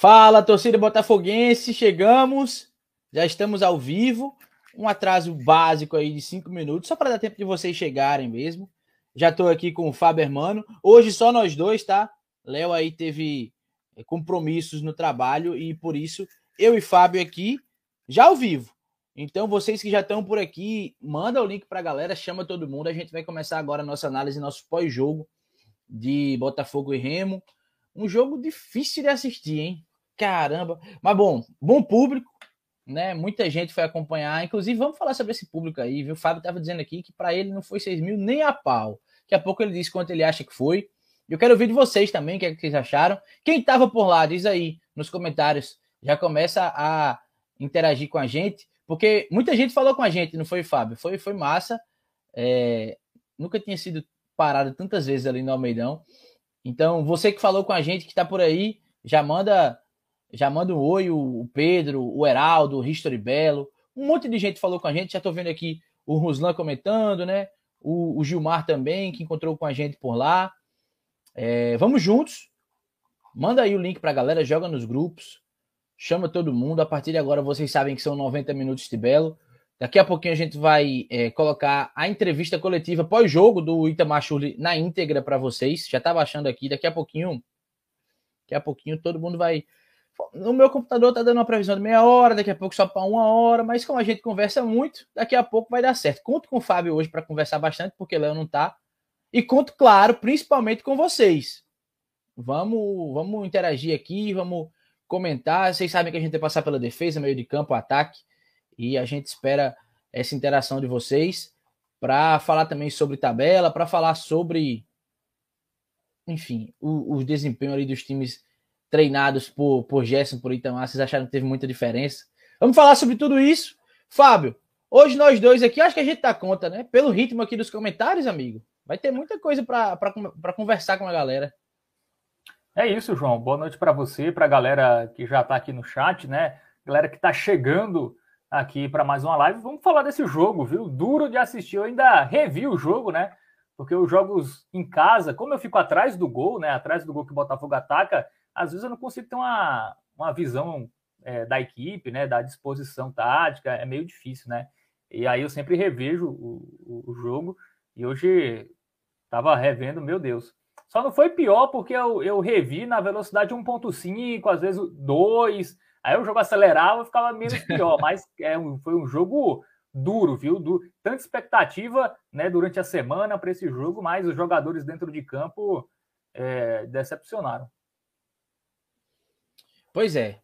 Fala, torcida botafoguense, chegamos, já estamos ao vivo. Um atraso básico aí de cinco minutos, só para dar tempo de vocês chegarem mesmo. Já estou aqui com o Fábio Hermano. Hoje só nós dois, tá? Léo aí teve eh, compromissos no trabalho e por isso eu e Fábio aqui já ao vivo. Então, vocês que já estão por aqui, manda o link para a galera, chama todo mundo. A gente vai começar agora a nossa análise, nosso pós-jogo de Botafogo e Remo. Um jogo difícil de assistir, hein? Caramba. Mas bom, bom público, né? Muita gente foi acompanhar. Inclusive, vamos falar sobre esse público aí, viu? O Fábio estava dizendo aqui que para ele não foi 6 mil nem a pau. Daqui a pouco ele disse quanto ele acha que foi. Eu quero ouvir de vocês também, o que, é que vocês acharam. Quem estava por lá, diz aí nos comentários. Já começa a interagir com a gente, porque muita gente falou com a gente, não foi, Fábio? Foi, foi massa. É, nunca tinha sido parado tantas vezes ali no Almeidão. Então, você que falou com a gente, que está por aí, já manda já manda um oi, o Pedro, o Heraldo, o History Belo. Um monte de gente falou com a gente. Já estou vendo aqui o Ruslan comentando, né? O, o, Gilmar também, que encontrou com a gente por lá. É, vamos juntos. Manda aí o link para a galera, joga nos grupos. Chama todo mundo. A partir de agora, vocês sabem que são 90 minutos de Belo. Daqui a pouquinho a gente vai é, colocar a entrevista coletiva pós-jogo do Itamar na íntegra para vocês. Já estava achando aqui. Daqui a pouquinho, daqui a pouquinho todo mundo vai no meu computador tá dando uma previsão de meia hora, daqui a pouco só para uma hora, mas como a gente conversa muito, daqui a pouco vai dar certo. Conto com o Fábio hoje para conversar bastante, porque Léo não tá. E conto, claro, principalmente com vocês. Vamos, vamos interagir aqui, vamos comentar. Vocês sabem que a gente vai passar pela defesa, meio de campo, ataque, e a gente espera essa interação de vocês para falar também sobre tabela, para falar sobre, enfim, o, o desempenho ali dos times treinados por, por Gerson, por Itamar, vocês acharam que teve muita diferença? Vamos falar sobre tudo isso. Fábio, hoje nós dois aqui, acho que a gente dá conta, né? Pelo ritmo aqui dos comentários, amigo. Vai ter muita coisa para conversar com a galera. É isso, João. Boa noite para você, para a galera que já está aqui no chat, né? Galera que está chegando aqui para mais uma live. Vamos falar desse jogo, viu? Duro de assistir. Eu ainda revi o jogo, né? Porque os jogos em casa, como eu fico atrás do gol, né? Atrás do gol que o Botafogo ataca, às vezes eu não consigo ter uma, uma visão é, da equipe, né, da disposição tática, é meio difícil, né? E aí eu sempre revejo o, o, jogo e hoje estava revendo, meu Deus. Só não foi pior porque eu, eu revi na velocidade 1.5, às vezes 2, aí o jogo acelerava e ficava menos pior, mas é um, foi um jogo duro, viu? Du tanta expectativa né, durante a semana para esse jogo, mas os jogadores dentro de campo é, decepcionaram. Pois é.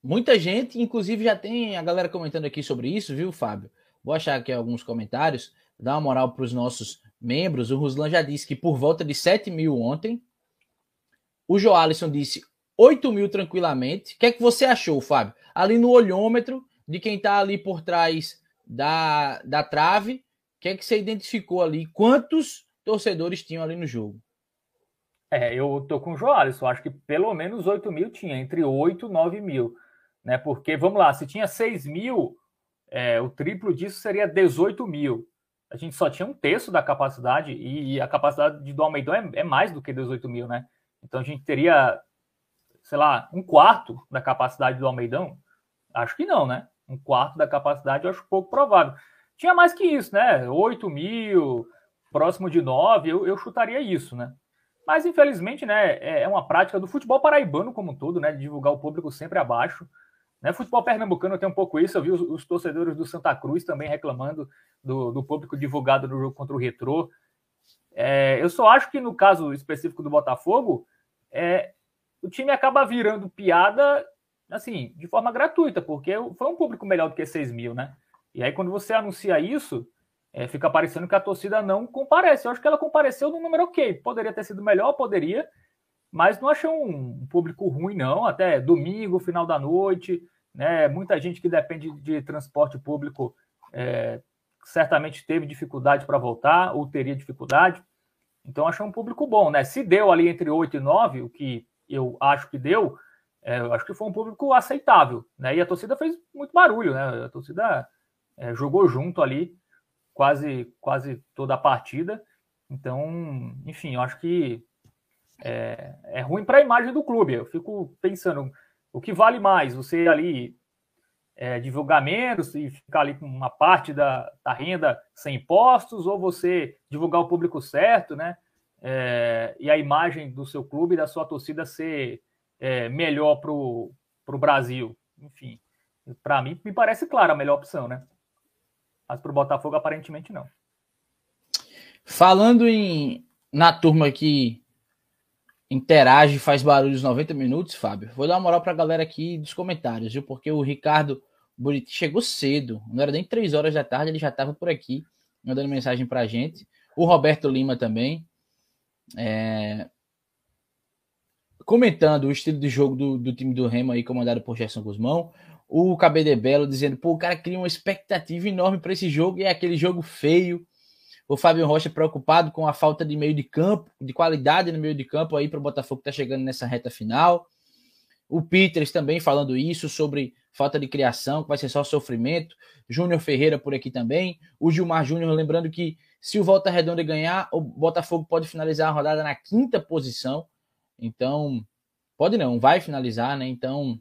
Muita gente, inclusive já tem a galera comentando aqui sobre isso, viu, Fábio? Vou achar aqui alguns comentários, dar uma moral para os nossos membros. O Ruslan já disse que por volta de 7 mil ontem. O Joalisson disse 8 mil tranquilamente. O que é que você achou, Fábio? Ali no olhômetro de quem está ali por trás da, da trave, o que é que você identificou ali? Quantos torcedores tinham ali no jogo? É, eu tô com o Joalisson, acho que pelo menos 8 mil tinha, entre 8 e 9 mil. Né? Porque, vamos lá, se tinha 6 mil, é, o triplo disso seria 18 mil. A gente só tinha um terço da capacidade, e, a capacidade do Almeidão é, é mais do que 18 mil, né? Então a gente teria, sei lá, um quarto da capacidade do Almeidão? Acho que não, né? Um quarto da capacidade eu acho pouco provável. Tinha mais que isso, né? 8 mil, próximo de 9, eu, eu chutaria isso, né? Mas, infelizmente, né, é, é uma prática do futebol paraibano como um todo, né, de divulgar o público sempre abaixo. Né, futebol pernambucano tem um pouco isso. Eu vi os, os torcedores do Santa Cruz também reclamando do, do público divulgado no jogo contra o Retrô. É, eu só acho que no caso específico do Botafogo, é, o time acaba virando piada assim, de forma gratuita, porque foi um público melhor do que 6 mil, né? E aí, quando você anuncia isso, é, fica parecendo que a torcida não comparece. Eu acho que ela compareceu no número ok. Poderia ter sido melhor, poderia, mas não achei um público ruim, não. Até domingo, final da noite, né? Muita gente que depende de transporte público é, certamente teve dificuldade para voltar, ou teria dificuldade. Então, achei um público bom, né? Se deu ali entre 8 e 9, o que eu acho que deu, é, eu acho que foi um público aceitável, né? E a torcida fez muito barulho, né? A torcida é, jogou junto ali quase, quase toda a partida. Então, enfim, eu acho que é, é ruim para a imagem do clube. Eu fico pensando, O que vale mais? Você ali é, divulgar menos e ficar ali com uma parte da, da, renda sem impostos, ou você divulgar o público certo, né? É, e a imagem do seu clube e da sua torcida ser é, melhor para o Brasil. Enfim, para mim, me parece clara a melhor opção, né? Mas para o Botafogo, aparentemente, não. Falando em na turma que interage, faz barulho os 90 minutos, Fábio, vou dar uma moral para a galera aqui dos comentários, viu? Porque o Ricardo Buriti chegou cedo, não era nem 3 horas da tarde, ele já estava por aqui, mandando mensagem para a gente. O Roberto Lima também. É... Comentando o estilo de jogo do, do time do Remo aí, comandado por Gerson Guzmão. O KBD Belo dizendo, pô, o cara cria uma expectativa enorme para esse jogo e é aquele jogo feio o Fábio Rocha preocupado com a falta de meio de campo, de qualidade no meio de campo aí para o Botafogo que está chegando nessa reta final. O Peters também falando isso sobre falta de criação, que vai ser só sofrimento. Júnior Ferreira por aqui também. O Gilmar Júnior lembrando que se o Volta Redonda ganhar, o Botafogo pode finalizar a rodada na quinta posição. Então, pode não, vai finalizar, né? Então,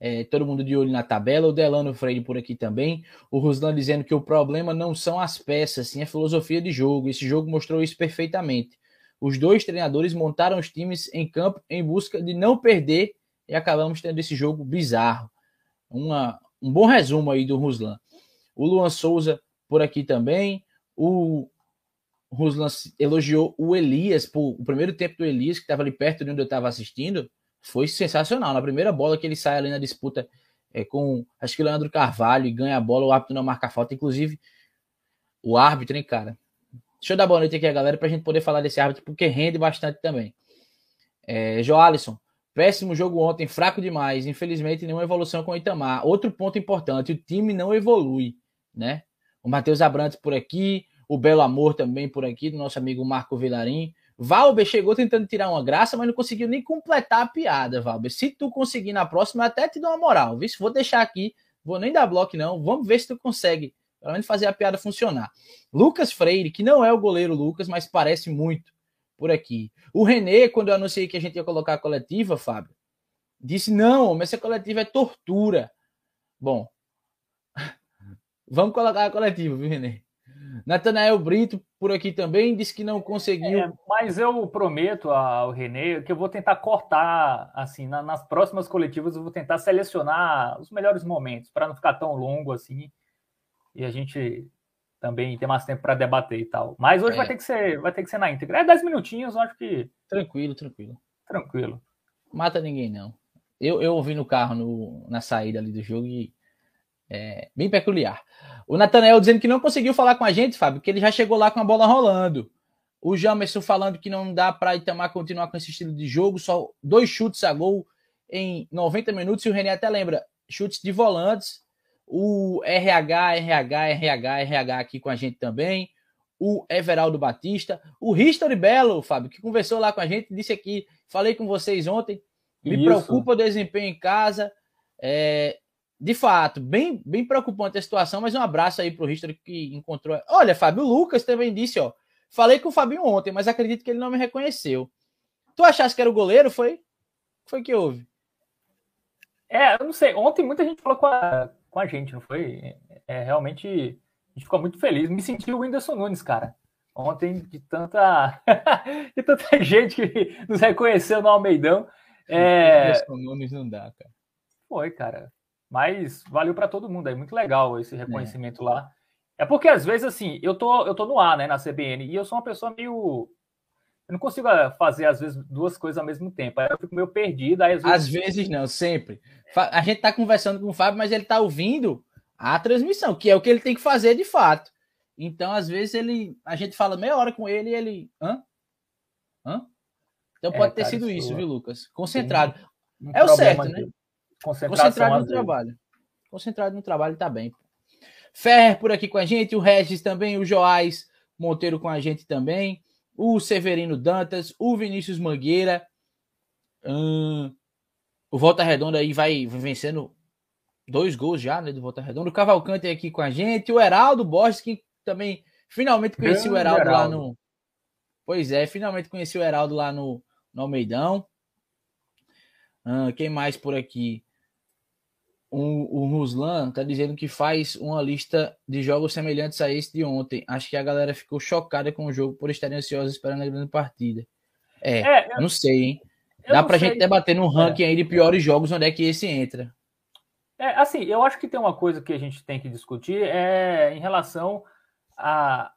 é, todo mundo de olho na tabela. O Delano Freire por aqui também. O Ruslan dizendo que o problema não são as peças, sim a filosofia de jogo. Esse jogo mostrou isso perfeitamente. Os dois treinadores montaram os times em campo em busca de não perder e acabamos tendo esse jogo bizarro. Uma, um bom resumo aí do Ruslan. O Luan Souza por aqui também. O Ruslan elogiou o Elias, por, o primeiro tempo do Elias, que estava ali perto de onde eu estava assistindo foi sensacional. Na primeira bola que ele sai ali na disputa é, com, acho que o Leandro Carvalho e ganha a bola, o árbitro não marca falta. Inclusive, o árbitro, hein, cara? Deixa eu dar boa noite aqui a galera para a gente poder falar desse árbitro, porque rende bastante também. É, Joalisson, péssimo jogo ontem, fraco demais. Infelizmente, nenhuma evolução com o Itamar. Outro ponto importante: o time não evolui, né? O Matheus Abrantes por aqui, o Belo Amor também por aqui, do nosso amigo Marco Vilarim. Valber chegou tentando tirar uma graça, mas não conseguiu nem completar a piada, Valber. Se tu conseguir na próxima, até te dou uma moral, viu? Vou deixar aqui, vou nem dar bloco não, vamos ver se tu consegue, pelo menos fazer a piada funcionar. Lucas Freire, que não é o goleiro Lucas, mas parece muito por aqui. O Renê, quando eu anunciei que a gente ia colocar a coletiva, Fábio, disse: não, mas essa coletiva é tortura. Bom, vamos colocar a coletiva, viu, Renê? Natanael Brito, por aqui também, disse que não conseguiu. É, mas eu prometo ao Renê que eu vou tentar cortar, assim, na, nas próximas coletivas, eu vou tentar selecionar os melhores momentos, para não ficar tão longo assim. E a gente também ter mais tempo para debater e tal. Mas hoje é. vai, ter que ser, vai ter que ser na íntegra. É 10 minutinhos, eu acho que. Tranquilo, tranquilo. Tranquilo. Mata ninguém, não. Eu, eu ouvi no carro no, na saída ali do jogo e é bem peculiar. O Nathanael dizendo que não conseguiu falar com a gente, Fábio, que ele já chegou lá com a bola rolando. O Jamerson falando que não dá para Itamar continuar com esse estilo de jogo, só dois chutes a gol em 90 minutos. E o René até lembra, chutes de volantes. O RH, RH, RH, RH aqui com a gente também. O Everaldo Batista. O History Belo, Fábio, que conversou lá com a gente, disse aqui, falei com vocês ontem, me Isso. preocupa o desempenho em casa. É, de fato, bem, bem preocupante a situação, mas um abraço aí para o History que encontrou. Olha, Fábio Lucas também disse, ó. Falei com o Fabinho ontem, mas acredito que ele não me reconheceu. Tu achasse que era o goleiro? Foi? Foi que houve? É, eu não sei. Ontem muita gente falou com a, com a gente, não foi? É, realmente, a gente ficou muito feliz. Me senti o Whindersson Nunes, cara. Ontem, de tanta, de tanta gente que nos reconheceu no Almeidão. É... Whindersson Nunes não dá, cara. Foi, cara. Mas valeu para todo mundo, é muito legal esse é. reconhecimento é. lá. É porque às vezes assim, eu tô eu tô no ar, né, na CBN, e eu sou uma pessoa meio eu não consigo eh, fazer às vezes duas coisas ao mesmo tempo. Aí eu fico meio perdido, aí, às vezes... às vezes não, sempre. A gente tá conversando com o Fábio, mas ele tá ouvindo a transmissão, que é o que ele tem que fazer de fato. Então, às vezes ele a gente fala meia hora com ele e ele, hã? Hã? Então pode é, ter cara, sido isso, viu, Lucas? Concentrado. Um é o certo, né? Concentrado no trabalho. Concentrado no trabalho tá bem. Ferrer por aqui com a gente, o Regis também, o Joás Monteiro com a gente também, o Severino Dantas, o Vinícius Mangueira. Hum, o Volta Redonda aí vai vencendo dois gols já, né, do Volta Redonda. O Cavalcante aqui com a gente, o Heraldo Borges, que também finalmente conheci o Heraldo, Heraldo, lá no. Pois é, finalmente conheci o Heraldo lá no, no Almeidão. Ah, quem mais por aqui? O, o Ruslan tá dizendo que faz uma lista de jogos semelhantes a esse de ontem. Acho que a galera ficou chocada com o jogo por estarem ansiosos esperando a grande partida. É, é eu, não sei, hein? Dá pra sei. gente debater no ranking é. aí de piores jogos onde é que esse entra. É, assim, eu acho que tem uma coisa que a gente tem que discutir é em relação a,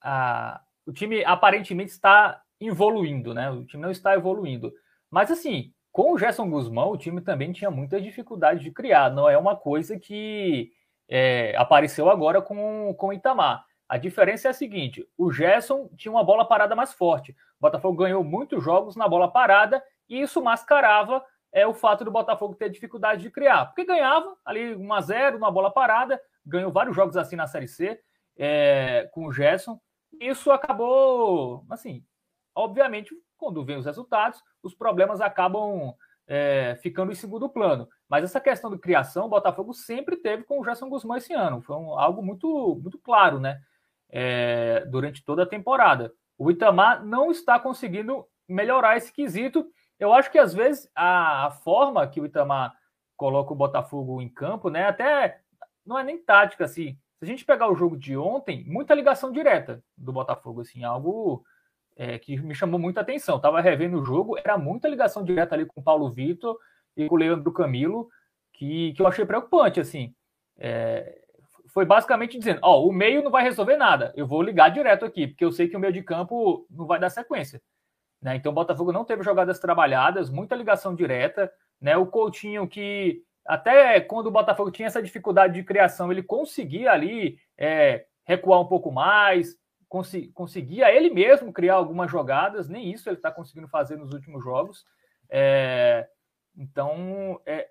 a o time aparentemente está evoluindo, né? O time não está evoluindo. Mas assim, com o Gerson Guzmão, o time também tinha muita dificuldade de criar. Não é uma coisa que é, apareceu agora com, com o Itamar. A diferença é a seguinte: o Gerson tinha uma bola parada mais forte. O Botafogo ganhou muitos jogos na bola parada e isso mascarava é, o fato do Botafogo ter dificuldade de criar. Porque ganhava ali 1 a 0 na bola parada, ganhou vários jogos assim na Série C é, com o Gerson. Isso acabou, assim, obviamente, quando vem os resultados, os problemas acabam é, ficando em segundo plano. Mas essa questão de criação, o Botafogo sempre teve com o Gerson Guzmão esse ano. Foi um, algo muito, muito claro, né? É, durante toda a temporada. O Itamar não está conseguindo melhorar esse quesito. Eu acho que às vezes a, a forma que o Itamar coloca o Botafogo em campo, né? Até não é nem tática assim. Se a gente pegar o jogo de ontem, muita ligação direta do Botafogo, assim, algo é, que me chamou muita atenção. Estava revendo o jogo, era muita ligação direta ali com o Paulo Vitor e com o Leandro Camilo, que, que eu achei preocupante, assim. É, foi basicamente dizendo, ó, oh, o meio não vai resolver nada, eu vou ligar direto aqui, porque eu sei que o meio de campo não vai dar sequência. Né? Então o Botafogo não teve jogadas trabalhadas, muita ligação direta, né? O Coutinho que até quando o Botafogo tinha essa dificuldade de criação, ele conseguia ali é, recuar um pouco mais, conseguia ele mesmo criar algumas jogadas, nem isso ele está conseguindo fazer nos últimos jogos. É, então é,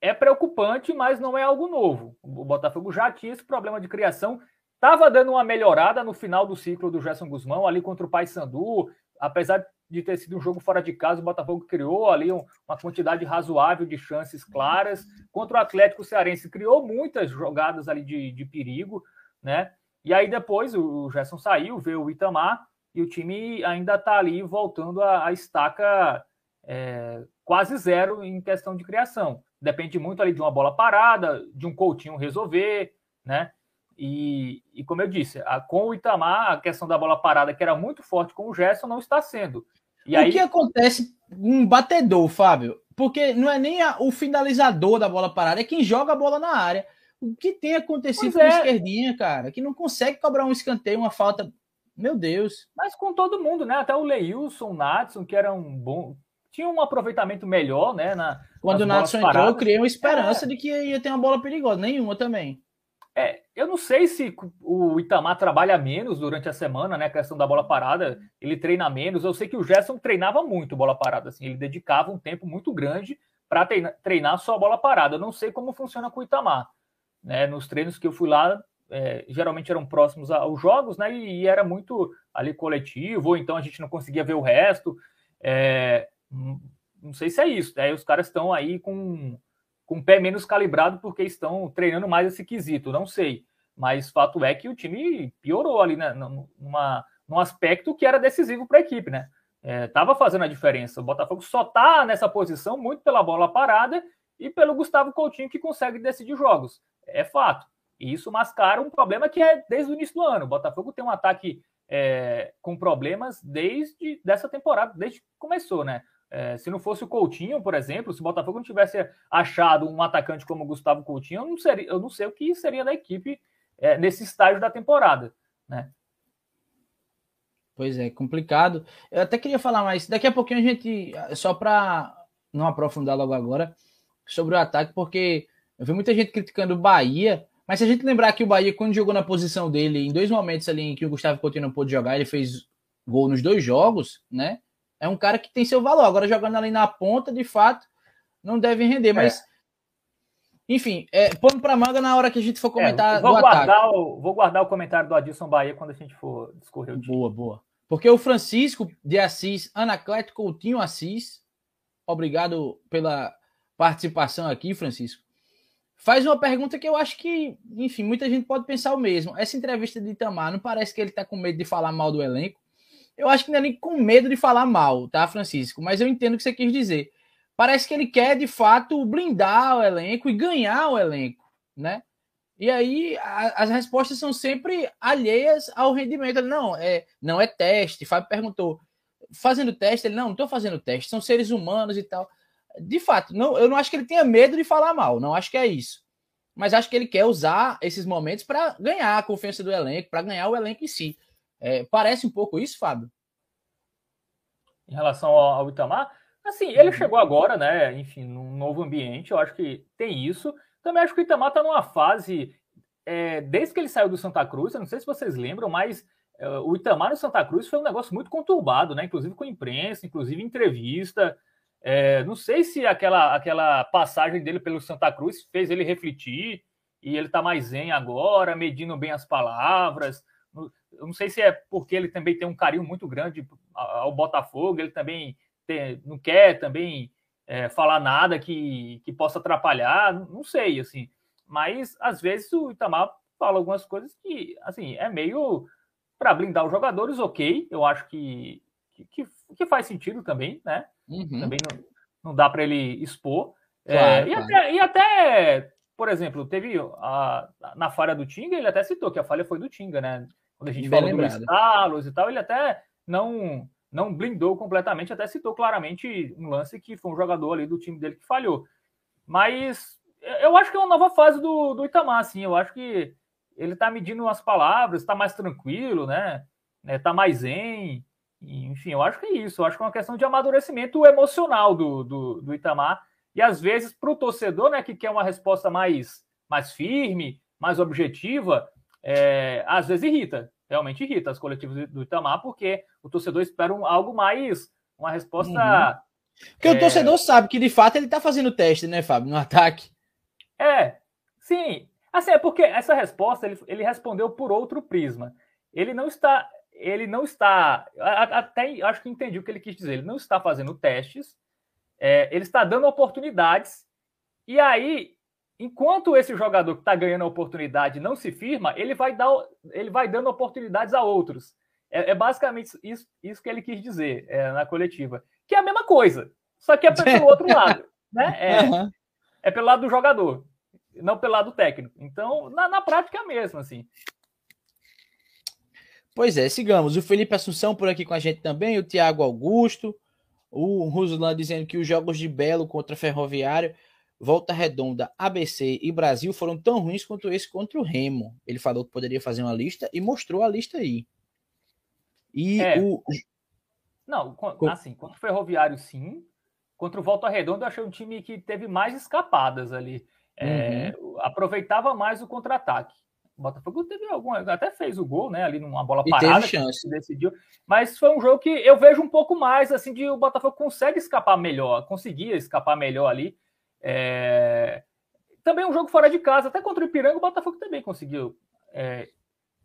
é, preocupante, mas não é algo novo. O Botafogo já tinha esse problema de criação, estava dando uma melhorada no final do ciclo do Gerson Guzmão, ali contra o Paysandu, apesar de ter sido um jogo fora de casa, o Botafogo criou ali um, uma quantidade razoável de chances claras. Contra o Atlético Cearense, criou muitas jogadas ali de, de perigo, né? E aí depois o Gerson saiu, veio o Itamar e o time ainda está ali voltando a, a estaca é, quase zero em questão de criação. Depende muito ali de uma bola parada, de um Coutinho resolver, né? E, e como eu disse, a, com o Itamar, a questão da bola parada, que era muito forte com o Gerson, não está sendo. E o aí... que acontece um batedor, Fábio? Porque não é nem a, o finalizador da bola parada, é quem joga a bola na área. O que tem acontecido pois com é. a esquerdinha, cara? Que não consegue cobrar um escanteio, uma falta. Meu Deus. Mas com todo mundo, né? Até o Leilson, o Natson, que era um bom. Tinha um aproveitamento melhor, né? Na, Quando o Natson entrou, eu criei uma esperança é. de que ia ter uma bola perigosa. Nenhuma também. É, eu não sei se o Itamar trabalha menos durante a semana, né? A questão da bola parada, ele treina menos. Eu sei que o Gerson treinava muito bola parada, assim, ele dedicava um tempo muito grande para treinar, treinar só a bola parada. Eu não sei como funciona com o Itamar. Né? Nos treinos que eu fui lá, é, geralmente eram próximos aos jogos, né? E, e, era muito ali coletivo, ou então a gente não conseguia ver o resto. É, não sei se é isso. Né? Os caras estão aí com, com o pé menos calibrado porque estão treinando mais esse quesito, não sei. Mas fato é que o time piorou ali, né? Numa, num aspecto que era decisivo para a equipe, né? Estava é, fazendo a diferença. O Botafogo só está nessa posição muito pela bola parada e pelo Gustavo Coutinho que consegue decidir jogos. É fato. E isso mascara um problema que é desde o início do ano. O Botafogo tem um ataque é, com problemas desde dessa temporada, desde que começou, né? É, se não fosse o Coutinho, por exemplo, se o Botafogo não tivesse achado um atacante como o Gustavo Coutinho, eu não, seria, eu não sei o que seria da equipe é, nesse estágio da temporada, né? Pois é, complicado. Eu até queria falar mais. Daqui a pouquinho a gente, só para não aprofundar logo agora, sobre o ataque, porque eu vi muita gente criticando o Bahia, mas se a gente lembrar que o Bahia, quando jogou na posição dele, em dois momentos ali em que o Gustavo Coutinho não pôde jogar, ele fez gol nos dois jogos, né? É um cara que tem seu valor. Agora, jogando ali na ponta, de fato, não deve render, é. mas. Enfim, é, pano para manga na hora que a gente for é, comentar. É, vou, guardar o, vou guardar o comentário do Adilson Bahia quando a gente for discorrer o time. Boa, boa. Porque o Francisco de Assis, Anacleto Coutinho Assis, obrigado pela participação aqui, Francisco, faz uma pergunta que eu acho que, enfim, muita gente pode pensar o mesmo. Essa entrevista de Itamar, não parece que ele está com medo de falar mal do elenco? Eu acho que não é nem com medo de falar mal, tá, Francisco? Mas eu entendo o que você quis dizer. parece que ele quer de fato blindar o elenco e ganhar o elenco, né? E aí a, as respostas são sempre alheias ao rendimento. Ele, não, é, não é teste. Fábio perguntou, fazendo teste? Ele, não, não estou fazendo teste, são seres humanos e tal. De fato, não, eu não acho que ele tenha medo de falar mal, não acho que é isso. Mas acho que ele quer usar esses momentos para ganhar a confiança do elenco, para ganhar o elenco em si. É, parece um pouco isso, Fábio? Em relação ao, ao Itamar, assim, ele uhum. chegou agora, né? Enfim, num novo ambiente, eu acho que tem isso. Também acho que o Itamar está numa fase, é, desde que ele saiu do Santa Cruz, eu não sei se vocês lembram, mas é, o Itamar no Santa Cruz foi um negócio muito conturbado, né? Inclusive com imprensa, inclusive entrevista. É, não sei se aquela, aquela passagem dele pelo Santa Cruz fez ele refletir e ele está mais zen agora, medindo bem as palavras. Eu não sei se é porque ele também tem um carinho muito grande ao Botafogo, ele também tem, não quer também é, falar nada que, que possa atrapalhar, não sei, assim. Mas às vezes o Itamar fala algumas coisas que, assim, é meio para blindar os jogadores, ok. Eu acho que, que, que faz sentido também, né? Uhum. Também não, não dá para ele expor. É, claro, é, e. Até, e, Até, por exemplo, teve a, na falha do Tinga, ele até citou que a falha foi do Tinga, né? Quando a gente Bem falou lembrado. do Carlos e tal, ele até não não blindou completamente, até citou claramente um lance que foi um jogador ali do time dele que falhou. Mas eu acho que é uma nova fase do, do Itamar, assim. Eu acho que ele está medindo as palavras, está mais tranquilo, né? Está mais zen. Enfim, eu acho que é isso. Eu acho que é uma questão de amadurecimento emocional do, do, do Itamar. E às vezes, para o torcedor, né, que quer uma resposta mais, mais firme, mais objetiva, é, às vezes irrita realmente irrita as coletivas do Itamar, porque o torcedor espera um, algo mais, uma resposta. Uhum. Porque é... o torcedor sabe que de fato ele está fazendo teste, né, Fábio, no ataque. É, sim. Assim, é porque essa resposta ele, ele respondeu por outro prisma. Ele não está. Ele não está. Até acho que entendi o que ele quis dizer. Ele não está fazendo testes, é, ele está dando oportunidades. E aí enquanto esse jogador que está ganhando a oportunidade não se firma, ele vai, dar, ele vai dando oportunidades a outros. É, é basicamente isso, isso que ele quis dizer é, na coletiva. Que é a mesma coisa, só que é pelo outro lado. Né? É, uhum. é pelo lado do jogador, não pelo lado técnico. Então, na, na prática é a mesma, assim. Pois é, sigamos. O Felipe Assunção por aqui com a gente também, o Thiago Augusto, o Ruslan dizendo que os jogos de Belo contra Ferroviário Volta Redonda, ABC e Brasil foram tão ruins quanto esse contra o Remo. Ele falou que poderia fazer uma lista e mostrou a lista aí. E é. o. Não, assim, contra o Ferroviário, sim. Contra o Volta Redonda, eu achei um time que teve mais escapadas ali. É, uhum. Aproveitava mais o contra-ataque. O Botafogo teve alguma. Até fez o gol, né? Ali numa bola parada. que chance. decidiu. Mas foi um jogo que eu vejo um pouco mais assim de o Botafogo consegue escapar melhor, conseguia escapar melhor ali. É... Também um jogo fora de casa, até contra o Ipiranga, o Botafogo também conseguiu é,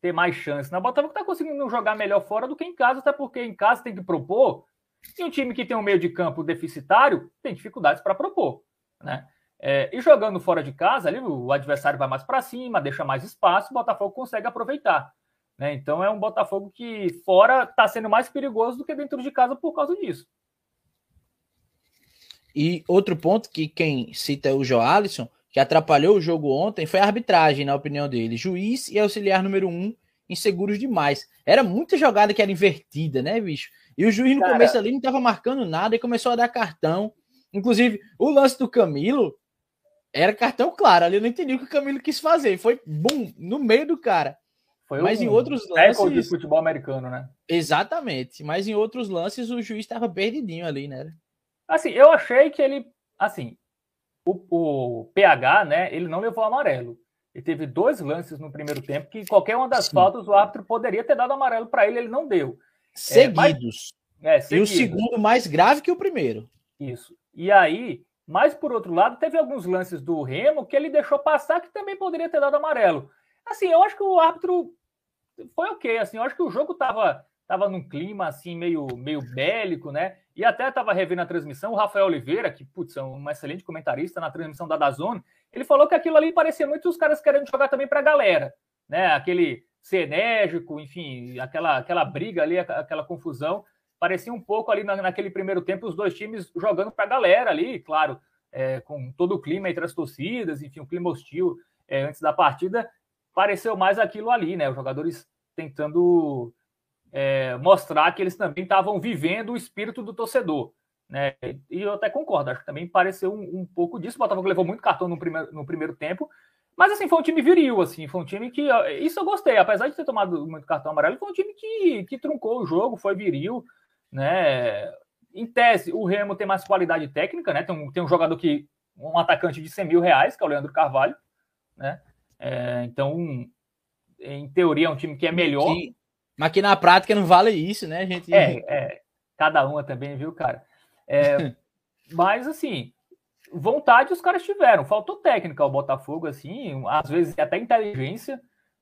ter mais chance. Né? O Botafogo está conseguindo jogar melhor fora do que em casa, até porque em casa tem que propor. E um time que tem um meio de campo deficitário tem dificuldades para propor. Né? É, e jogando fora de casa, ali o adversário vai mais para cima, deixa mais espaço, o Botafogo consegue aproveitar. Né? Então é um Botafogo que fora está sendo mais perigoso do que dentro de casa por causa disso. E outro ponto que quem cita é o Joalisson, que atrapalhou o jogo ontem, foi a arbitragem, na opinião dele. Juiz e auxiliar número um, inseguros demais. Era muita jogada que era invertida, né, bicho? E o juiz no Cara... começo ali não estava marcando nada e começou a dar cartão. Inclusive, o lance do Camilo era cartão claro. Ali eu não entendi o que o Camilo quis fazer. Foi bum, no meio do cara. Foi Mas um em outros lances. de futebol americano, né? Exatamente. Mas em outros lances o juiz estava perdidinho ali, né? Assim, eu achei que ele, assim, o, o PH, né, ele não levou amarelo. Ele teve dois lances no primeiro tempo que qualquer uma das Sim. faltas o árbitro poderia ter dado amarelo para ele, ele não deu. Seguidos. É, mas, é, seguidos. E o segundo mais grave que o primeiro. Isso. E aí, mas por outro lado, teve alguns lances do Remo que ele deixou passar que também poderia ter dado amarelo. Assim, eu acho que o árbitro foi ok, assim, eu acho que o jogo tava, tava num clima assim meio, meio bélico, né? E até estava revendo a transmissão, o Rafael Oliveira, que putz, é um excelente comentarista na transmissão da Dazone, ele falou que aquilo ali parecia muito os caras querendo jogar também para a galera, né? Aquele ser enérgico, enfim, aquela, aquela briga ali, aquela confusão. Parecia um pouco ali na, naquele primeiro tempo os dois times jogando para a galera ali, claro, é, com todo o clima entre as torcidas, enfim, o clima hostil é, antes da partida, pareceu mais aquilo ali, né? Os jogadores tentando é, mostrar que eles também estavam vivendo o espírito do torcedor. Né? E eu até concordo, acho que também pareceu um, um pouco disso. O Botafogo levou muito cartão no primeiro, no primeiro tempo, mas assim, foi um time viril, assim, foi um time que. Isso eu gostei, apesar de ter tomado muito cartão amarelo, foi um time que, que truncou o jogo, foi viril, né? Em tese, o Remo tem mais qualidade técnica, né? Tem um, tem um jogador que. um atacante de 100 mil reais, que é o Leandro Carvalho, né? É, então, em teoria, é um time que é melhor. Sim. Mas que na prática não vale isso, né, gente? É, é cada uma também, viu, cara? É, mas, assim, vontade os caras tiveram. Faltou técnica ao Botafogo, assim, às vezes até inteligência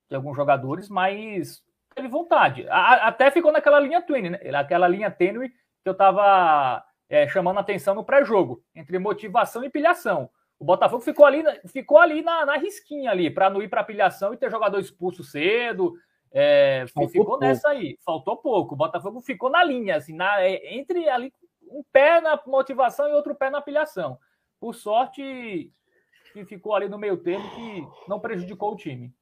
de alguns jogadores, mas teve vontade. A, até ficou naquela linha tênue, né? aquela linha tênue que eu estava é, chamando atenção no pré-jogo, entre motivação e pilhação. O Botafogo ficou ali, ficou ali na, na risquinha ali, para não ir para pilhação e ter jogador expulso cedo. É, ficou pouco. nessa aí, faltou pouco. O Botafogo ficou na linha, assim, na, é, entre ali um pé na motivação e outro pé na pilhação. Por sorte, que ficou ali no meio termo que não prejudicou o time.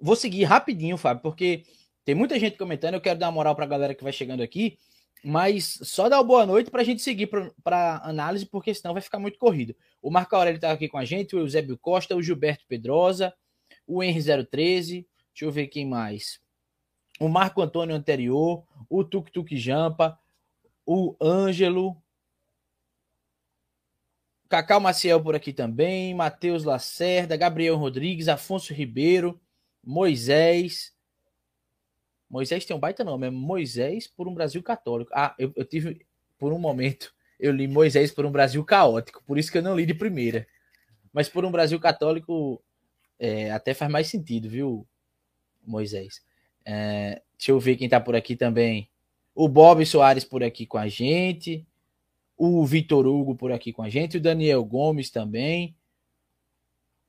Vou seguir rapidinho, Fábio, porque tem muita gente comentando. Eu quero dar uma moral para a galera que vai chegando aqui, mas só dar uma boa noite para a gente seguir para análise, porque senão vai ficar muito corrido. O Marco Aurélio está aqui com a gente, o Eusébio Costa, o Gilberto Pedrosa, o Henry 013, deixa eu ver quem mais. O Marco Antônio anterior, o Tuk Tuk Jampa, o Ângelo, Cacau Maciel por aqui também, Matheus Lacerda, Gabriel Rodrigues, Afonso Ribeiro, Moisés. Moisés tem um baita nome, é Moisés por um Brasil católico. Ah, eu, eu tive, por um momento, eu li Moisés por um Brasil caótico, por isso que eu não li de primeira. Mas por um Brasil católico é, até faz mais sentido, viu, Moisés? É, deixa eu ver quem tá por aqui também. O Bob Soares por aqui com a gente. O Vitor Hugo por aqui com a gente. O Daniel Gomes também.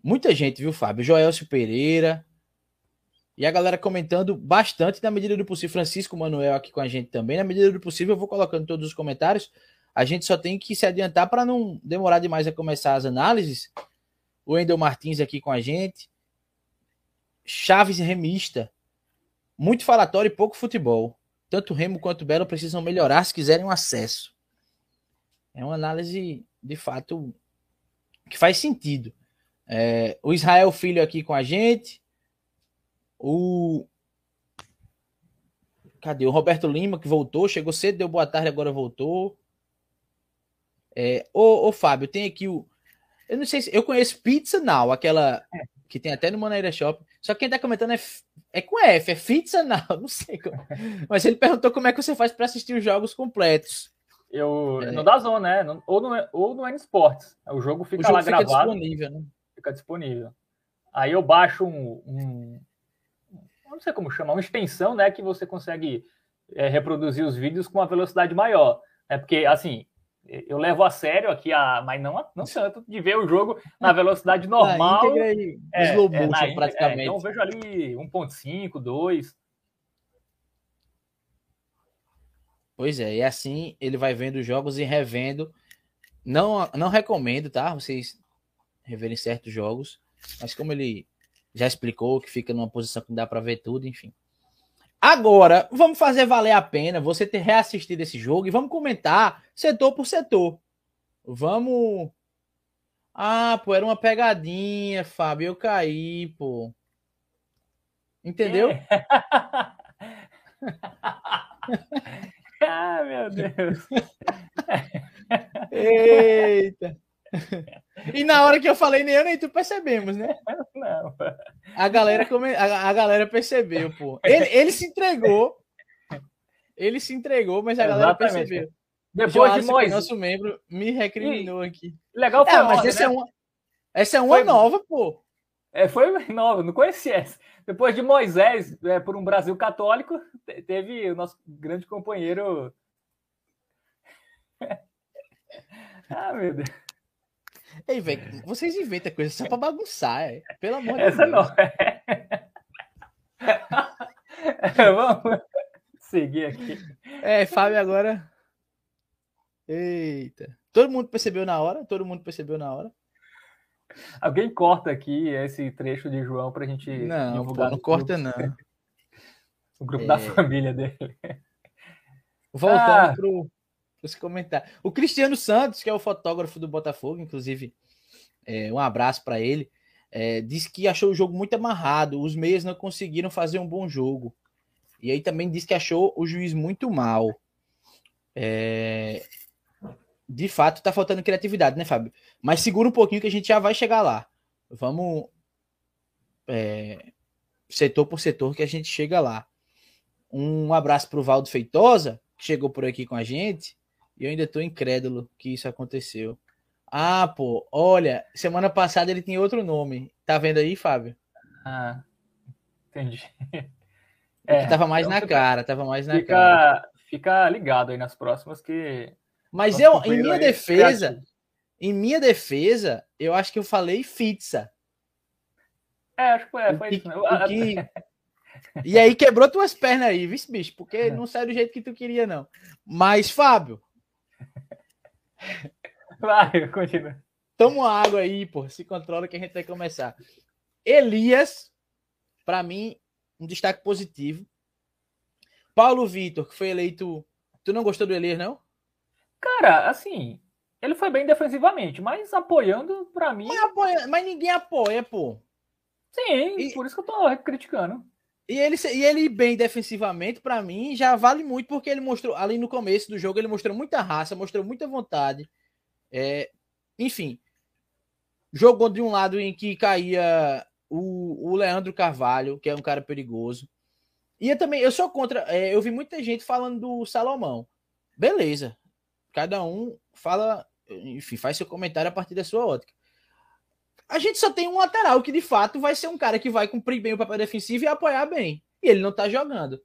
Muita gente, viu, Fábio? Joelcio Pereira. E a galera comentando bastante na medida do possível. Francisco Manuel aqui com a gente também. Na medida do possível, eu vou colocando todos os comentários. A gente só tem que se adiantar para não demorar demais a começar as análises. O Endel Martins aqui com a gente. Chaves remista. Muito falatório e pouco futebol. Tanto Remo quanto Belo precisam melhorar se quiserem um acesso. É uma análise, de fato, que faz sentido. É, o Israel Filho aqui com a gente. O. Cadê? O Roberto Lima, que voltou, chegou cedo, deu boa tarde, agora voltou. É, ô, ô, Fábio, tem aqui o. Eu não sei se. Eu conheço Pizza Now, aquela é. que tem até no Maneira Shop. Só que quem tá comentando é, é com F, é Pizza Now, não sei como. Mas ele perguntou como é que você faz para assistir os jogos completos. Eu, é. No da Zona, né? Ou no, ou no N Sports. O jogo fica o jogo lá fica gravado. disponível, né? Fica disponível. Aí eu baixo um, um, Não sei como chama, uma extensão, né? Que você consegue é, reproduzir os vídeos com uma velocidade maior. É porque, assim, eu levo a sério aqui, a, mas não, não tanto, de ver o jogo na velocidade normal. Na íntegra é, slow motion, é, na, praticamente. É, então vejo ali 1.5, 2. Pois é, e assim ele vai vendo os jogos e revendo. Não, não recomendo, tá? Vocês reverem certos jogos, mas como ele já explicou que fica numa posição que dá para ver tudo, enfim. Agora, vamos fazer valer a pena você ter reassistido esse jogo e vamos comentar setor por setor. Vamos. Ah, pô, era uma pegadinha, Fábio. Eu caí, pô. Entendeu? É. ah, meu Deus. Eita. E na hora que eu falei, nem eu nem tu percebemos, né? Não. A galera, come... a, galera percebeu, pô. Ele, ele se entregou. Ele se entregou, mas a galera percebeu. Depois Joás, de Moisés. Nosso membro me recriminou e... aqui. Legal foi é, mas essa, né? é uma, essa é uma foi... nova, pô. É, foi nova, não conhecia essa. Depois de Moisés, é, por um Brasil católico, teve o nosso grande companheiro. ah, meu Deus. Ei, velho, vocês inventam coisa só pra bagunçar, é. Pelo amor de Essa Deus. Essa não. Vamos seguir aqui. É, Fábio agora. Eita. Todo mundo percebeu na hora? Todo mundo percebeu na hora? Alguém corta aqui esse trecho de João para a gente não, divulgar. Pô, não corta, não. O grupo é... da família dele. Voltando ah. para os comentários. O Cristiano Santos, que é o fotógrafo do Botafogo, inclusive, é, um abraço para ele, é, disse que achou o jogo muito amarrado. Os meias não conseguiram fazer um bom jogo. E aí também disse que achou o juiz muito mal. É, de fato, tá faltando criatividade, né, Fábio? Mas segura um pouquinho que a gente já vai chegar lá. Vamos é, setor por setor que a gente chega lá. Um abraço para o Valdo Feitosa, que chegou por aqui com a gente. E eu ainda estou incrédulo que isso aconteceu. Ah, pô, olha, semana passada ele tinha outro nome. Tá vendo aí, Fábio? Ah, entendi. É, tava mais então na cara, tava mais na fica, cara. Fica ligado aí nas próximas que mas eu, em minha defesa, em minha defesa, eu acho que eu falei pizza. É, acho que foi, foi que, isso. Né? Que... E aí quebrou tuas pernas aí, viu, bicho? Porque não saiu do jeito que tu queria, não. Mas, Fábio. Vai, continua. Toma água aí, pô. Se controla que a gente vai começar. Elias, para mim, um destaque positivo. Paulo Vitor, que foi eleito. Tu não gostou do Elias, não? Cara, assim, ele foi bem defensivamente, mas apoiando, para mim. Mas, apoia, mas, ninguém apoia, pô. Sim, e, por isso que eu tô criticando. E ele, e ele bem defensivamente, para mim, já vale muito, porque ele mostrou, ali no começo do jogo, ele mostrou muita raça, mostrou muita vontade. É, enfim, jogou de um lado em que caía o, o Leandro Carvalho, que é um cara perigoso. E eu também, eu sou contra, é, eu vi muita gente falando do Salomão. Beleza, cada um fala, enfim, faz seu comentário a partir da sua ótica. A gente só tem um lateral que de fato vai ser um cara que vai cumprir bem o papel defensivo e apoiar bem. E ele não tá jogando.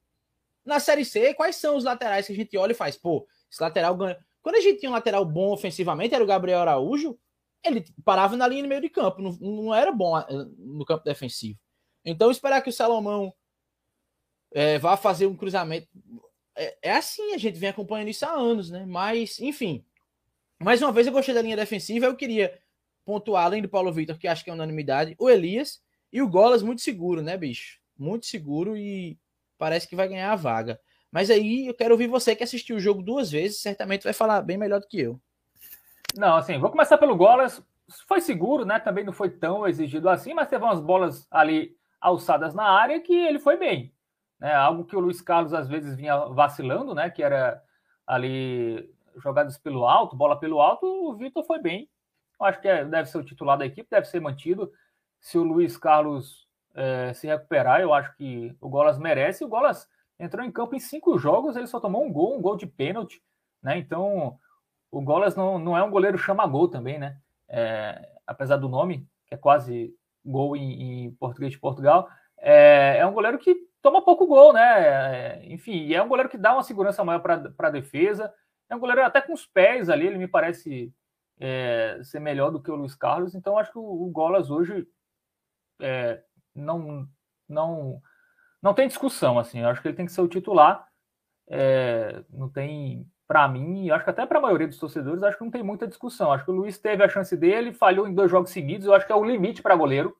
Na Série C, quais são os laterais que a gente olha e faz? Pô, esse lateral ganha. Quando a gente tinha um lateral bom ofensivamente, era o Gabriel Araújo, ele parava na linha de meio de campo, não, não era bom eh, no campo defensivo. Então, esperar que o Salomão é, vá fazer um cruzamento é, é assim, a gente vem acompanhando isso há anos, né? Mas, enfim. Mais uma vez, eu gostei da linha defensiva. Eu queria pontuar, além do Paulo Vitor, que acho que é unanimidade, o Elias e o Golas muito seguro, né, bicho? Muito seguro e parece que vai ganhar a vaga. Mas aí eu quero ouvir você que assistiu o jogo duas vezes, certamente vai falar bem melhor do que eu. Não, assim, vou começar pelo Golas. Foi seguro, né? Também não foi tão exigido assim, mas teve umas bolas ali alçadas na área que ele foi bem né? Algo que o Luiz Carlos às vezes vinha vacilando, né? Que era ali jogadas pelo alto, bola pelo alto, o Vitor foi bem. Eu acho que é, deve ser o titular da equipe, deve ser mantido. Se o Luiz Carlos é, se recuperar, eu acho que o Golas merece. O Golas entrou em campo em cinco jogos, ele só tomou um gol, um gol de pênalti, né? Então o Golas não, não é um goleiro chama-gol também, né? É, apesar do nome, que é quase gol em, em português de Portugal, é, é um goleiro que toma pouco gol, né? É, enfim, é um goleiro que dá uma segurança maior para a defesa. É um goleiro até com os pés ali, ele me parece é, ser melhor do que o Luiz Carlos. Então, acho que o, o Golas hoje é, não, não, não tem discussão. Assim, acho que ele tem que ser o titular. É, não tem, para mim, acho que até para a maioria dos torcedores, acho que não tem muita discussão. Acho que o Luiz teve a chance dele, falhou em dois jogos seguidos. Eu acho que é o limite para goleiro.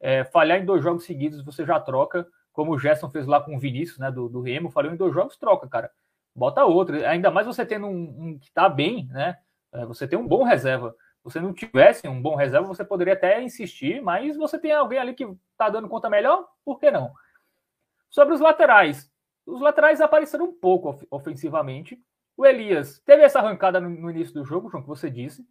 É, falhar em dois jogos seguidos, você já troca como o Gerson fez lá com o Vinícius, né, do, do Remo, falou em dois jogos, troca, cara. Bota outro. Ainda mais você tendo um, um que tá bem, né? É, você tem um bom reserva. Se você não tivesse um bom reserva, você poderia até insistir, mas você tem alguém ali que tá dando conta melhor, por que não? Sobre os laterais. Os laterais apareceram um pouco ofensivamente. O Elias teve essa arrancada no, no início do jogo, João, que você disse,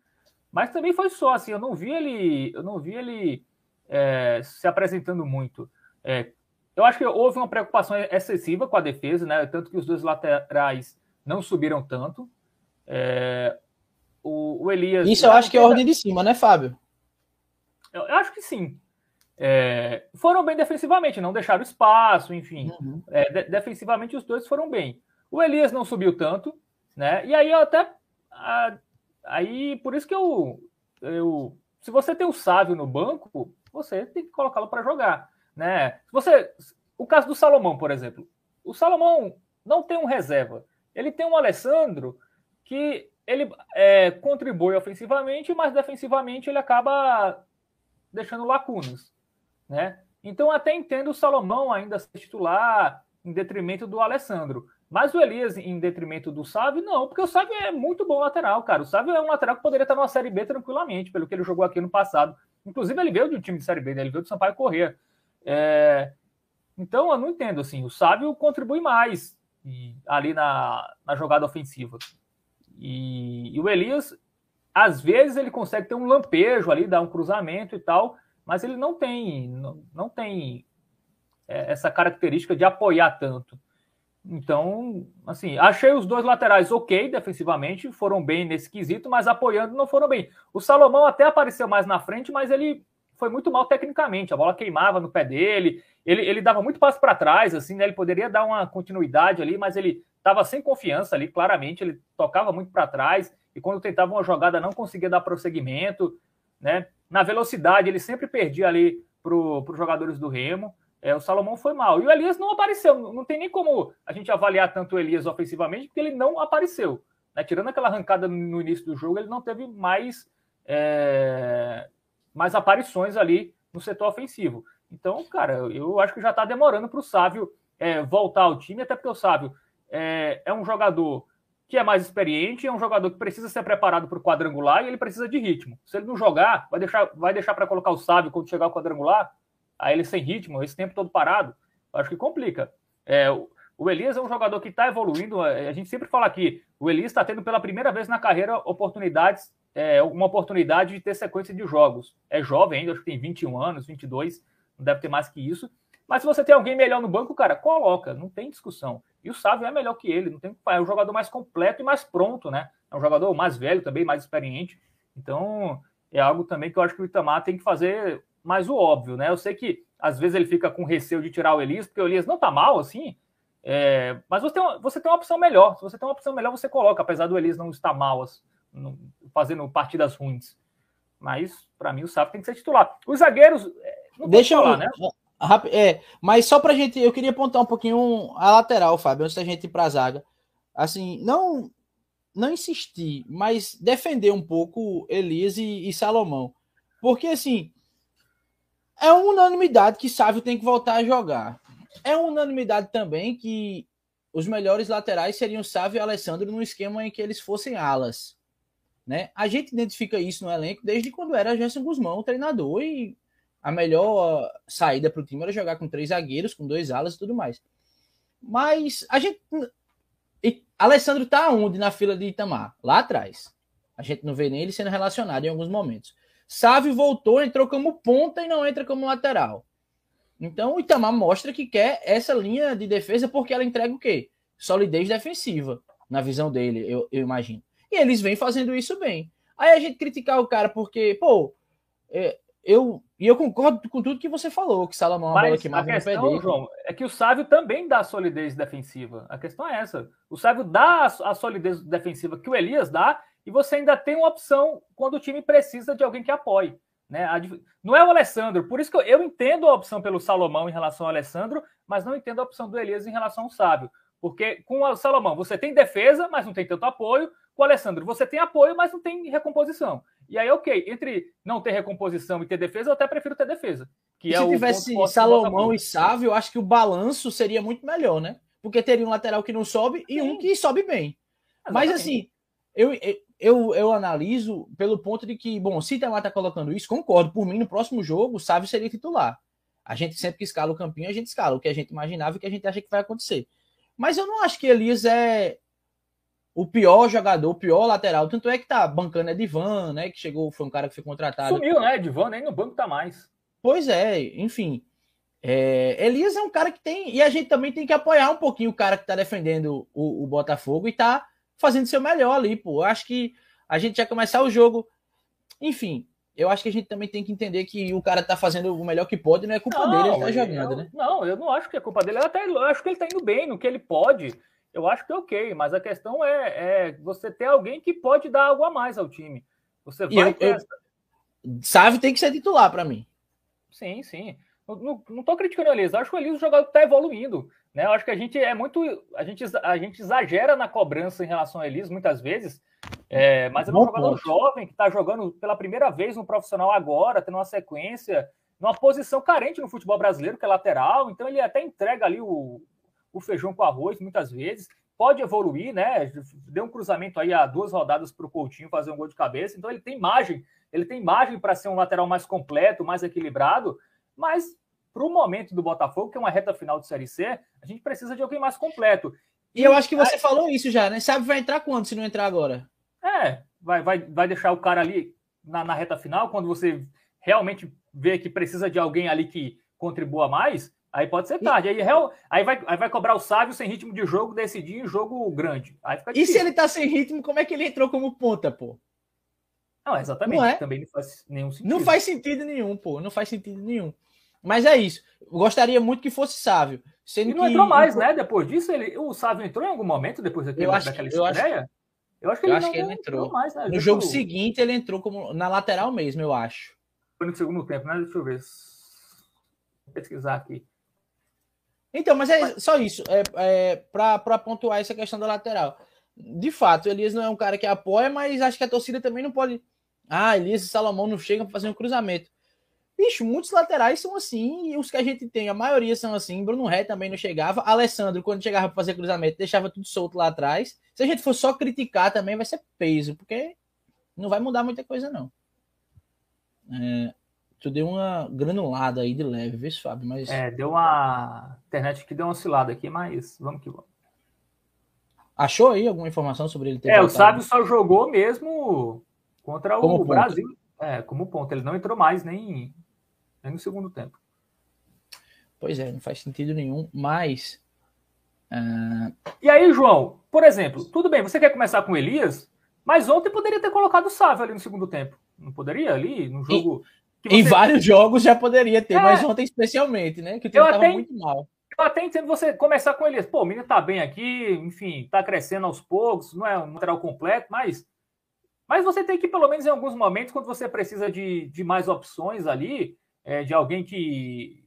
mas também foi só assim. Eu não vi ele, eu não vi ele é, se apresentando muito. É, eu acho que houve uma preocupação excessiva com a defesa, né? Tanto que os dois laterais não subiram tanto. É, o, o, Elias. Isso eu acho que é ordem de cima, né, Fábio? Eu, eu acho que sim. É, foram bem defensivamente, não deixaram espaço, enfim. Uhum. É, de, defensivamente os dois foram bem. O Elias não subiu tanto, né? E aí eu até. A, aí, por isso que eu, eu. Se você tem o Sávio no banco, você tem que colocá-lo para jogar. Né? Você, o caso do Salomão, por exemplo. O Salomão não tem um reserva. ele tem um Alessandro que ele é, contribui ofensivamente, mas defensivamente ele acaba deixando lacunas, né? Então até entendo o Salomão ainda ser titular em detrimento do Alessandro. Mas o Elias em detrimento do Sávio, não, porque o Sávio é muito bom lateral, cara. O Sávio é um lateral que poderia estar numa Série B tranquilamente, pelo que ele jogou aqui no passado. Inclusive, ele veio de um time de Série B, né? ele veio do Sampaio Corrêa. É... Então, eu não entendo, assim, o Sávio contribui mais ali na, na jogada ofensiva. E, e, o Elias, às vezes, ele consegue ter um lampejo ali, dar um cruzamento e tal, mas ele não tem, não, não tem é, essa característica de apoiar tanto. Então, assim, achei os dois laterais ok defensivamente, foram bem nesse quesito, mas apoiando não foram bem. O Salomão até apareceu mais na frente, mas ele foi muito mal tecnicamente. A bola queimava no pé dele, ele, ele dava muito passo para trás, assim, né? Ele poderia dar uma continuidade ali, mas ele estava sem confiança ali, claramente. Ele tocava muito para trás e quando tentava uma jogada não conseguia dar prosseguimento, né? Na velocidade, ele sempre perdia ali para os jogadores do Remo. É, o Salomão foi mal. E o Elias não apareceu. Não tem nem como a gente avaliar tanto o Elias ofensivamente, porque ele não apareceu. Né? Tirando aquela arrancada no início do jogo, ele não teve mais, é, mais aparições ali no setor ofensivo. Então, cara, eu acho que já está demorando para o Sávio é, voltar ao time, até porque o Sávio é, é um jogador que é mais experiente, é um jogador que precisa ser preparado para o quadrangular e ele precisa de ritmo. Se ele não jogar, vai deixar, vai deixar para colocar o Sávio quando chegar ao quadrangular, aí ele sem ritmo, esse tempo todo parado, acho que complica. É, o Elias é um jogador que está evoluindo. É, a gente sempre fala aqui, o Elias está tendo pela primeira vez na carreira oportunidades, é, uma oportunidade de ter sequência de jogos. É jovem ainda, acho que tem 21 anos, 22, não deve ter mais que isso. Mas se você tem alguém melhor no banco, cara, coloca, não tem discussão. E o Sávio é melhor que ele, não tem é um jogador mais completo e mais pronto, né? É um jogador mais velho também, mais experiente. Então, é algo também que eu acho que o Itamar tem que fazer mais o óbvio, né? Eu sei que às vezes ele fica com receio de tirar o Elias, porque o Elias não tá mal assim, é, mas você tem, uma, você tem uma opção melhor. Se você tem uma opção melhor, você coloca, apesar do Elias não estar mal, assim, fazendo partidas ruins. Mas, para mim, o Sávio tem que ser titular. Os zagueiros. É, Deixa falar, eu. Né? É, mas só pra gente. Eu queria apontar um pouquinho a lateral, Fábio, antes da gente ir pra zaga. Assim, não. Não insistir, mas defender um pouco Elias e, Salomão. Porque, assim, é uma unanimidade que Sávio tem que voltar a jogar. É uma unanimidade também que os melhores laterais seriam Sávio e Alessandro no esquema em que eles fossem alas. Né? A gente identifica isso no elenco desde quando era Gerson Guzmão o treinador e a melhor saída para o time era jogar com três zagueiros, com dois alas e tudo mais. Mas a gente. E Alessandro está onde na fila de Itamar? Lá atrás. A gente não vê nem ele sendo relacionado em alguns momentos. Sávio voltou, entrou como ponta e não entra como lateral. Então o Itamar mostra que quer essa linha de defesa porque ela entrega o quê? Solidez defensiva, na visão dele, eu, eu imagino. E eles vêm fazendo isso bem. Aí a gente criticar o cara porque, pô, é, eu e eu concordo com tudo que você falou, que Salomão é uma bola que mais no pé dele. João, é que o Sávio também dá solidez defensiva. A questão é essa. O Sávio dá a solidez defensiva que o Elias dá e você ainda tem uma opção quando o time precisa de alguém que apoie. Né? Não é o Alessandro, por isso que eu, eu entendo a opção pelo Salomão em relação ao Alessandro, mas não entendo a opção do Elias em relação ao Sábio. Porque com o Salomão você tem defesa, mas não tem tanto apoio. Com o Alessandro você tem apoio, mas não tem recomposição. E aí, ok, entre não ter recomposição e ter defesa, eu até prefiro ter defesa. Que é se tivesse Salomão e Sávio, eu acho que o balanço seria muito melhor, né? Porque teria um lateral que não sobe e Sim. um que sobe bem. Exatamente. Mas assim, eu, eu, eu analiso pelo ponto de que, bom, se Itamar tá colocando isso, concordo. Por mim, no próximo jogo, o Sávio seria titular. A gente sempre que escala o campinho, a gente escala o que a gente imaginava e o que a gente acha que vai acontecer. Mas eu não acho que Elias é o pior jogador, o pior lateral. Tanto é que tá bancando é Divan, né? Que chegou, foi um cara que foi contratado. Sumiu, né? Divan nem no banco tá mais. Pois é, enfim. É, Elias é um cara que tem. E a gente também tem que apoiar um pouquinho o cara que tá defendendo o, o Botafogo e tá fazendo seu melhor ali, pô. Eu acho que a gente já começar o jogo. Enfim, eu acho que a gente também tem que entender que o cara tá fazendo o melhor que pode, não é culpa não, dele, ele tá jogando, eu, né? Não, eu não acho que é culpa dele. Eu até eu acho que ele tá indo bem no que ele pode. Eu acho que é ok, mas a questão é, é você ter alguém que pode dar algo a mais ao time. Você vai eu, eu, Sávio tem que ser titular para mim. Sim, sim. Não, não tô criticando o Elias, acho que o Elias o jogador está evoluindo. Né? Eu acho que a gente é muito. A gente, a gente exagera na cobrança em relação ao Elias muitas vezes. É, mas é um jogador jovem que está jogando pela primeira vez no profissional agora, tendo uma sequência, numa posição carente no futebol brasileiro, que é lateral. Então ele até entrega ali o, o feijão com arroz muitas vezes. Pode evoluir, né? Deu um cruzamento aí há duas rodadas para o Coutinho fazer um gol de cabeça. Então ele tem margem, ele tem margem para ser um lateral mais completo, mais equilibrado. Mas para o momento do Botafogo, que é uma reta final de Série C, a gente precisa de alguém mais completo. E, e eu acho que você falou isso já, né? Sabe vai entrar quando se não entrar agora? É, vai, vai, vai deixar o cara ali na, na reta final, quando você realmente vê que precisa de alguém ali que contribua mais, aí pode ser tarde. Aí, aí, vai, aí vai cobrar o sábio sem ritmo de jogo, decidir em jogo grande. Aí fica e se ele tá sem ritmo, como é que ele entrou como ponta, pô? Não, exatamente. Não é? Também não faz nenhum sentido. Não faz sentido nenhum, pô. Não faz sentido nenhum. Mas é isso. Eu gostaria muito que fosse Sávio. Sendo e não que... entrou mais, né? Depois disso, ele... o Sávio entrou em algum momento depois daquele, eu acho, daquela eu estreia? Acho... Eu acho que ele, acho que ele entrou. entrou mais, né? No jogo seguinte, ele entrou como na lateral mesmo, eu acho. Foi no segundo tempo, né? Deixa eu ver. Vou pesquisar aqui. Então, mas é só isso. É, é, para pontuar essa questão da lateral. De fato, Elias não é um cara que apoia, mas acho que a torcida também não pode. Ah, Elias e Salomão não chegam para fazer um cruzamento. Bicho, muitos laterais são assim, e os que a gente tem, a maioria são assim. Bruno Ré também não chegava. Alessandro, quando chegava para fazer cruzamento, deixava tudo solto lá atrás. Se a gente for só criticar também, vai ser peso, porque não vai mudar muita coisa, não. É, tu deu uma granulada aí de leve, vê, Fábio, mas. É, deu uma. internet que deu uma oscilada aqui, mas vamos que vamos. Achou aí alguma informação sobre ele ter É, voltado? o Sábio só jogou mesmo contra como o ponto. Brasil. É, como ponto. Ele não entrou mais nem nem no segundo tempo. Pois é, não faz sentido nenhum, mas. Uh... E aí, João, por exemplo, tudo bem, você quer começar com o Elias, mas ontem poderia ter colocado o Sávio ali no segundo tempo. Não poderia ali, no jogo. Você... Em vários jogos já poderia ter, é... mas ontem especialmente, né? Que o time estava muito mal. Eu até entendo você começar com Elias. Pô, o menino tá bem aqui, enfim, tá crescendo aos poucos, não é um lateral completo, mas. Mas você tem que, pelo menos em alguns momentos, quando você precisa de, de mais opções ali, é, de alguém que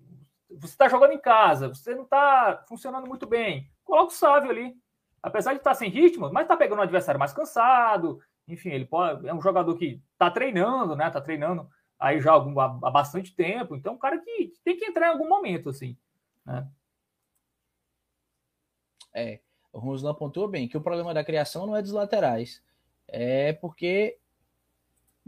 você está jogando em casa, você não está funcionando muito bem, coloca o Sávio ali. Apesar de estar tá sem ritmo, mas está pegando um adversário mais cansado. Enfim, ele pode, é um jogador que está treinando, né? Está treinando aí já há, algum, há, bastante tempo. Então, um cara que tem que entrar em algum momento, assim. Né? É, o Ruslan apontou bem que o problema da criação não é dos laterais. É porque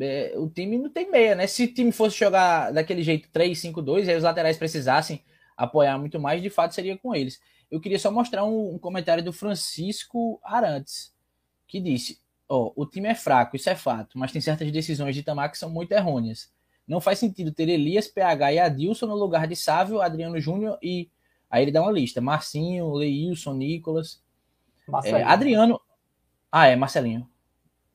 é, o time não tem meia, né? Se o time fosse jogar daquele jeito 3-5-2, e aí os laterais precisassem apoiar muito mais, de fato seria com eles. Eu queria só mostrar um, um comentário do Francisco Arantes, que disse: Ó, oh, o time é fraco, isso é fato, mas tem certas decisões de Tamar que são muito errôneas. Não faz sentido ter Elias, PH e Adilson no lugar de Sávio, Adriano Júnior e. Aí ele dá uma lista: Marcinho, Leilson, Nicolas. É, Adriano. Ah, é, Marcelinho.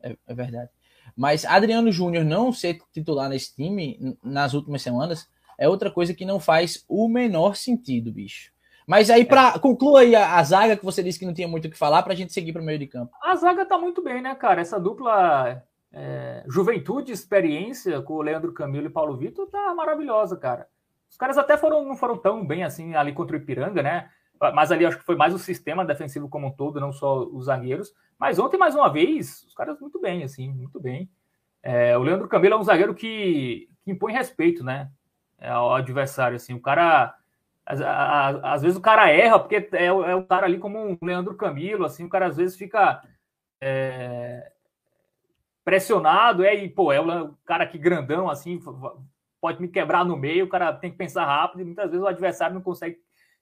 É, é verdade. Mas Adriano Júnior não ser titular nesse time nas últimas semanas é outra coisa que não faz o menor sentido, bicho. Mas aí, para é. conclua aí a, a, zaga que você disse que não tinha muito o que falar, para a gente seguir para o meio de campo. A zaga tá muito bem, né, cara? Essa dupla é, juventude, experiência com o Leandro Camilo e Paulo Vitor tá maravilhosa, cara. Os caras até foram, não foram tão bem assim ali contra o Ipiranga, né? Mas ali acho que foi mais o sistema defensivo como um todo, não só os zagueiros. Mas ontem, mais uma vez, os caras muito bem, assim, muito bem. É, o Leandro Camilo é um zagueiro que, que impõe respeito, né? Ao adversário, assim. O cara. Às, às vezes o cara erra, porque é, é o cara ali como um Leandro Camilo, assim, o cara às vezes fica é, pressionado, é, e, pô, é o cara que grandão, assim, pode me quebrar no meio, o cara tem que pensar rápido, e muitas vezes o adversário não consegue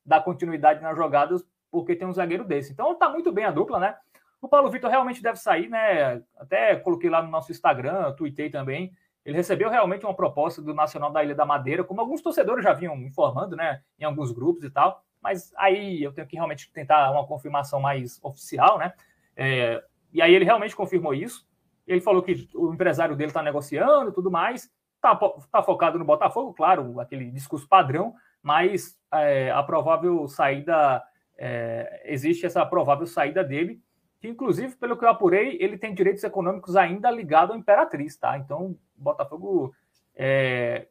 dar continuidade nas jogadas porque tem um zagueiro desse. Então tá muito bem a dupla, né? O Paulo Vitor realmente deve sair, né? Até coloquei lá no nosso Instagram, tuitei também. Ele recebeu realmente uma proposta do Nacional da Ilha da Madeira, como alguns torcedores já vinham informando, né? Em alguns grupos e tal. Mas aí eu tenho que realmente tentar uma confirmação mais oficial, né? É, e aí ele realmente confirmou isso. Ele falou que o empresário dele está negociando e tudo mais. Está tá focado no Botafogo, claro, aquele discurso padrão, mas é, a provável saída, é, existe essa provável saída dele que inclusive, pelo que eu apurei, ele tem direitos econômicos ainda ligado à Imperatriz, tá? Então, o Botafogo é,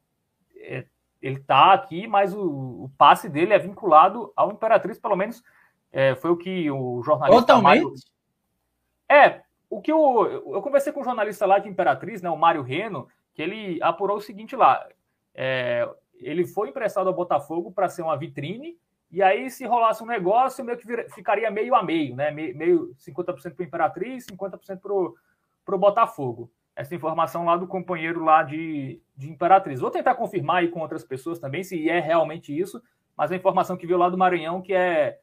é, ele tá aqui, mas o, o, passe dele é vinculado ao Imperatriz, pelo menos é, foi o que o jornalista. Totalmente. Mário... É, o que o, eu conversei com um jornalista lá de Imperatriz, né, o Mário Reno, que ele apurou o seguinte lá. É, ele foi emprestado ao Botafogo para ser uma vitrine, e aí, se rolasse um negócio, meio que ficaria meio a meio, né? Meio 50% para o Imperatriz, 50% para o Botafogo essa informação lá do companheiro lá de, de Imperatriz. Vou tentar confirmar aí com outras pessoas também se é realmente isso, mas a informação que veio lá do Maranhão que é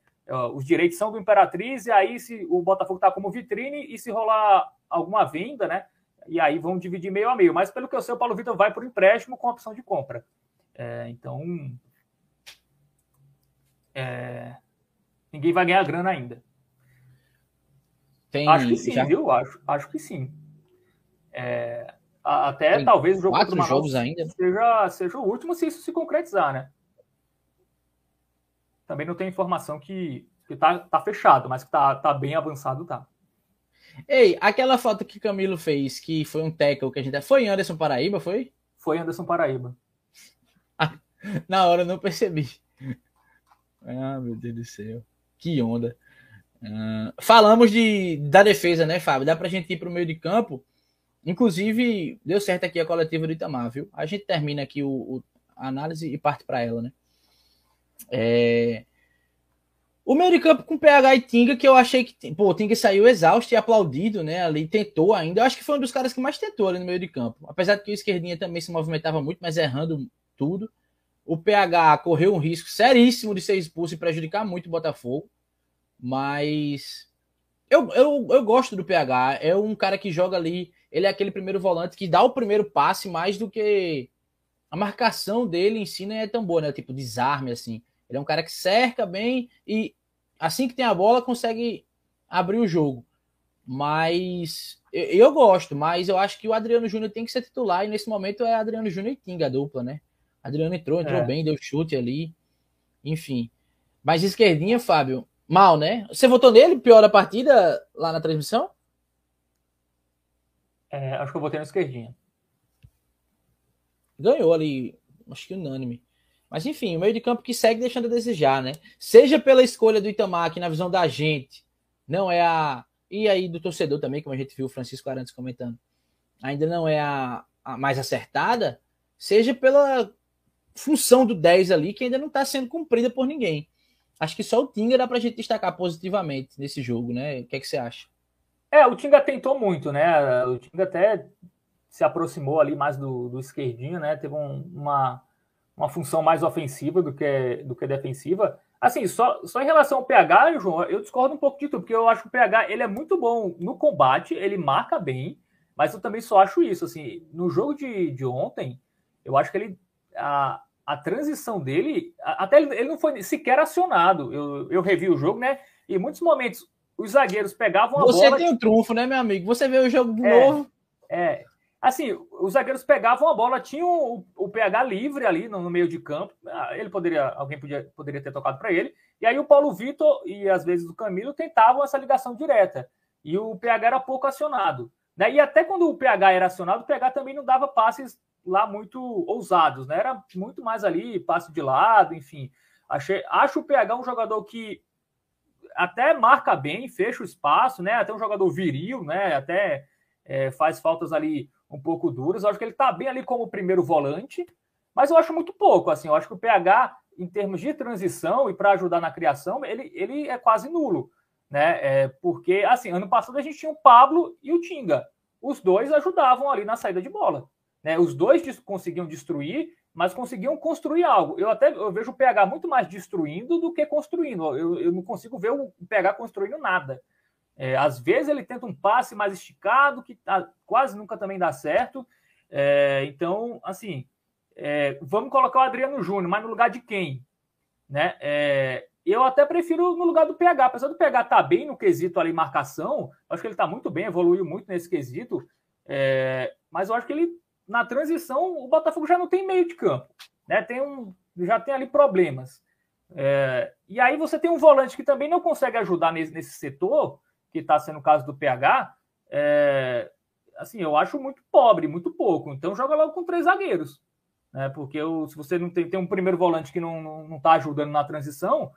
os direitos são do Imperatriz e aí se o Botafogo está como vitrine e se rolar alguma venda, né? E aí vão dividir meio a meio. Mas pelo que eu sei, o Paulo Vitor vai por empréstimo com opção de compra. É, então é, ninguém vai ganhar grana ainda. Tem, acho que sim, já... viu? Acho, acho que sim. É, até Tem talvez o jogo quatro jogos ainda seja, seja o último se isso se concretizar, né? Também não tem informação que, que tá, tá fechado, mas que tá, tá bem avançado, tá. Ei, aquela foto que Camilo fez, que foi um tackle que a gente. Foi Anderson Paraíba, foi? Foi Anderson Paraíba. Na hora eu não percebi. Ah, meu Deus do céu. Que onda. Uh, falamos de, da defesa, né, Fábio? Dá pra gente ir pro meio de campo. Inclusive, deu certo aqui a coletiva do Itamar, viu? A gente termina aqui o, o análise e parte para ela, né? É... O meio de campo com PH e Tinga, que eu achei que. Pô, o Tinga saiu exausto e aplaudido, né? Ali tentou ainda. Eu acho que foi um dos caras que mais tentou ali no meio de campo. Apesar de que o esquerdinha também se movimentava muito, mas errando tudo. O PH correu um risco seríssimo de ser expulso e prejudicar muito o Botafogo. Mas. Eu, eu, eu gosto do PH. É um cara que joga ali ele é aquele primeiro volante que dá o primeiro passe mais do que a marcação dele em si não é tão boa, né? Tipo, desarme, assim. Ele é um cara que cerca bem e assim que tem a bola consegue abrir o jogo. Mas eu, eu gosto, mas eu acho que o Adriano Júnior tem que ser titular e nesse momento é Adriano Júnior e Tinga a dupla, né? Adriano entrou, entrou é. bem, deu chute ali. Enfim. Mas esquerdinha, Fábio, mal, né? Você votou nele, pior da partida lá na transmissão? É, acho que eu votei na esquerdinha. Ganhou ali, acho que unânime. Mas enfim, o meio de campo que segue deixando a desejar, né? Seja pela escolha do Itamar, que na visão da gente não é a. E aí do torcedor também, como a gente viu o Francisco Arantes comentando, ainda não é a, a mais acertada, seja pela função do 10 ali, que ainda não está sendo cumprida por ninguém. Acho que só o Tinga dá para a gente destacar positivamente nesse jogo, né? O que é que você acha? É, o Tinga tentou muito, né? O Tinga até se aproximou ali mais do, do esquerdinho, né? Teve um, uma, uma função mais ofensiva do que, do que defensiva. Assim, só, só em relação ao PH, João, eu discordo um pouco de tudo, porque eu acho que o PH ele é muito bom no combate, ele marca bem, mas eu também só acho isso. Assim, no jogo de, de ontem, eu acho que ele. A, a transição dele, até ele, ele não foi sequer acionado. Eu, eu revi o jogo, né? E em muitos momentos os zagueiros pegavam a Você bola. Você tem um trunfo, né, meu amigo? Você vê o jogo de é, novo. É. Assim, os zagueiros pegavam a bola, tinham o, o PH livre ali no, no, meio de campo. Ah, ele poderia, alguém podia, poderia ter tocado para ele. E aí o Paulo Vitor e às vezes o Camilo tentavam essa ligação direta. E o PH era pouco acionado. Né? E até quando o PH era acionado, o PH também não dava passes lá muito ousados, né? Era muito mais ali, passe de lado, enfim. Achei, acho o PH um jogador que até marca bem, fecha o espaço, né? Até um jogador viril, né? Até é, faz faltas ali um pouco duras. Eu acho que ele tá bem ali como primeiro volante, mas eu acho muito pouco. Assim, eu acho que o PH, em termos de transição e para ajudar na criação, ele, ele é quase nulo, né? É, porque, assim, ano passado a gente tinha o Pablo e o Tinga. Os dois ajudavam ali na saída de bola. Né? Os dois conseguiam destruir mas conseguiam construir algo. Eu até eu vejo o PH muito mais destruindo do que construindo. Eu, eu não consigo ver o PH construindo nada. É, às vezes ele tenta um passe mais esticado, que tá, quase nunca também dá certo. É, então, assim, é, vamos colocar o Adriano Júnior, mas no lugar de quem? Né? É, eu até prefiro no lugar do PH. Apesar do PH estar tá bem no quesito ali, marcação, acho que ele está muito bem, evoluiu muito nesse quesito. É, mas eu acho que ele na transição, o Botafogo já não tem meio de campo, né? Tem um, já tem ali problemas. É, e aí você tem um volante que também não consegue ajudar nesse, nesse setor, que está sendo o caso do PH. É, assim, eu acho muito pobre, muito pouco. Então joga logo com três zagueiros. né? Porque o, se você não tem, tem um primeiro volante que não, não, não tá ajudando na transição,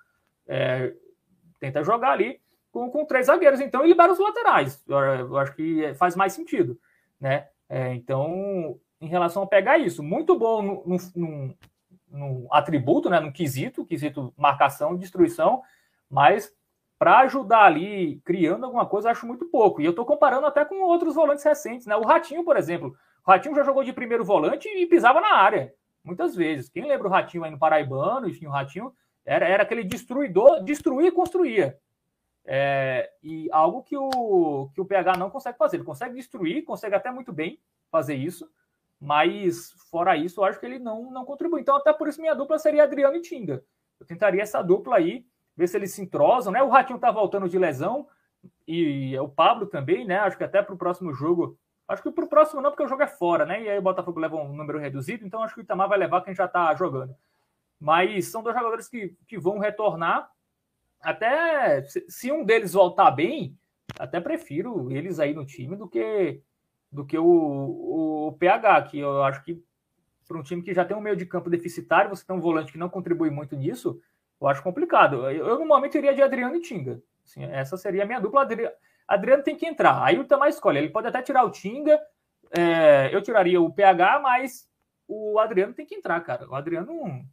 é, tenta jogar ali com, com três zagueiros, então, e libera os laterais. Eu, eu acho que faz mais sentido, né? É, então, em relação a pegar isso, muito bom no, no, no, no atributo, né? No quesito, quesito marcação, destruição, mas para ajudar ali, criando alguma coisa, acho muito pouco. E eu estou comparando até com outros volantes recentes, né? O Ratinho, por exemplo. O Ratinho já jogou de primeiro volante e pisava na área, muitas vezes. Quem lembra o Ratinho aí no Paraibano, enfim, o Ratinho era, era aquele destruidor, destruía e construía. É, e algo que o, que o PH não consegue fazer. Ele consegue destruir, consegue até muito bem fazer isso, mas fora isso, eu acho que ele não, não contribui. Então, até por isso, minha dupla seria Adriano e Tinga. Eu tentaria essa dupla aí, ver se eles se entrosam, né? O Ratinho tá voltando de lesão, e o Pablo também, né? Acho que até para o próximo jogo. Acho que para o próximo não, porque o jogo é fora, né? E aí o Botafogo leva um número reduzido, então acho que o Itamar vai levar quem já está jogando. Mas são dois jogadores que, que vão retornar até se um deles voltar bem, até prefiro eles aí no time do que do que o, o, o PH, que eu acho que para um time que já tem um meio de campo deficitário, você tem um volante que não contribui muito nisso, eu acho complicado. Eu, eu normalmente iria de Adriano e Tinga. Assim, essa seria a minha dupla. Adriano, Adriano tem que entrar. Aí o Tamar escolhe. Ele pode até tirar o Tinga. É, eu tiraria o PH, mas o Adriano tem que entrar, cara. O Adriano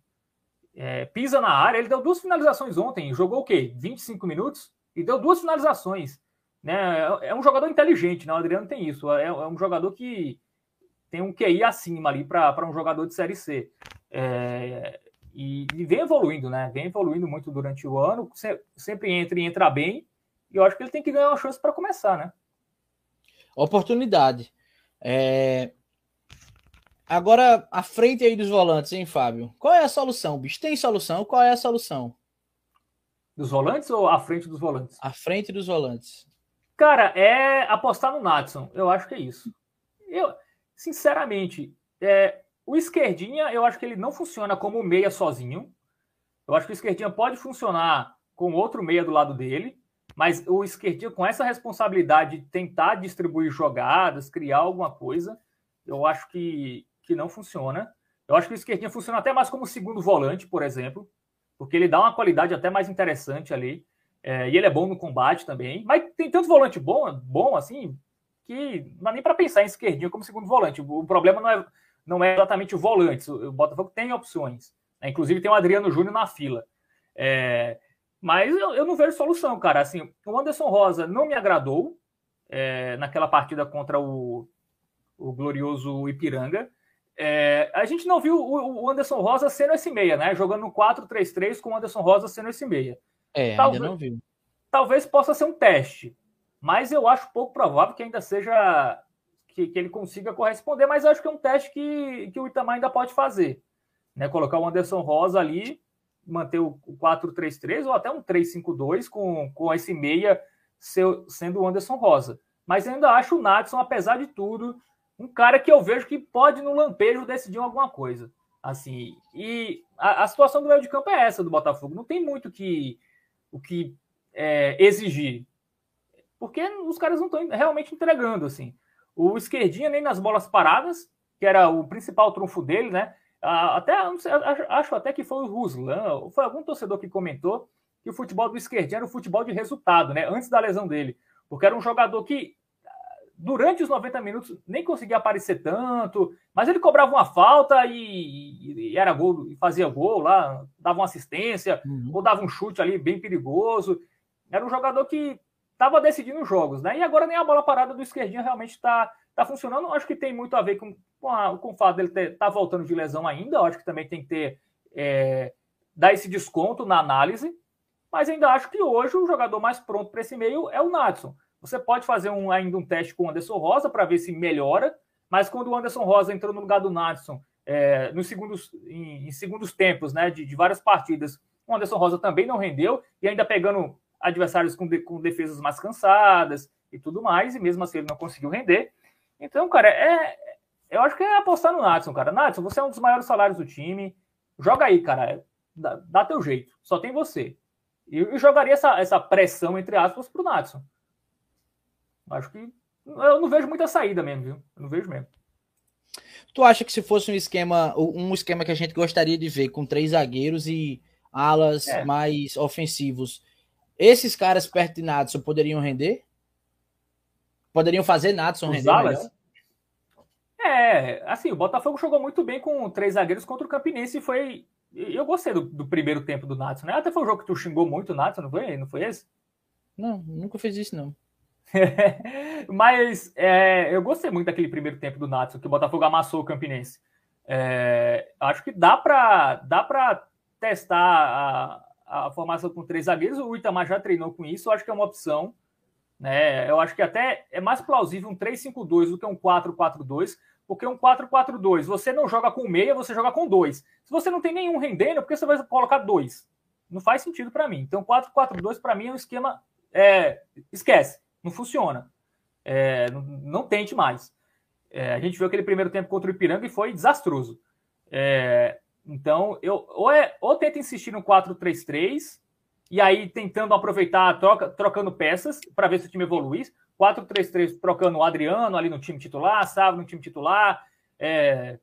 é, pisa na área. Ele deu duas finalizações ontem. Jogou o quê? 25 minutos? E deu duas finalizações. Né? É um jogador inteligente, né? O Adriano tem isso. É, é um jogador que tem um QI acima ali para um jogador de Série C. É, e, e, vem evoluindo, né? Vem evoluindo muito durante o ano. Sempre entra e entra bem. E eu acho que ele tem que ganhar uma chance para começar, né? Oportunidade. É, Agora, a frente aí dos volantes, hein, Fábio? Qual é a solução, bicho? Tem solução? Qual é a solução? Dos volantes ou à frente dos volantes? À frente dos volantes. Cara, é apostar no Natson. Eu acho que é isso. Eu, sinceramente, é, o esquerdinha, eu acho que ele não funciona como meia sozinho. Eu acho que o esquerdinha pode funcionar com outro meia do lado dele, mas o esquerdinha com essa responsabilidade de tentar distribuir jogadas, criar alguma coisa, eu acho que que não funciona. Eu acho que o esquerdinha funciona até mais como segundo volante, por exemplo, porque ele dá uma qualidade até mais interessante ali. É, e ele é bom no combate também. Mas tem tanto volante bom, bom assim, que não dá nem para pensar em esquerdinha como segundo volante. O problema não é, não é exatamente o volante. O Botafogo tem opções. Né? Inclusive tem o Adriano Júnior na fila. É, mas eu, eu, não vejo solução, cara. Assim, o Anderson Rosa não me agradou é, naquela partida contra o, o glorioso Ipiranga. É, a gente não viu o, Anderson Rosa sendo esse meia, né? Jogando no 4-3-3 com o Anderson Rosa sendo esse meia. É, talvez, ainda não viu. Talvez possa ser um teste, mas eu acho pouco provável que ainda seja que, que ele consiga corresponder, mas acho que é um teste que, que o Itamar ainda pode fazer. Né? Colocar o Anderson Rosa ali, manter o 4-3-3 ou até um 3-5-2 com, com esse meia ser, sendo o Anderson Rosa. Mas ainda acho o Natson, apesar de tudo, um cara que eu vejo que pode no lampejo decidir alguma coisa. Assim, e a, a situação do meio de campo é essa do Botafogo. Não tem muito que, o que é, exigir. Porque os caras não estão realmente entregando, assim. O esquerdinha nem nas bolas paradas, que era o principal trunfo dele, né? Até acho até que foi o Ruslan, foi algum torcedor que comentou que o futebol do esquerdinha era o futebol de resultado, né? Antes da lesão dele. Porque era um jogador que durante os 90 minutos nem conseguia aparecer tanto, mas ele cobrava uma falta e, e era gol, e fazia gol lá, dava uma assistência, uhum. ou dava um chute ali bem perigoso. Era um jogador que estava decidindo os jogos, né? E agora nem a bola parada do esquerdinho realmente está tá funcionando. Acho que tem muito a ver com, com, a, com o fato dele estar tá voltando de lesão ainda. Acho que também tem que ter é, dar esse desconto na análise. Mas ainda acho que hoje o jogador mais pronto para esse meio é o Natson. Você pode fazer um, ainda um teste com o Anderson Rosa para ver se melhora, mas quando o Anderson Rosa entrou no lugar do Natson é, nos segundos, em, em, segundos tempos né, de, de, várias partidas, o Anderson Rosa também não rendeu, e ainda pegando adversários com, de, com defesas mais cansadas e tudo mais, e mesmo assim ele não conseguiu render. Então, cara, é, eu acho que é apostar no Natson, cara. Natson, você é um dos maiores salários do time. Joga aí, cara. Dá, dá teu jeito. Só tem você. E eu, eu jogaria essa, essa pressão, entre aspas, pro Natson. Acho que eu não vejo muita saída mesmo, viu? Eu não vejo mesmo. Tu acha que se fosse um esquema, um esquema que a gente gostaria de ver com três zagueiros e alas é. mais ofensivos, esses caras perto de Natson poderiam render? Poderiam fazer Natson render alas? É, assim, o Botafogo jogou muito bem com três zagueiros contra o Campinense e foi. Eu gostei do, do primeiro tempo do Natson, né? Até foi um jogo que tu xingou muito o Natson, não foi? Não foi esse? Não, nunca fiz isso, não. Mas é, eu gostei muito daquele primeiro tempo do Natson, que o Botafogo amassou o Campinense. É, acho que dá para dá para testar a, a formação com três zagueiros. O Itamar já treinou com isso, eu acho que é uma opção. Né? Eu acho que até é mais plausível um 3-5-2 do que um 4-4-2, porque um 4-4-2 você não joga com meia, você joga com dois. Se você não tem nenhum rendendo, por que você vai colocar dois? Não faz sentido para mim. Então, 4-4-2 para mim é um esquema. É, esquece não funciona. É, não, não, tente mais. É, a gente viu aquele primeiro tempo contra o Ipiranga e foi desastroso. É, então, eu ou, é, ou tenta insistir no 4-3-3 e aí tentando aproveitar, troca, trocando peças para ver se o time evolui. 4-3-3 trocando o Adriano ali no time titular, Sávio no time titular, é,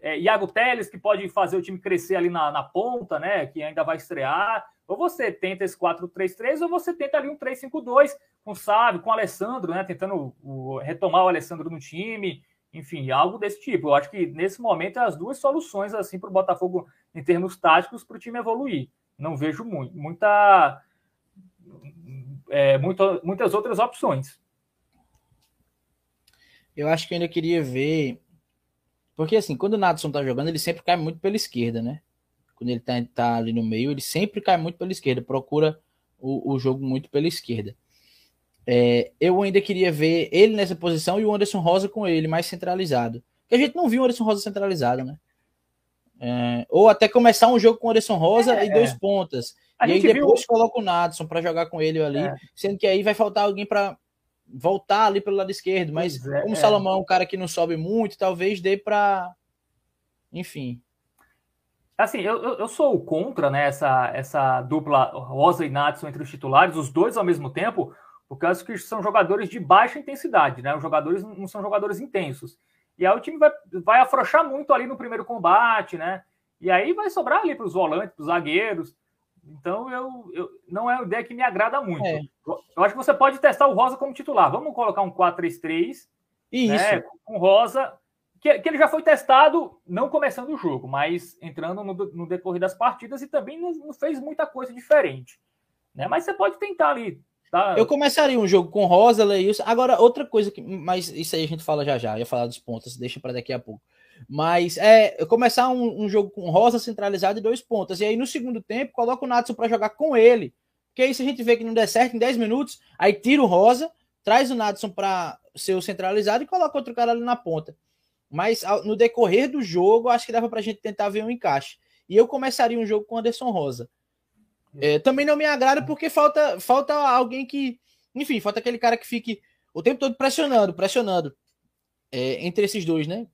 é, Iago Teles, que pode fazer o time crescer ali na, na ponta, né? Que ainda vai estrear. Ou você tenta esse 4-3-3, ou você tenta ali um 3-5-2 com o Sábio, com o Alessandro, né? Tentando o, retomar o Alessandro no time, enfim, algo desse tipo. Eu acho que nesse momento é as duas soluções assim para o Botafogo em termos táticos para o time evoluir. Não vejo muito, muita, é, muitas outras opções. Eu acho que eu ainda queria ver. Porque assim, quando o Nadson tá jogando, ele sempre cai muito pela esquerda, né? quando ele tá, tá ali no meio, ele sempre cai muito pela esquerda, procura o, o jogo muito pela esquerda. É, eu ainda queria ver ele nessa posição e o Anderson Rosa com ele, mais centralizado. Porque a gente não viu o Anderson Rosa centralizado, né? É, ou até começar um jogo com o Anderson Rosa é, e dois é. pontas. A e aí depois viu... coloca o Nadson para jogar com ele ali, é. sendo que aí vai faltar alguém para voltar ali pelo lado esquerdo. Mas é, como o Salomão é um cara que não sobe muito, talvez dê para. Enfim. Assim, eu, eu sou contra né, essa, essa dupla Rosa e Natson entre os titulares, os dois ao mesmo tempo, porque acho que são jogadores de baixa intensidade, né? Os jogadores não são jogadores intensos. E aí o time vai, vai afrouxar muito ali no primeiro combate, né? E aí vai sobrar ali para os volantes, para os zagueiros. Então eu, eu não é uma ideia que me agrada muito. É. Eu acho que você pode testar o Rosa como titular. Vamos colocar um 4-3-3, né? Com Rosa que, que, ele já foi testado, não começando o jogo, mas entrando no, no decorrer das partidas e também não, não, fez muita coisa diferente. Né? Mas você pode tentar ali. Tá? Eu começaria um jogo com Rosa, Leilson. Agora, outra coisa que. Mas isso aí a gente fala já já. Ia falar dos pontos, deixa para daqui a pouco. Mas é começar um, um, jogo com Rosa centralizado e dois pontas. E aí no segundo tempo, coloca o Natson para jogar com ele. Porque aí se a gente vê que não der certo em 10 minutos, aí tira o Rosa, traz o Natson para ser o centralizado e coloca outro cara ali na ponta. Mas no decorrer do jogo, acho que dava para a gente tentar ver um encaixe. E eu começaria um jogo com Anderson Rosa. É, também não me agrada porque falta, falta alguém que. Enfim, falta aquele cara que fique o tempo todo pressionando, pressionando. É, entre esses dois, né?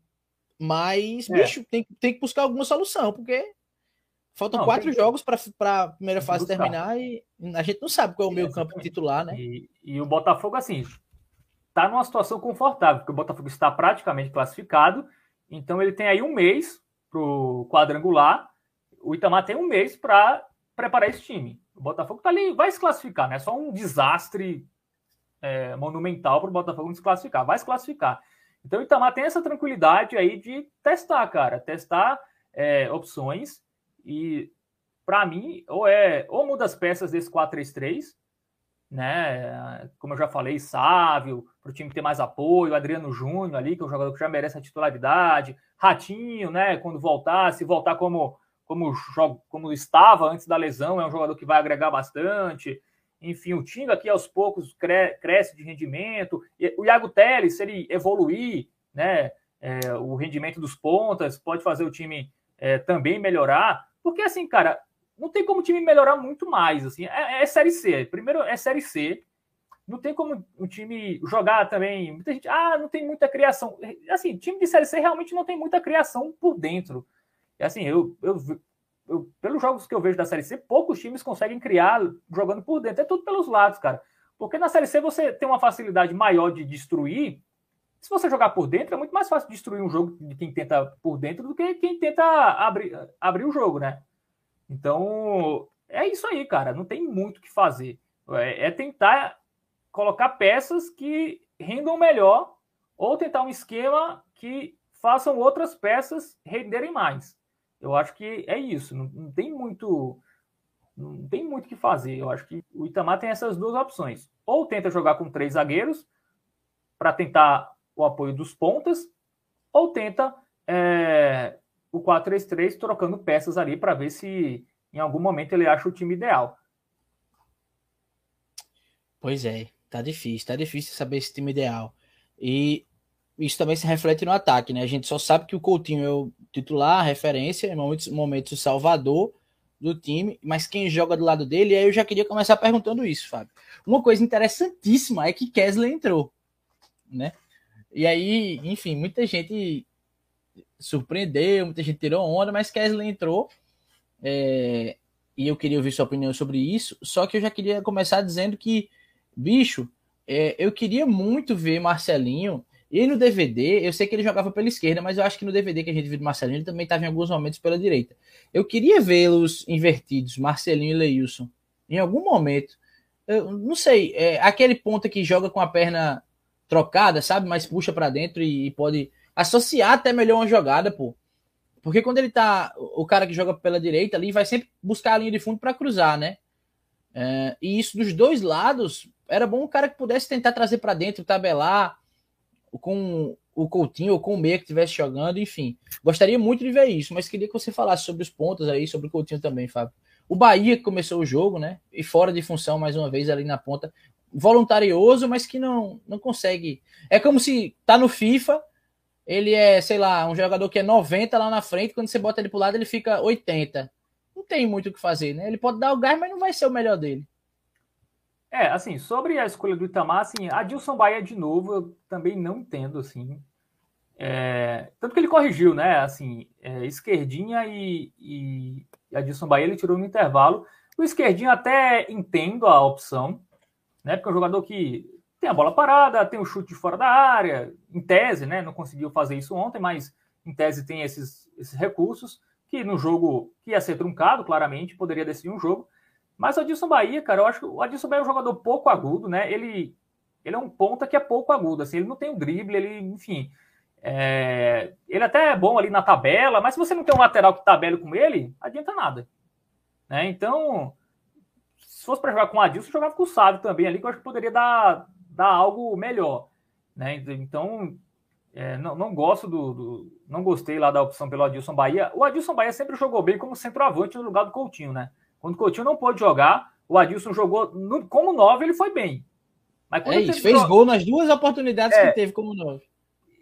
Mas, é. bicho, tem, tem que buscar alguma solução, porque faltam não, quatro jogos para a primeira fase terminar e a gente não sabe qual é o meio campo titular, né? E, e o Botafogo, assim, está numa situação confortável, porque o Botafogo está praticamente classificado, então ele tem aí um mês para o quadrangular, o Itamar tem um mês para preparar esse time. O Botafogo está ali, vai se classificar, né? É só um desastre é, monumental para o Botafogo se classificar, vai se classificar. Então o Itamar tem essa tranquilidade aí de testar, cara, testar é, opções e para mim, ou é ou muda as peças desse 4-3-3, né? Como eu já falei, Sávio, para o time ter mais apoio, Adriano Júnior ali, que é um jogador que já merece a titularidade, Ratinho, né? Quando voltar, se voltar como, como, como estava antes da lesão, é um jogador que vai agregar bastante. Enfim, o time aqui aos poucos cre cresce de rendimento. O Iago Teles, se ele evoluir, né? É, o rendimento dos pontas, pode fazer o time é, também melhorar. Porque, assim, cara, não tem como o time melhorar muito mais. Assim, é, é, Série C. Primeiro é Série C. Não tem como o time jogar também. Muita gente, ah, não tem muita criação. Assim, time de Série C realmente não tem muita criação por dentro. E assim, eu, eu, eu, pelos jogos que eu vejo da Série C, poucos times conseguem criar jogando por dentro. É tudo pelos lados, cara. Porque na Série C você tem uma facilidade maior de destruir Se você jogar por dentro, é muito mais fácil destruir um jogo de quem tenta por dentro do que quem tenta abrir, abrir o jogo, né? Então, é isso aí, cara. Não tem muito o que fazer. É, é tentar colocar peças que rendam melhor ou tentar um esquema que façam outras peças renderem mais. Eu acho que é isso. Não, não tem muito não tem muito o que fazer. Eu acho que o Itamar tem essas duas opções. Ou tenta jogar com três zagueiros para tentar o apoio dos pontas, ou tenta é, o 4-3-3 trocando peças ali para ver se em algum momento ele acha o time ideal. Pois é, tá difícil, tá difícil saber esse time ideal. E isso também se reflete no ataque, né? A gente só sabe que o Coutinho é o titular, a referência, em muitos momentos o salvador do time, mas quem joga do lado dele, aí eu já queria começar perguntando isso, Fábio. Uma coisa interessantíssima é que Kesley entrou, né? E aí, enfim, muita gente surpreendeu, muita gente tirou onda, mas Kesley entrou. É, e eu queria ouvir sua opinião sobre isso. Só que eu já queria começar dizendo que, bicho, é, eu queria muito ver Marcelinho. E no DVD, eu sei que ele jogava pela esquerda, mas eu acho que no DVD que a gente viu do Marcelinho, ele também estava em alguns momentos pela direita. Eu queria vê-los invertidos, Marcelinho e Leilson, em algum momento. Eu não sei, é, aquele ponta que joga com a perna trocada, sabe? Mas puxa para dentro e, e, pode associar até melhor uma jogada, pô. Porque quando ele tá. O cara que joga pela direita ali vai sempre buscar a linha de fundo para cruzar, né? É, e isso dos dois lados, era bom o cara que pudesse tentar trazer para dentro, tabelar com o Coutinho ou com o Meia que estivesse jogando, enfim. Gostaria muito de ver isso, mas queria que você falasse sobre os pontos aí, sobre o Coutinho também, Fábio. O Bahia que começou o jogo, né? E fora de função mais uma vez ali na ponta, voluntarioso, mas que não, não consegue. É como se tá no FIFA, ele é, sei lá, um jogador que é 90 lá na frente, quando você bota ele pro lado, ele fica 80. Não tem muito o que fazer, né? Ele pode dar o gás, mas não vai ser o melhor dele. É, assim, sobre a escolha do Itamar, assim, a Dilson Bahia de novo, eu também não entendo, assim. É, tanto que ele corrigiu, né? Assim, é, esquerdinha e, e, e a Dilson Bahia ele tirou no intervalo. O esquerdinho até entendo a opção, né? Porque é um jogador que tem a bola parada, tem o chute fora da área, em tese, né? Não conseguiu fazer isso ontem, mas em tese tem esses, esses recursos que no jogo que ia ser truncado, claramente, poderia decidir um jogo. Mas o Adilson Bahia, cara, eu acho que o Adilson Bahia é um jogador pouco agudo, né? Ele, ele é um ponta que é pouco agudo, assim, ele não tem o um drible, ele, enfim. É, ele até é bom ali na tabela, mas se você não tem um lateral que tabele com ele, adianta nada. Né? Então, se fosse para jogar com o Adilson, jogava com o Sábio também ali, que eu acho que poderia dar, dar algo melhor. Né? Então, é, não, não gosto do, do, Não gostei lá da opção pelo Adilson Bahia. O Adilson Bahia sempre jogou bem como centroavante no lugar do Coutinho, né? Quando o Coutinho não pôde jogar, o Adilson jogou no, como nove, ele foi bem. Mas é isso, fez gol nas duas oportunidades é, que teve como nove.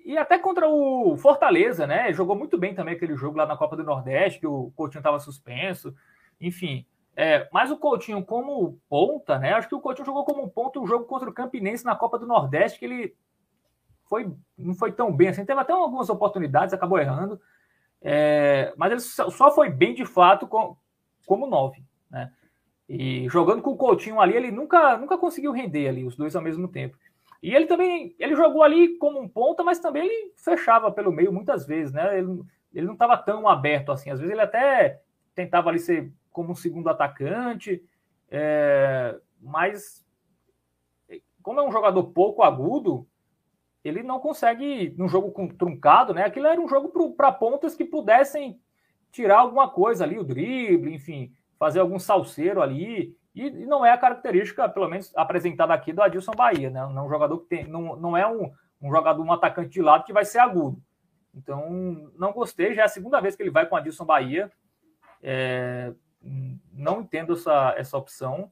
E até contra o Fortaleza, né? Jogou muito bem também aquele jogo lá na Copa do Nordeste, que o Coutinho estava suspenso. Enfim, é, mas o Coutinho como ponta, né? Acho que o Coutinho jogou como ponta o jogo contra o Campinense na Copa do Nordeste, que ele foi, não foi tão bem assim. Teve até algumas oportunidades, acabou errando. É, mas ele só foi bem de fato com, como nove, né? E jogando com o Coutinho ali, ele nunca, nunca conseguiu render ali, os dois ao mesmo tempo. E ele também, ele jogou ali como um ponta, mas também ele fechava pelo meio muitas vezes, né? Ele, ele não estava tão aberto assim. Às vezes ele até tentava ali ser como um segundo atacante, é, mas como é um jogador pouco agudo, ele não consegue, num jogo com, truncado, né? Aquilo era um jogo para pontas que pudessem tirar alguma coisa ali, o drible, enfim, fazer algum salseiro ali. E, e não é a característica, pelo menos apresentada aqui, do Adilson Bahia, né? Não é um jogador que tem, não, não é um, um jogador, um atacante de lado que vai ser agudo. Então, não gostei. Já é a segunda vez que ele vai com o Adilson Bahia. É, não entendo essa, essa opção.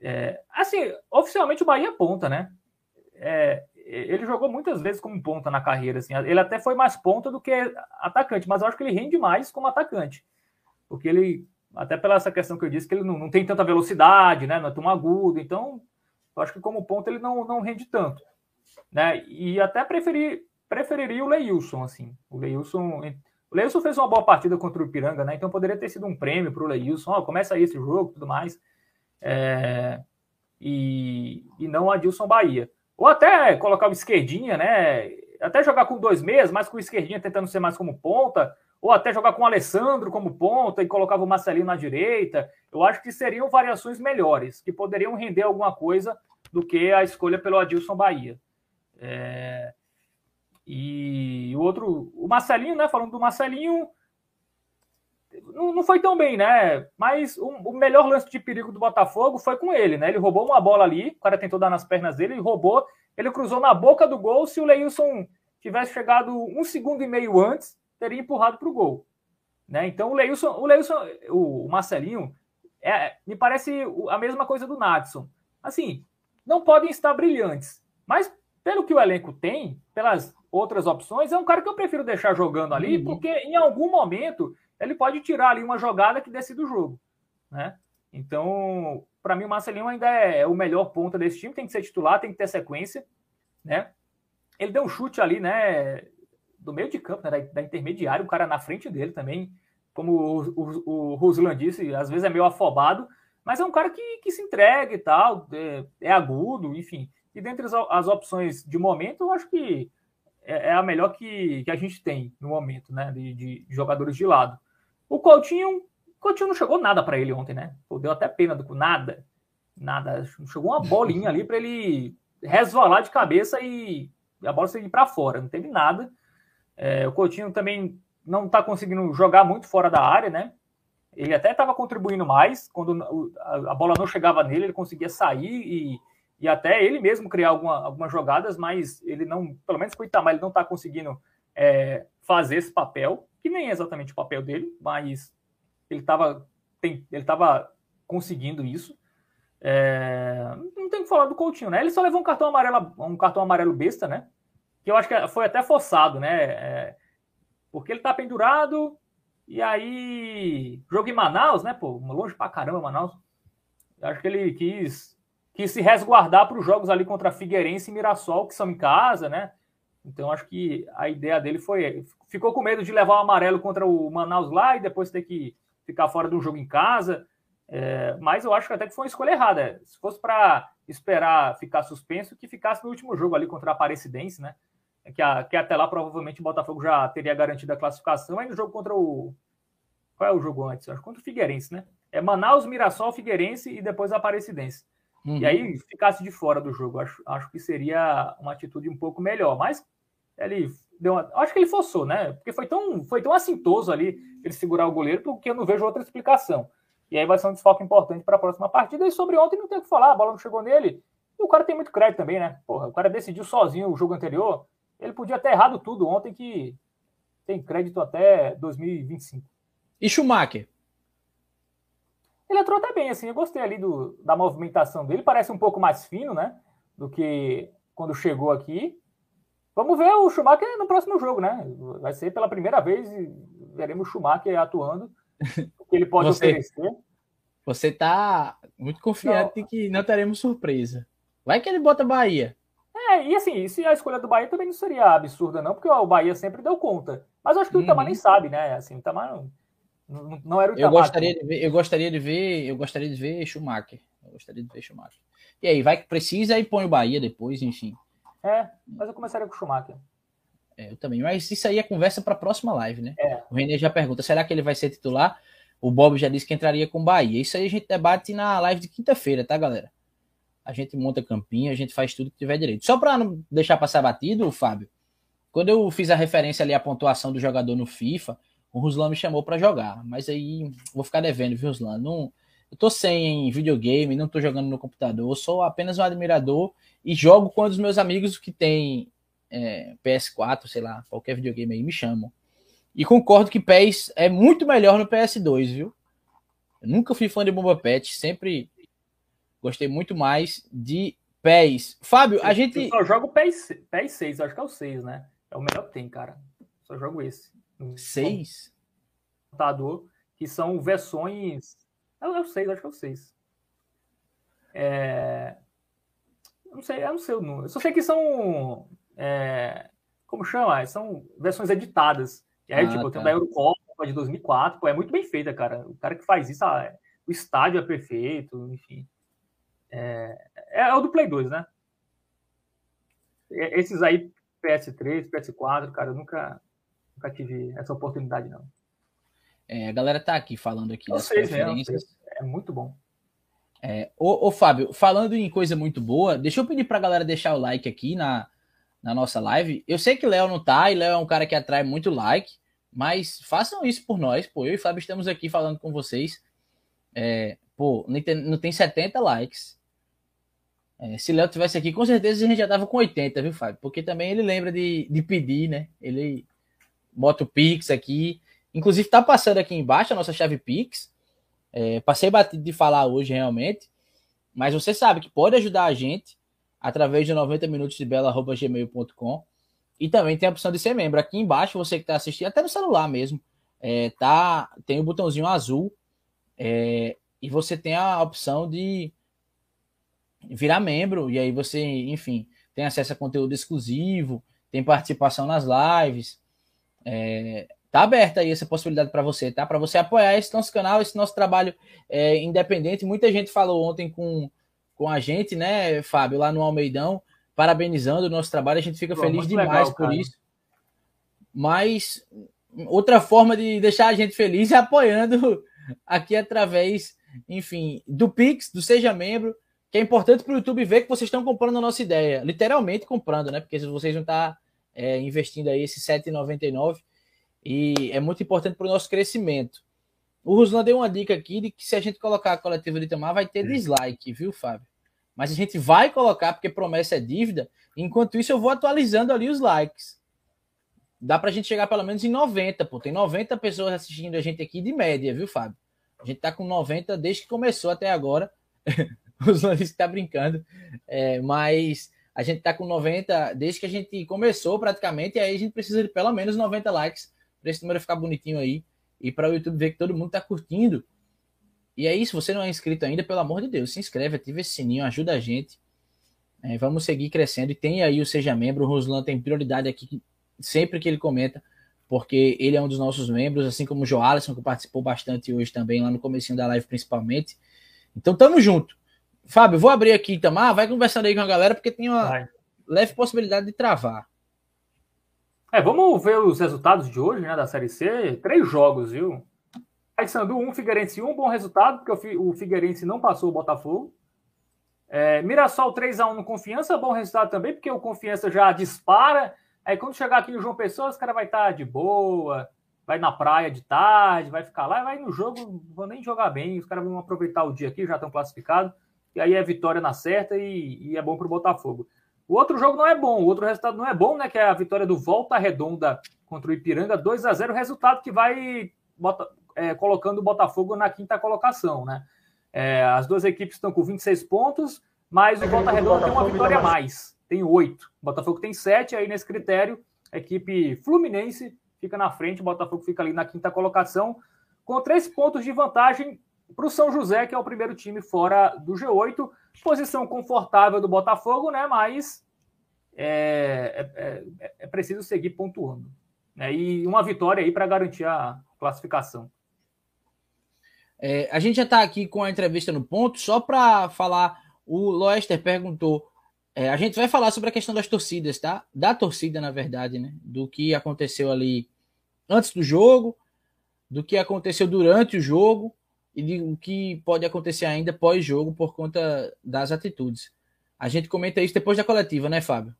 É, assim, oficialmente o Bahia é ponta, né? É, ele jogou muitas vezes como ponta na carreira, assim. Ele até foi mais ponta do que atacante, mas eu acho que ele rende mais como atacante. Porque ele, até pela essa questão que eu disse, que ele não, não tem tanta velocidade, né? Não é tão agudo. Então, eu acho que como ponta ele não, não rende tanto. Né? E até preferi, preferiria o Leilson, assim. O Leilson o Leilson fez uma boa partida contra o Ipiranga, né? Então poderia ter sido um prêmio para o Leilson. Oh, começa aí esse jogo tudo mais. É... E, e não a Dilson Bahia. Ou até colocar o esquerdinha, né? até jogar com dois meias, mas com o esquerdinha tentando ser mais como ponta, ou até jogar com o Alessandro como ponta e colocava o Marcelinho na direita. Eu acho que seriam variações melhores, que poderiam render alguma coisa do que a escolha pelo Adilson Bahia. É... E o outro, o Marcelinho, né? Falando do Marcelinho, não, não foi tão bem, né? Mas o, o, melhor lance de perigo do Botafogo foi com ele, né? Ele roubou uma bola ali, o cara tentou dar nas pernas dele, ele roubou, ele cruzou na boca do gol. Se o Leilson tivesse chegado um segundo e meio antes, teria empurrado para o gol. Né? Então o Leilson, o, Leilson, o Marcelinho, é, me parece a mesma coisa do Natson. Assim, não podem estar brilhantes, mas pelo que o elenco tem, pelas outras opções, é um cara que eu prefiro deixar jogando ali, uhum. porque em algum momento ele pode tirar ali uma jogada que decida o jogo, né? Então, para mim, o Marcelinho ainda é o melhor ponta desse time, tem que ser titular, tem que ter sequência, né? Ele deu um chute ali, né? Do meio de campo, né? Da, da intermediária, o cara na frente dele também, como o, o, o Ruslan disse, às vezes é meio afobado, mas é um cara que, que se entrega e tal, é, é agudo, enfim. E dentre as, as, opções de momento, eu acho que é, é, a melhor que, que a gente tem no momento, né? De, de jogadores de lado. O Coutinho, Coutinho não chegou nada para ele ontem, né? Pô, deu até pena do nada. Nada. Chegou uma bolinha ali para ele resvalar de cabeça e a bola sair para fora. Não teve nada. É, o Coutinho também não está conseguindo jogar muito fora da área, né? Ele até estava contribuindo mais. Quando a bola não chegava nele, ele conseguia sair e, e até ele mesmo criar alguma, algumas jogadas, mas ele não, pelo menos com o Itamar, ele não está conseguindo é, fazer esse papel que nem é exatamente o papel dele, mas ele estava ele tava conseguindo isso. É, não tem que falar do Coutinho, né? Ele só levou um cartão amarelo, um cartão amarelo besta, né? Que eu acho que foi até forçado, né? É, porque ele tá pendurado e aí jogo em Manaus, né? Pô, longe pra caramba Manaus. Eu acho que ele quis, quis se resguardar para os jogos ali contra Figueirense e Mirassol, que são em casa, né? Então acho que a ideia dele foi. Ficou com medo de levar o amarelo contra o Manaus lá e depois ter que ficar fora do jogo em casa. É, mas eu acho que até que foi uma escolha errada. Se fosse para esperar ficar suspenso, que ficasse no último jogo ali contra a Aparecidense, né? Que, a, que até lá provavelmente o Botafogo já teria garantido a classificação. Aí no jogo contra o. Qual é o jogo antes? Acho contra o Figueirense, né? É Manaus, Mirassol, Figueirense e depois a Aparecidense. Uhum. E aí ficasse de fora do jogo. Acho, acho que seria uma atitude um pouco melhor. Mas ele deu uma, acho que ele forçou, né? Porque foi tão, foi tão assintoso ali ele segurar o goleiro, porque eu não vejo outra explicação. E aí vai ser um desfoque importante para a próxima partida. E sobre ontem não tem o que falar, a bola não chegou nele. E o cara tem muito crédito também, né? Porra, o cara decidiu sozinho o jogo anterior. Ele podia ter errado tudo ontem, que tem crédito até 2025. E Schumacher? Ele entrou até bem, assim. Eu gostei ali do, da movimentação dele. Parece um pouco mais fino, né? Do que quando chegou aqui. Vamos ver o Schumacher no próximo jogo, né? Vai ser pela primeira vez e veremos o Schumacher atuando, o que ele pode você, oferecer. Você está muito confiante não. de que não teremos surpresa. Vai que ele bota Bahia. É, e assim, se a escolha do Bahia também não seria absurda, não, porque o Bahia sempre deu conta. Mas eu acho que uhum. o Itamar nem sabe, né? Assim, o Itamar não, não, não era o Itamar. Eu gostaria, de ver, eu gostaria de ver, eu gostaria de ver Schumacher. Eu gostaria de ver Schumacher. E aí, vai que precisa e põe o Bahia depois, enfim. É, mas eu começaria com o Schumacher. É, eu também. Mas isso aí é conversa para a próxima live, né? É. O René já pergunta: será que ele vai ser titular? O Bob já disse que entraria com o Bahia. Isso aí a gente debate na live de quinta-feira, tá, galera? A gente monta campinho, a gente faz tudo que tiver direito. Só para não deixar passar batido, Fábio, quando eu fiz a referência ali à pontuação do jogador no FIFA, o Ruslan me chamou para jogar. Mas aí vou ficar devendo, viu, Ruslan? Não, eu tô sem videogame, não tô jogando no computador, sou apenas um admirador e jogo com os meus amigos que tem é, PS4, sei lá, qualquer videogame aí, me chamam. E concordo que PES é muito melhor no PS2, viu? Eu nunca fui fã de Bomba Pet, sempre gostei muito mais de PES. Fábio, a gente. Eu só jogo PES, PES 6, acho que é o 6, né? É o melhor que tem, cara. Só jogo esse. 6? Computador, que são versões. É o 6, acho que é o 6. É não sei, eu não sei o número. Eu só sei que são. É, como chama? São versões editadas. E aí, ah, tipo, tá. tem da Eurocopa de 2004. Pô, é muito bem feita, cara. O cara que faz isso, ah, o estádio é perfeito, enfim. É, é, é, o do Play 2, né? Esses aí PS3, PS4, cara, eu nunca, nunca tive essa oportunidade, não. É, a galera tá aqui falando aqui das preferências. Mesmo, é muito bom. É, ô, ô, Fábio, falando em coisa muito boa, deixa eu pedir pra galera deixar o like aqui na, na nossa live. Eu sei que Léo não tá, e Léo é um cara que atrai muito like, mas façam isso por nós, pô. Eu e Fábio estamos aqui falando com vocês. É, pô, não tem, não tem 70 likes. É, se Léo tivesse aqui, com certeza a gente já tava com 80, viu, Fábio? Porque também ele lembra de, de pedir, né? Ele bota o Pix aqui. Inclusive, tá passando aqui embaixo a nossa chave Pix. É, passei batido de falar hoje, realmente. Mas você sabe que pode ajudar a gente através de 90 minutos de bela.gmail.com. E também tem a opção de ser membro. Aqui embaixo, você que está assistindo, até no celular mesmo, é, tá, tem o um botãozinho azul. É, e você tem a opção de virar membro. E aí você, enfim, tem acesso a conteúdo exclusivo, tem participação nas lives. É, tá aberta aí essa possibilidade para você, tá? Para você apoiar esse nosso canal, esse nosso trabalho é, independente. Muita gente falou ontem com, com a gente, né, Fábio, lá no Almeidão, parabenizando o nosso trabalho. A gente fica Pô, feliz demais legal, por isso. Mas outra forma de deixar a gente feliz é apoiando aqui através, enfim, do Pix, do Seja Membro, que é importante para o YouTube ver que vocês estão comprando a nossa ideia. Literalmente comprando, né? Porque se vocês não estão tá, é, investindo aí esse R$ 7,99 e é muito importante para o nosso crescimento. O Ruslan deu uma dica aqui de que se a gente colocar a coletiva de Tamar, vai ter dislike, viu, Fábio? Mas a gente vai colocar, porque promessa é dívida. Enquanto isso, eu vou atualizando ali os likes. Dá para a gente chegar pelo menos em 90, pô. Tem 90 pessoas assistindo a gente aqui de média, viu, Fábio? A gente tá com 90 desde que começou até agora. o Ruslan disse que tá brincando. É, mas a gente tá com 90 desde que a gente começou praticamente. E aí a gente precisa de pelo menos 90 likes para esse número ficar bonitinho aí e para o YouTube ver que todo mundo está curtindo. E é isso, você não é inscrito ainda, pelo amor de Deus, se inscreve, ativa esse sininho, ajuda a gente. É, vamos seguir crescendo e tem aí o Seja Membro. O Ruslan tem prioridade aqui sempre que ele comenta, porque ele é um dos nossos membros, assim como o Joalisson, que participou bastante hoje também, lá no começo da live principalmente. Então tamo junto. Fábio, vou abrir aqui, Tamar, vai conversando aí com a galera, porque tem uma vai. leve possibilidade de travar. É, vamos ver os resultados de hoje, né, da Série C. Três jogos, viu? Paysandu 1, um, Figueirense 1, um bom resultado, porque o Figueirense não passou o Botafogo. É, Mirassol 3x1 no Confiança, bom resultado também, porque o Confiança já dispara. Aí quando chegar aqui no João Pessoa, os caras vai estar tá de boa, vai na praia de tarde, vai ficar lá, vai no jogo, não vão nem jogar bem, os caras vão aproveitar o dia aqui, já estão classificados, e aí é vitória na certa e, e é bom para o Botafogo. O outro jogo não é bom, o outro resultado não é bom, né? Que é a vitória do Volta Redonda contra o Ipiranga, 2 a 0 resultado que vai bota, é, colocando o Botafogo na quinta colocação, né? É, as duas equipes estão com 26 pontos, mas o Volta Redonda tem uma vitória a mais, tem oito. O Botafogo tem sete, aí nesse critério, a equipe Fluminense fica na frente, o Botafogo fica ali na quinta colocação, com três pontos de vantagem para o São José, que é o primeiro time fora do G8. Posição confortável do Botafogo, né? Mas é, é, é, é preciso seguir pontuando. Né? E uma vitória aí para garantir a classificação. É, a gente já está aqui com a entrevista no ponto, só para falar, o Loester perguntou. É, a gente vai falar sobre a questão das torcidas, tá? Da torcida, na verdade, né? Do que aconteceu ali antes do jogo, do que aconteceu durante o jogo e o que pode acontecer ainda pós-jogo por conta das atitudes. A gente comenta isso depois da coletiva, né, Fábio?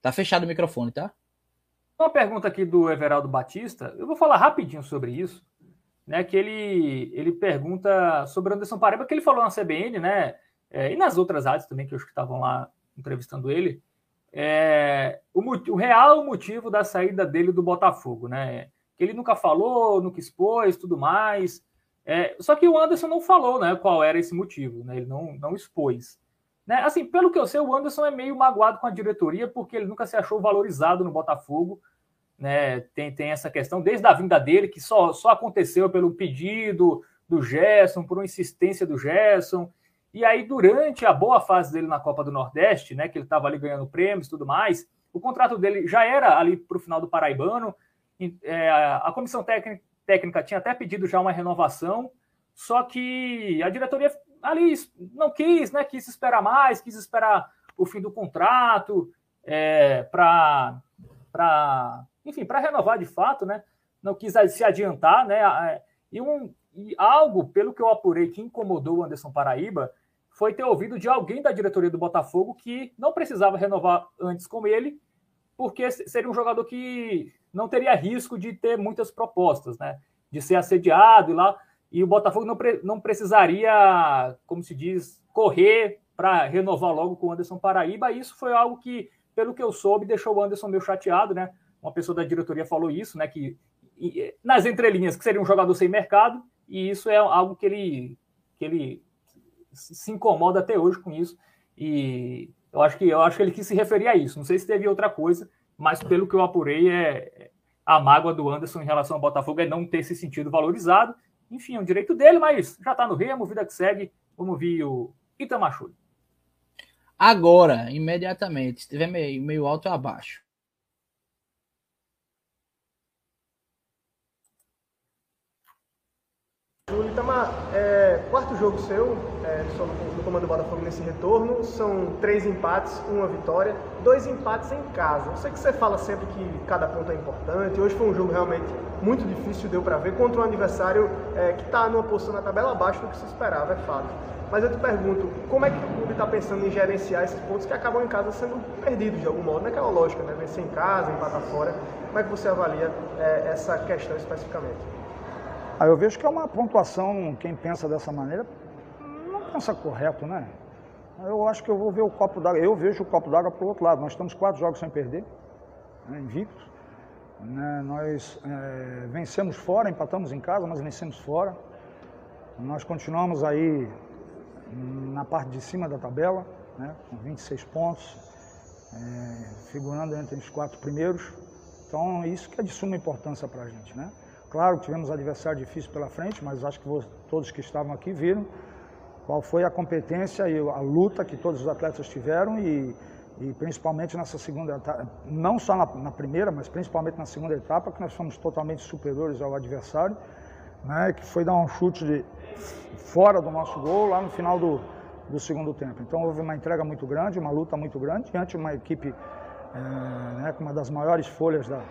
Tá fechado o microfone, tá? Uma pergunta aqui do Everaldo Batista. Eu vou falar rapidinho sobre isso, né? Que ele ele pergunta sobre Anderson Pareba, que ele falou na CBN, né? É, e nas outras áreas também que eu acho que estavam lá entrevistando ele. É, o, o real motivo da saída dele do Botafogo, né? Que ele nunca falou, nunca expôs, tudo mais. É, só que o Anderson não falou né, qual era esse motivo, né, ele não, não expôs. Né? Assim, pelo que eu sei, o Anderson é meio magoado com a diretoria porque ele nunca se achou valorizado no Botafogo. Né? Tem, tem essa questão desde a vinda dele, que só, só aconteceu pelo pedido do Gerson, por uma insistência do Gerson. E aí, durante a boa fase dele na Copa do Nordeste, né, que ele estava ali ganhando prêmios e tudo mais, o contrato dele já era ali para o final do Paraibano. É, a comissão técnica técnica tinha até pedido já uma renovação, só que a diretoria ali não quis, né? Quis esperar mais, quis esperar o fim do contrato. é, para, enfim, para renovar de fato, né? Não quis se adiantar, né? E, um, e algo, pelo que eu apurei, que incomodou o Anderson Paraíba foi ter ouvido de alguém da diretoria do Botafogo que não precisava renovar antes com ele, porque seria um jogador que não teria risco de ter muitas propostas, né? De ser assediado e lá. E o Botafogo não, pre, não precisaria, como se diz, correr para renovar logo com o Anderson Paraíba. Isso foi algo que, pelo que eu soube, deixou o Anderson meio chateado, né? Uma pessoa da diretoria falou isso, né? Que nas entrelinhas que seria um jogador sem mercado, e isso é algo que ele, que ele se incomoda até hoje com isso. E eu acho que eu acho que ele quis se referir a isso. Não sei se teve outra coisa, mas pelo que eu apurei, é a mágoa do Anderson em relação ao Botafogo é não ter se sentido valorizado. Enfim, é um direito dele, mas já está no Remo, vida que segue. Vamos ver o Itamachuri. Agora, imediatamente, se estiver meio, meio alto ou abaixo. Júlio Itamar, é, quarto jogo seu é, no, no comando do Botafogo nesse retorno, são três empates, uma vitória, dois empates em casa. Eu sei que você fala sempre que cada ponto é importante, hoje foi um jogo realmente muito difícil, deu para ver, contra um adversário é, que está numa posição na tabela abaixo do que se esperava, é fato. Mas eu te pergunto, como é que o clube está pensando em gerenciar esses pontos que acabam em casa sendo perdidos de algum modo? Naquela lógica, né? Vencer em casa, empatar fora. Como é que você avalia é, essa questão especificamente? Ah, eu vejo que é uma pontuação, quem pensa dessa maneira, não pensa correto, né? Eu acho que eu vou ver o copo d'água, eu vejo o copo d'água para o outro lado. Nós estamos quatro jogos sem perder, né, invictos. Né, nós é, vencemos fora, empatamos em casa, mas vencemos fora. Nós continuamos aí na parte de cima da tabela, né, com 26 pontos, é, figurando entre os quatro primeiros. Então, isso que é de suma importância para a gente, né? Claro que tivemos adversário difícil pela frente, mas acho que todos que estavam aqui viram qual foi a competência e a luta que todos os atletas tiveram e, e principalmente nessa segunda etapa, não só na, na, primeira, mas principalmente na segunda etapa, que nós fomos totalmente superiores ao adversário, né, que foi dar um chute de, fora do nosso gol lá no final do, do segundo tempo. Então houve uma entrega muito grande, uma luta muito grande diante de uma equipe é, né, com uma das maiores folhas da,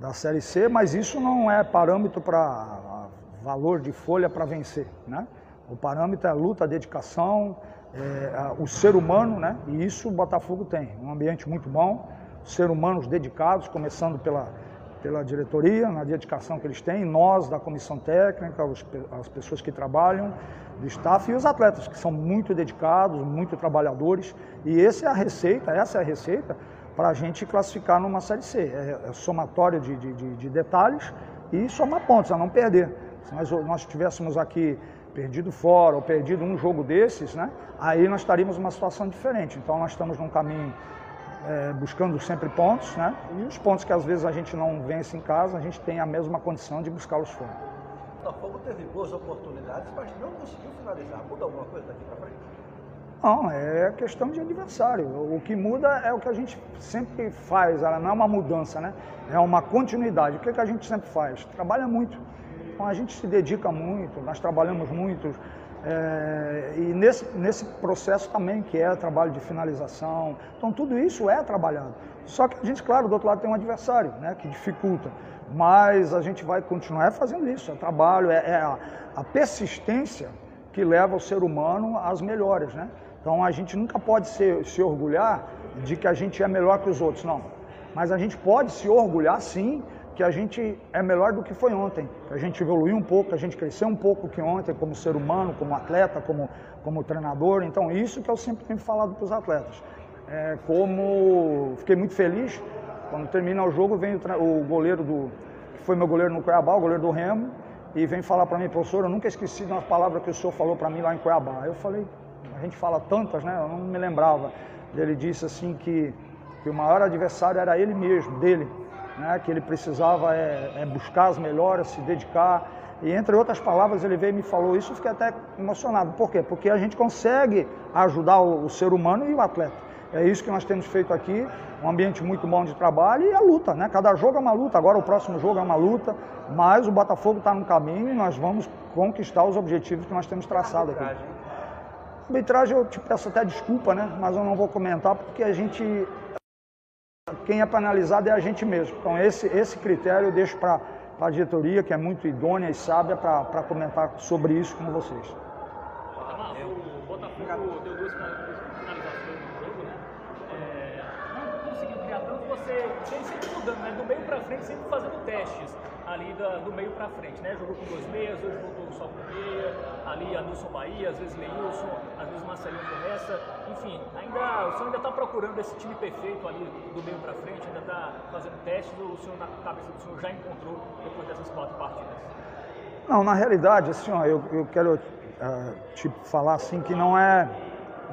da Série C, mas isso não é parâmetro para valor de folha para vencer, né? O parâmetro é a luta, a dedicação, é, o ser humano, né? E isso o Botafogo tem, um ambiente muito bom, ser humanos dedicados, começando pela, pela diretoria, na dedicação que eles têm, nós da comissão técnica, os, as pessoas que trabalham, do staff e os atletas, que são muito dedicados, muito trabalhadores, e essa é a receita, essa é a receita para a gente classificar numa Série C. É, é somatório de, de, de, detalhes e somar pontos, a não perder. Se nós, nós tivéssemos aqui perdido fora ou perdido um jogo desses, né, aí nós estaríamos numa situação diferente. Então nós estamos num caminho é, buscando sempre pontos, né, e os pontos que às vezes a gente não vence em casa, a gente tem a mesma condição de buscá-los fora. O Botafogo teve boas oportunidades, mas não conseguiu finalizar. Muda alguma coisa daqui para frente? Não, é questão de adversário. O que muda é o que a gente sempre faz, não é uma mudança, né? É uma continuidade. O que, é que a gente sempre faz? Trabalha muito. Então a gente se dedica muito, nós trabalhamos muito. É, e nesse, nesse processo também, que é trabalho de finalização. Então tudo isso é trabalhado. Só que a gente, claro, do outro lado tem um adversário, né? Que dificulta. Mas a gente vai continuar fazendo isso. É trabalho, é, é a, a persistência que leva o ser humano às melhores, né? Então a gente nunca pode se, se orgulhar de que a gente é melhor que os outros, não. Mas a gente pode se orgulhar sim que a gente é melhor do que foi ontem, que a gente evoluiu um pouco, que a gente cresceu um pouco que ontem como ser humano, como atleta, como, como treinador. Então isso que eu sempre tenho falado para os atletas. É, como fiquei muito feliz quando termina o jogo, vem o, o goleiro do que foi meu goleiro no Cuiabá, o goleiro do Remo, e vem falar para mim, professor, eu nunca esqueci de uma palavra que o senhor falou para mim lá em Cuiabá. Eu falei, gente fala tantas, né? Eu não me lembrava. Ele disse assim que, que o maior adversário era ele mesmo, dele, né? Que ele precisava é, é buscar as melhores, se dedicar. E entre outras palavras, ele veio e me falou isso, eu fiquei até emocionado. Por quê? Porque a gente consegue ajudar o, o ser humano e o atleta. É isso que nós temos feito aqui, um ambiente muito bom de trabalho e a luta, né? Cada jogo é uma luta, agora o próximo jogo é uma luta, mas o Botafogo está no caminho e nós vamos conquistar os objetivos que nós temos traçado aqui. Arbitragem, eu te peço até desculpa, né? Mas eu não vou comentar porque a gente quem é penalizado é a gente mesmo. Então, esse, esse critério eu deixo para a diretoria, que é muito idônea e sábia, para comentar sobre isso com vocês. O Botafogo deu duas finalizações no jogo, né? É, não conseguiu criar tanto, você sempre mudando, né? Do meio para frente, sempre fazendo testes do meio para frente, né? Jogou com dois meias, hoje voltou só com meia, ali Adilson Bahia, às vezes Leilson, às vezes Marcelinho começa, enfim, ainda, o senhor ainda está procurando esse time perfeito ali do meio para frente, ainda está fazendo testes, ou o senhor na cabeça do senhor já encontrou depois dessas quatro partidas? Não, na realidade, assim, ó, eu, eu quero uh, te falar assim que não é,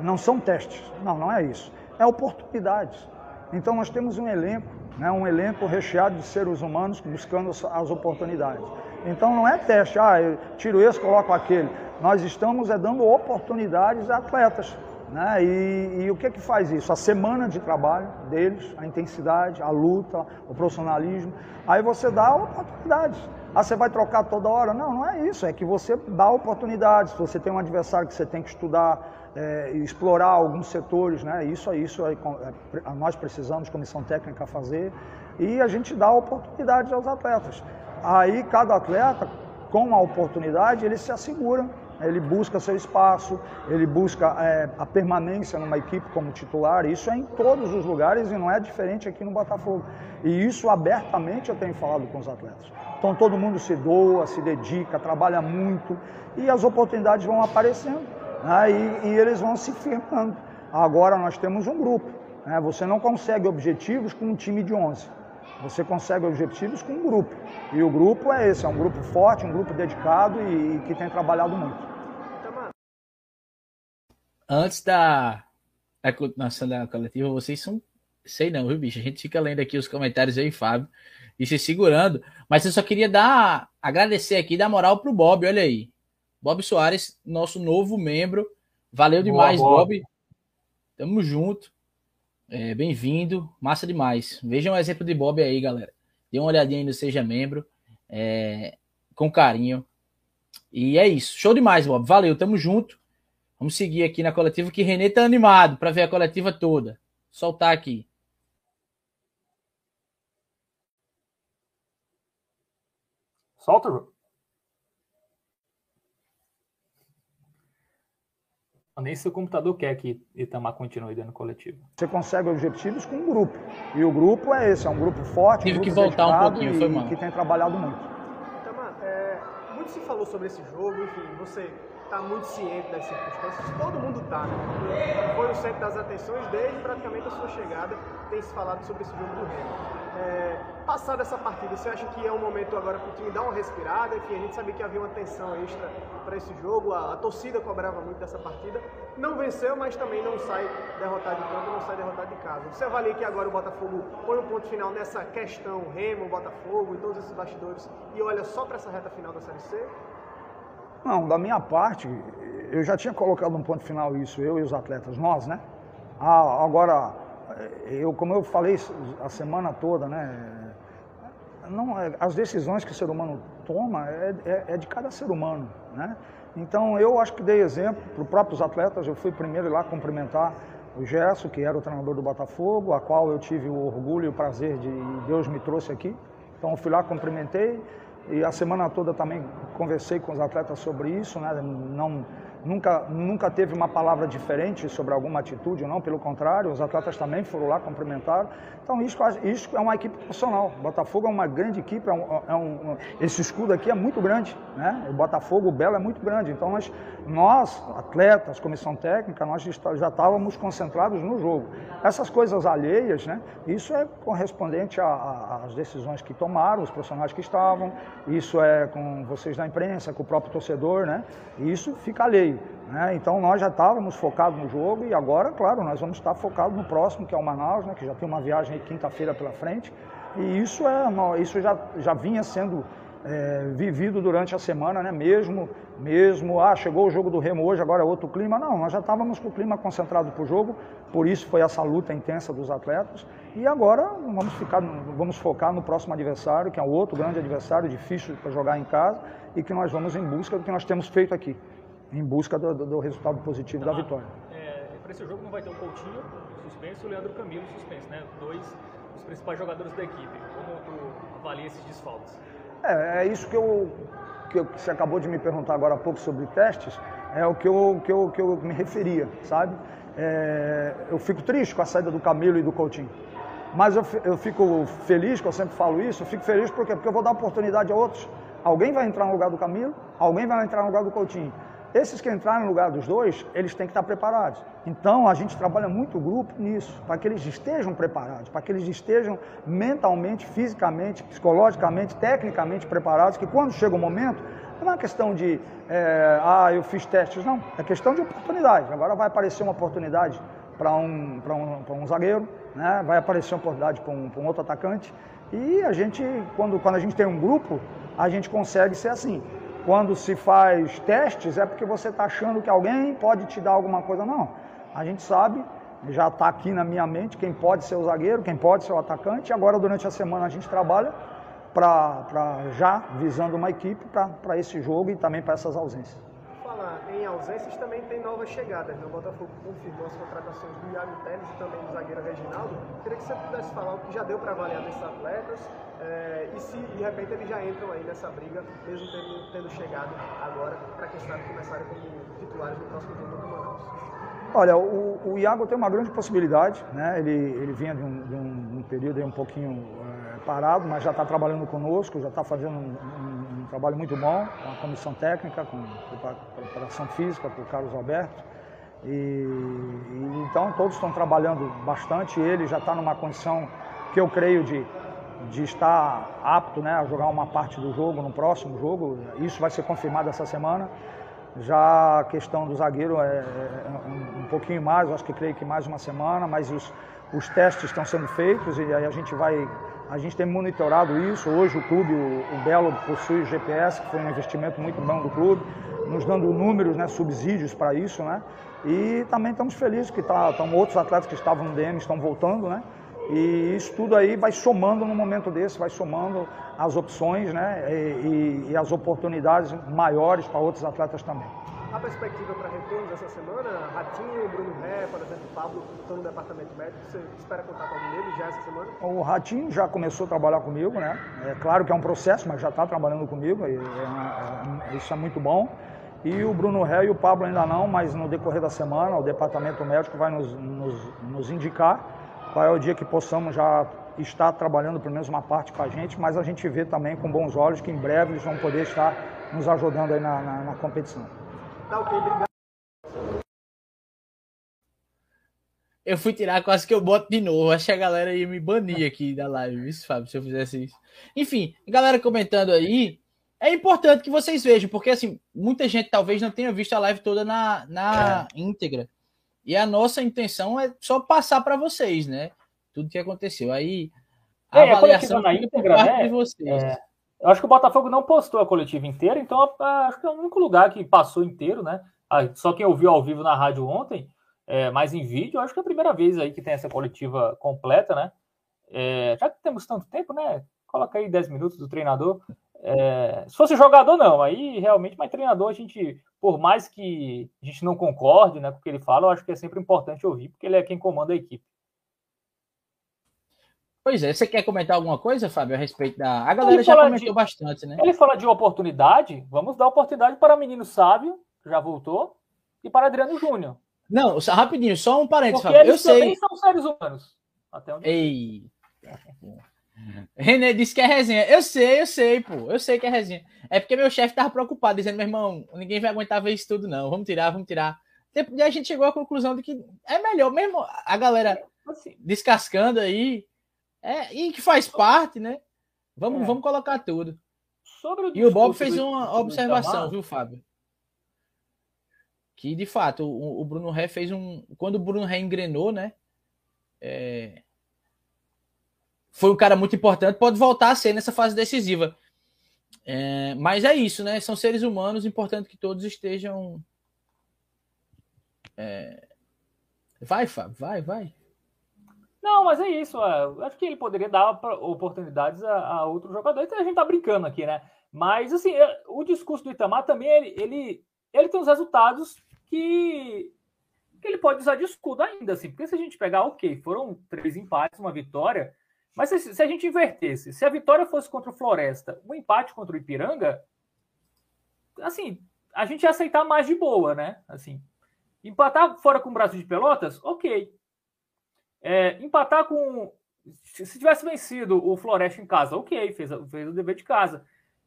não são testes, não, não é isso, é oportunidades. Então nós temos um elenco né, um elenco recheado de seres humanos buscando as oportunidades. Então não é teste, ah, eu tiro esse, coloco aquele. Nós estamos é, dando oportunidades a atletas. Né? E, e, o que que faz isso? A semana de trabalho deles, a intensidade, a luta, o profissionalismo. Aí você dá oportunidades. Ah, você vai trocar toda hora? Não, não é isso. É que você dá oportunidades. Você tem um adversário que você tem que estudar, é, explorar alguns setores, né? Isso, isso é, é, nós precisamos, comissão técnica, fazer. E a gente dá oportunidades aos atletas. Aí cada atleta, com a oportunidade, ele se assegura ele busca seu espaço, ele busca é, a permanência numa equipe como titular. Isso é em todos os lugares e não é diferente aqui no Botafogo. E isso abertamente eu tenho falado com os atletas. Então todo mundo se doa, se dedica, trabalha muito e as oportunidades vão aparecendo né? e, e, eles vão se firmando. Agora nós temos um grupo. Né? Você não consegue objetivos com um time de 11. Você consegue objetivos com um grupo. E o grupo é esse, é um grupo forte, um grupo dedicado e, e que tem trabalhado muito. Antes da, da continuação da coletiva, vocês são. Sei não, viu, bicho? A gente fica lendo aqui os comentários aí, Fábio, e se segurando. Mas eu só queria dar agradecer aqui, dar moral pro Bob, olha aí. Bob Soares, nosso novo membro. Valeu demais, Boa, Bob. Tamo junto. É, Bem-vindo. Massa demais. Vejam o exemplo de Bob aí, galera. Dê uma olhadinha aí no Seja Membro. É, com carinho. E é isso. Show demais, Bob. Valeu, tamo junto. Vamos seguir aqui na coletiva que Renê tá animado para ver a coletiva toda. Soltar aqui. Solta, João. Nem se o computador quer que Itamar continue dando coletivo. Você consegue objetivos com um grupo. E o grupo é esse, é um grupo forte. Tive um grupo que voltar um pouquinho, foi mal. Que tem trabalhado muito. Itamar, é, muito se falou sobre esse jogo, enfim, você está muito ciente das circunstâncias, todo mundo está, né? Foi o centro das atenções desde praticamente a sua chegada, tem se falado sobre esse jogo do Remo. É, passada essa partida, você acha que é um momento agora para o time dar uma respirada? Enfim, a gente sabia que havia uma tensão extra para esse jogo, a, a, torcida cobrava muito dessa partida. Não venceu, mas também não sai derrotado de campo, não sai derrotado de casa. Você avalia que agora o Botafogo põe um ponto final nessa questão Remo, Botafogo e todos esses bastidores e olha só para essa reta final da Série C? Não, da minha parte, eu já tinha colocado um ponto final isso, eu e os atletas, nós, né? Ah, agora, eu, como eu falei a semana toda, né? Não, é, as decisões que o ser humano toma é, é, é de cada ser humano, né? Então, eu acho que dei exemplo para os próprios atletas. Eu fui primeiro lá cumprimentar o Gerson, que era o treinador do Botafogo, a qual eu tive o orgulho e o prazer de Deus me trouxe aqui. Então, eu fui lá, cumprimentei. E a semana toda também conversei com os atletas sobre isso, né? Não, nunca, nunca teve uma palavra diferente sobre alguma atitude, não, pelo contrário, os atletas também foram lá, cumprimentaram. Então, isso, isso é uma equipe profissional. O Botafogo é uma grande equipe, é um, é um, esse escudo aqui é muito grande, né? O Botafogo, o Belo é muito grande. Então, nós, nós atletas, comissão técnica, nós já estávamos concentrados no jogo. Essas coisas alheias, né? Isso é correspondente às decisões que tomaram, os profissionais que estavam, isso é com vocês da imprensa, com o próprio torcedor, né? E isso fica alheio. Né? Então nós já estávamos focados no jogo e agora, claro, nós vamos estar focados no próximo, que é o Manaus, né? que já tem uma viagem quinta-feira pela frente. E isso, é, isso já, já vinha sendo é, vivido durante a semana, né? mesmo, mesmo, ah, chegou o jogo do Remo hoje, agora é outro clima. Não, nós já estávamos com o clima concentrado para o jogo, por isso foi essa luta intensa dos atletas. E agora vamos, ficar, vamos focar no próximo adversário, que é outro grande adversário, difícil para jogar em casa, e que nós vamos em busca do que nós temos feito aqui em busca do, do, do resultado positivo da vitória. É, Para esse jogo não vai ter o Coutinho suspenso e o Leandro Camilo suspenso, né? Dois os principais jogadores da equipe. Como tu avalia esses desfalques? É, é isso que eu, que eu, você acabou de me perguntar agora há pouco sobre testes, é o que eu, que eu, que eu me referia, sabe? É, eu fico triste com a saída do Camilo e do Coutinho. Mas eu, eu fico feliz, que eu sempre falo isso, eu fico feliz porque, porque eu vou dar oportunidade a outros. Alguém vai entrar no lugar do Camilo, alguém vai entrar no lugar do Coutinho. Esses que entrarem no lugar dos dois, eles têm que estar preparados. Então, a gente trabalha muito o grupo nisso, para que eles estejam preparados, para que eles estejam mentalmente, fisicamente, psicologicamente, tecnicamente preparados, que quando chega o momento, não é uma questão de, é, ah, eu fiz testes, não. É questão de oportunidade. Agora vai aparecer uma oportunidade para um, um, um zagueiro, né? vai aparecer uma oportunidade para um, um outro atacante. E a gente, quando, quando a gente tem um grupo, a gente consegue ser assim. Quando se faz testes, é porque você está achando que alguém pode te dar alguma coisa. Não. A gente sabe, já está aqui na minha mente, quem pode ser o zagueiro, quem pode ser o atacante. Agora, durante a semana, a gente trabalha para já visando uma equipe para esse jogo e também para essas ausências falar em ausências, também tem novas chegadas. Né? O Botafogo confirmou as contratações do Iago Teles e também do zagueiro Reginaldo. Queria que você pudesse falar o que já deu para avaliar desses atletas é, e se de repente eles já entram aí nessa briga, mesmo tendo, tendo chegado agora, para quem sabe começarem como titulares no próximo jogo do Manaus. Olha, o, o, Iago tem uma grande possibilidade, né? Ele, ele vinha de um, de um, um período um pouquinho é, parado, mas já está trabalhando conosco, já está fazendo um, um, trabalho muito bom com a comissão técnica, com preparação física, com o Carlos Alberto. E, e, então todos estão trabalhando bastante. Ele já está numa condição que eu creio de, de estar apto né, a jogar uma parte do jogo no próximo jogo. Isso vai ser confirmado essa semana. Já a questão do zagueiro é, é um, um, pouquinho mais, acho que creio que mais uma semana, mas os, os testes estão sendo feitos e aí a gente vai a gente tem monitorado isso. Hoje o clube, o, Belo, possui o GPS, que foi um investimento muito bom do clube, nos dando números, né, subsídios para isso, né? E também estamos felizes que tá, outros atletas que estavam no DM estão voltando, né? E isso tudo aí vai somando no momento desse, vai somando as opções, né? E, e, e as oportunidades maiores para outros atletas também. A perspectiva para retornos essa semana, Ratinho, Bruno Ré, por exemplo, Pablo, estão no departamento médico. Você espera contar com algum deles já essa semana? O Ratinho já começou a trabalhar comigo, né? É claro que é um processo, mas já está trabalhando comigo, é, é, isso é muito bom. E o Bruno Ré e o Pablo ainda não, mas no decorrer da semana o departamento médico vai nos, nos, nos indicar qual é o dia que possamos já estar trabalhando pelo menos uma parte com a gente, mas a gente vê também com bons olhos que em breve eles vão poder estar nos ajudando aí na, na, na competição. Tá ok, obrigado. Eu fui tirar, quase que eu boto de novo. Acho que a galera ia me banir aqui da live, isso, Fábio, se eu fizesse isso. Enfim, galera comentando aí, é importante que vocês vejam, porque assim, muita gente talvez não tenha visto a live toda na, na é. íntegra. E a nossa intenção é só passar para vocês, né? Tudo que aconteceu. Aí, a é, avaliação na íntegra, né? de vocês. É. Eu acho que o Botafogo não postou a coletiva inteira, então acho que é o único lugar que passou inteiro, né? Só quem ouviu ao vivo na rádio ontem, é, mas em vídeo, acho que é a primeira vez aí que tem essa coletiva completa, né? É, já que temos tanto tempo, né? Coloca aí 10 minutos do treinador. É, se fosse jogador, não. Aí realmente, mas treinador, a gente, por mais que a gente não concorde né, com o que ele fala, eu acho que é sempre importante ouvir, porque ele é quem comanda a equipe. Pois é, você quer comentar alguma coisa, Fábio, a respeito da. A galera já comentou de... bastante, né? Ele fala de oportunidade, vamos dar oportunidade para menino sábio, que já voltou, e para Adriano Júnior. Não, rapidinho, só um parênteses, Porque Fábio. Eles eu também sei. são seres humanos. Até onde Ei. René disse que é resenha. Eu sei, eu sei, pô. Eu sei que é resenha. É porque meu chefe tava preocupado, dizendo, meu irmão, ninguém vai aguentar ver isso tudo, não. Vamos tirar, vamos tirar. E a gente chegou à conclusão de que é melhor mesmo a galera assim, descascando aí é, e que faz parte, né? Vamos, é. vamos colocar tudo. O e o Bob fez uma observação, viu, Fábio? Que de fato o, o, Bruno Ré fez um. Quando o Bruno Ré engrenou, né? É... Foi um cara muito importante, pode voltar a ser nessa fase decisiva. É... Mas é isso, né? São seres humanos, importante que todos estejam. É... Vai, Fábio, vai, vai. Não, mas é isso. É, acho que ele poderia dar oportunidades a, a outros jogadores. Então a gente tá brincando aqui, né? Mas, assim, é, o discurso do Itamar também, ele, ele, ele tem os resultados que, que ele pode usar de escudo ainda, assim. Porque se a gente pegar, ok, foram três empates, uma vitória, Mas se, se, a gente invertesse, se a vitória fosse contra o Floresta, o empate contra o Ipiranga, assim, a gente ia aceitar mais de boa, né? Assim, empatar fora com o Brasil de Pelotas, ok. É, empatar com. Se tivesse vencido o Floresta em casa, ok, fez, fez o dever de casa.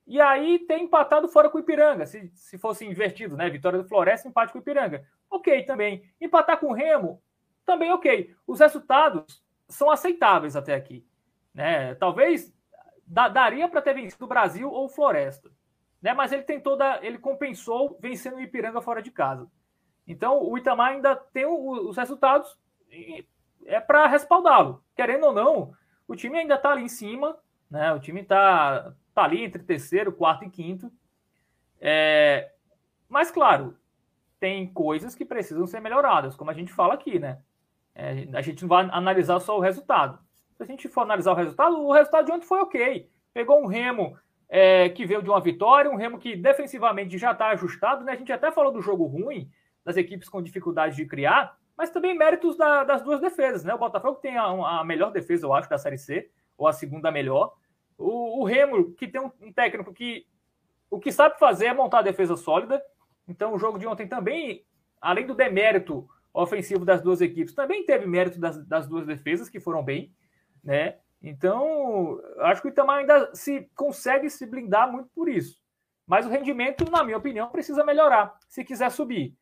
E aí tem empatado fora com o Ipiranga, se, se fosse invertido, né? Vitória do Floresta, empate com o Ipiranga. Ok, também. Empatar com o Remo, também ok. Os resultados são aceitáveis até aqui. Né? Talvez da, daria para ter vencido o Brasil ou o Floresta. Né? Mas ele tentou dar, ele compensou vencendo o Ipiranga fora de casa. Então o Itamar ainda tem o, os resultados é para respaldá-lo. Querendo ou não, o time ainda está ali em cima, né? O time está tá ali entre terceiro, quarto e quinto. É, mas claro, tem coisas que precisam ser melhoradas, como a gente fala aqui, né? É, a gente não vai analisar só o resultado. Se a gente for analisar o resultado, o resultado de ontem foi ok. Pegou um Remo é, que veio de uma vitória, um Remo que defensivamente já está ajustado, né? A gente até falou do jogo ruim, das equipes com dificuldade de criar, mas também méritos da, das duas defesas, né? O Botafogo tem a, a, melhor defesa, eu acho, da Série C, ou a segunda melhor. O, o Remo, que tem um, um, técnico que o que sabe fazer é montar a defesa sólida. Então, o jogo de ontem também, além do demérito ofensivo das duas equipes, também teve mérito das, das duas defesas, que foram bem né? Então, acho que o Itamar ainda se consegue se blindar muito por isso. Mas o rendimento, na minha opinião, precisa melhorar, se quiser subir.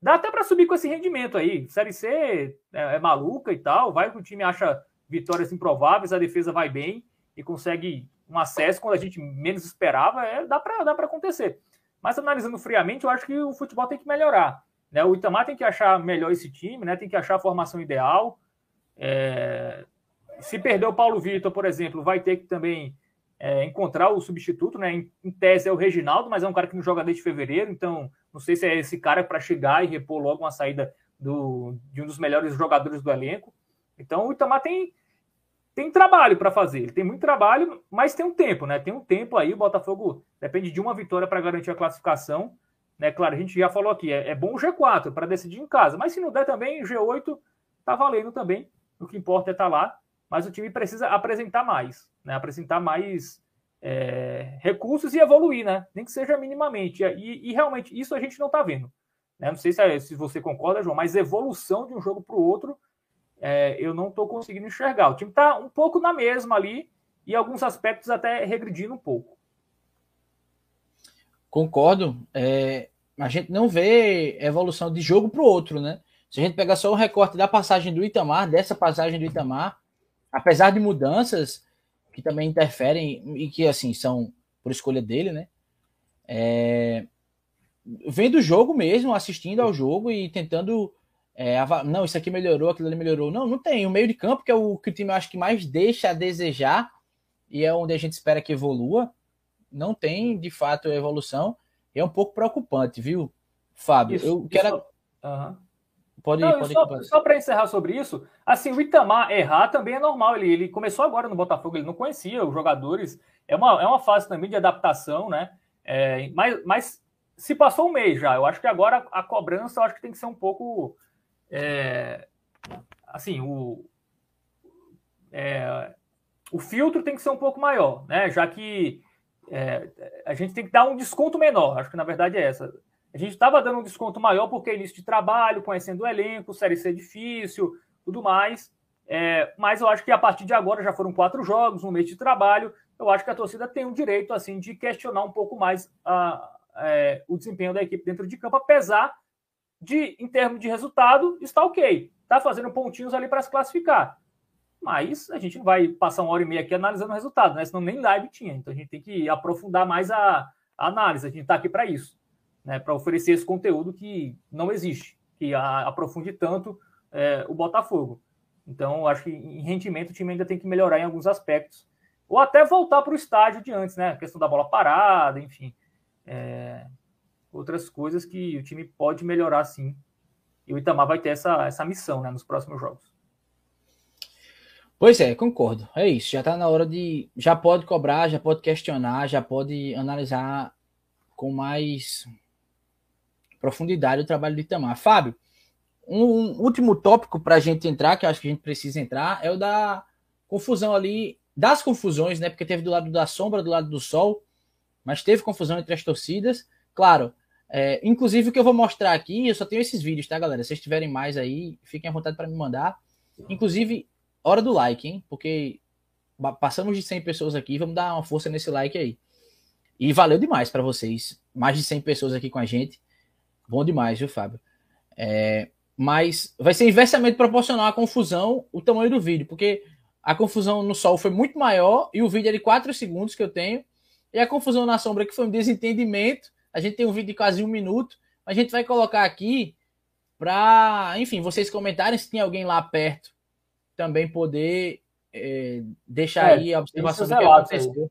Dá até para subir com esse rendimento aí. Série C é, é, maluca e tal, vai que o time acha vitórias improváveis, a defesa vai bem e consegue um acesso quando a gente menos esperava, é, dá para dá acontecer. Mas analisando friamente, eu acho que o futebol tem que melhorar. Né? O Itamar tem que achar melhor esse time, né? tem que achar a formação ideal. É, se perder o Paulo Vitor, por exemplo, vai ter que também é, encontrar o substituto, né? Em, em, tese é o Reginaldo, mas é um cara que não joga desde fevereiro, então não sei se é esse cara para chegar e repor logo uma saída do, de um dos melhores jogadores do elenco. Então o Itamar tem, tem trabalho para fazer, ele tem muito trabalho, mas tem um tempo, né? Tem um tempo aí, o Botafogo depende de uma vitória para garantir a classificação. Né? Claro, a gente já falou aqui, é, é bom o G4 para decidir em casa, mas se não der também, o G8 tá valendo também. O que importa é estar tá lá mas o time precisa apresentar mais, né? apresentar mais é, recursos e evoluir, né? nem que seja minimamente. E, e realmente isso a gente não está vendo. Né? Não sei se, é, se, você concorda, João, mas evolução de um jogo para o outro é, eu não estou conseguindo enxergar. O time está um pouco na mesma ali e alguns aspectos até regredindo um pouco. Concordo. É, a gente não vê evolução de jogo para o outro, né? Se a gente pegar só o recorte da passagem do Itamar, dessa passagem do Itamar, apesar de mudanças que também interferem e que assim são por escolha dele, né? É, vendo o jogo mesmo, assistindo ao jogo e tentando é, não, isso aqui melhorou, aquilo ali melhorou. Não, não tem. O meio de campo, que é o que o time eu acho que mais deixa a desejar e é onde a gente espera que evolua, não tem de fato evolução. É um pouco preocupante, viu, Fábio? Isso, eu quero. Isso... Uhum. Pode, Não, pode só, só para encerrar sobre isso, assim, o Itamar errar também é normal. Ele, ele começou agora no Botafogo, ele não conhecia os jogadores. É uma, é uma fase também de adaptação, né? É, mas, mas se passou um mês já, eu acho que agora a cobrança eu acho que tem que ser um pouco. É, assim, o, é, o filtro tem que ser um pouco maior, né? Já que é, a gente tem que dar um desconto menor. Acho que na verdade é essa. A gente estava dando um desconto maior porque é início de trabalho, conhecendo o elenco, série C difícil, tudo mais. É, mas eu acho que a partir de agora já foram quatro jogos, um mês de trabalho. Eu acho que a torcida tem o direito assim de questionar um pouco mais a, é, o desempenho da equipe dentro de campo, apesar de, em termos de resultado, está ok. Está fazendo pontinhos ali para se classificar. Mas a gente não vai passar uma hora e meia aqui analisando o resultado, né? Senão nem live tinha. Então a gente tem que aprofundar mais a, a análise. A gente está aqui para isso né, para oferecer esse conteúdo que não existe, que aprofunde tanto é, o Botafogo. Então, acho que em rendimento o time ainda tem que melhorar em alguns aspectos. Ou até voltar para o estágio de antes, né? A questão da bola parada, enfim. É, outras coisas que o time pode melhorar sim. E o Itamar vai ter essa, essa missão né, nos próximos jogos. Pois é, concordo. É isso. Já está na hora de. Já pode cobrar, já pode questionar, já pode analisar com mais profundidade o trabalho do Itamar. Fábio, um, último tópico para a gente entrar, que eu acho que a gente precisa entrar, é o da confusão ali das confusões, né? Porque teve do lado da sombra, do lado do sol, mas teve confusão entre as torcidas. Claro, é, inclusive o que eu vou mostrar aqui, eu só tenho esses vídeos, tá, galera? Se vocês tiverem mais aí, fiquem à vontade para me mandar. Inclusive, hora do like, hein? Porque passamos de 100 pessoas aqui, vamos dar uma força nesse like aí. E valeu demais para vocês. Mais de 100 pessoas aqui com a gente. Bom demais, viu, Fábio? É, mas vai ser inversamente proporcional à confusão o tamanho do vídeo, porque a confusão no sol foi muito maior e o vídeo é de 4 segundos que eu tenho. E a confusão na sombra que foi um desentendimento. A gente tem um vídeo de quase um minuto. A gente vai colocar aqui para, enfim, vocês comentarem se tem alguém lá perto também poder é, deixar é, aí a observação do que aconteceu. Aí.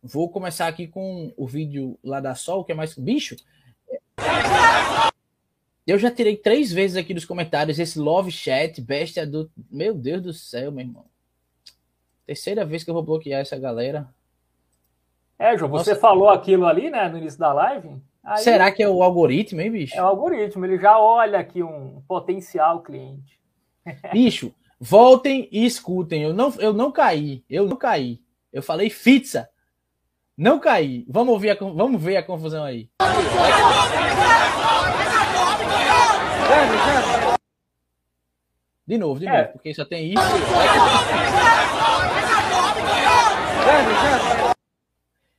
Vou começar aqui com o vídeo lá da Sol, que é mais. Bicho! Eu já tirei três vezes aqui nos comentários esse love chat, bestia do. Meu Deus do céu, meu irmão. Terceira vez que eu vou bloquear essa galera. É, João, você Nossa. falou aquilo ali, né, no início da live. Aí... Será que é o algoritmo, hein, bicho? É o algoritmo, ele já olha aqui um potencial cliente. Bicho, voltem e escutem. Eu não, eu não caí, eu não caí. Eu falei pizza. Não caí. Vamos, ouvir a, vamos ver a confusão aí. De novo, de é. novo, porque só tem isso.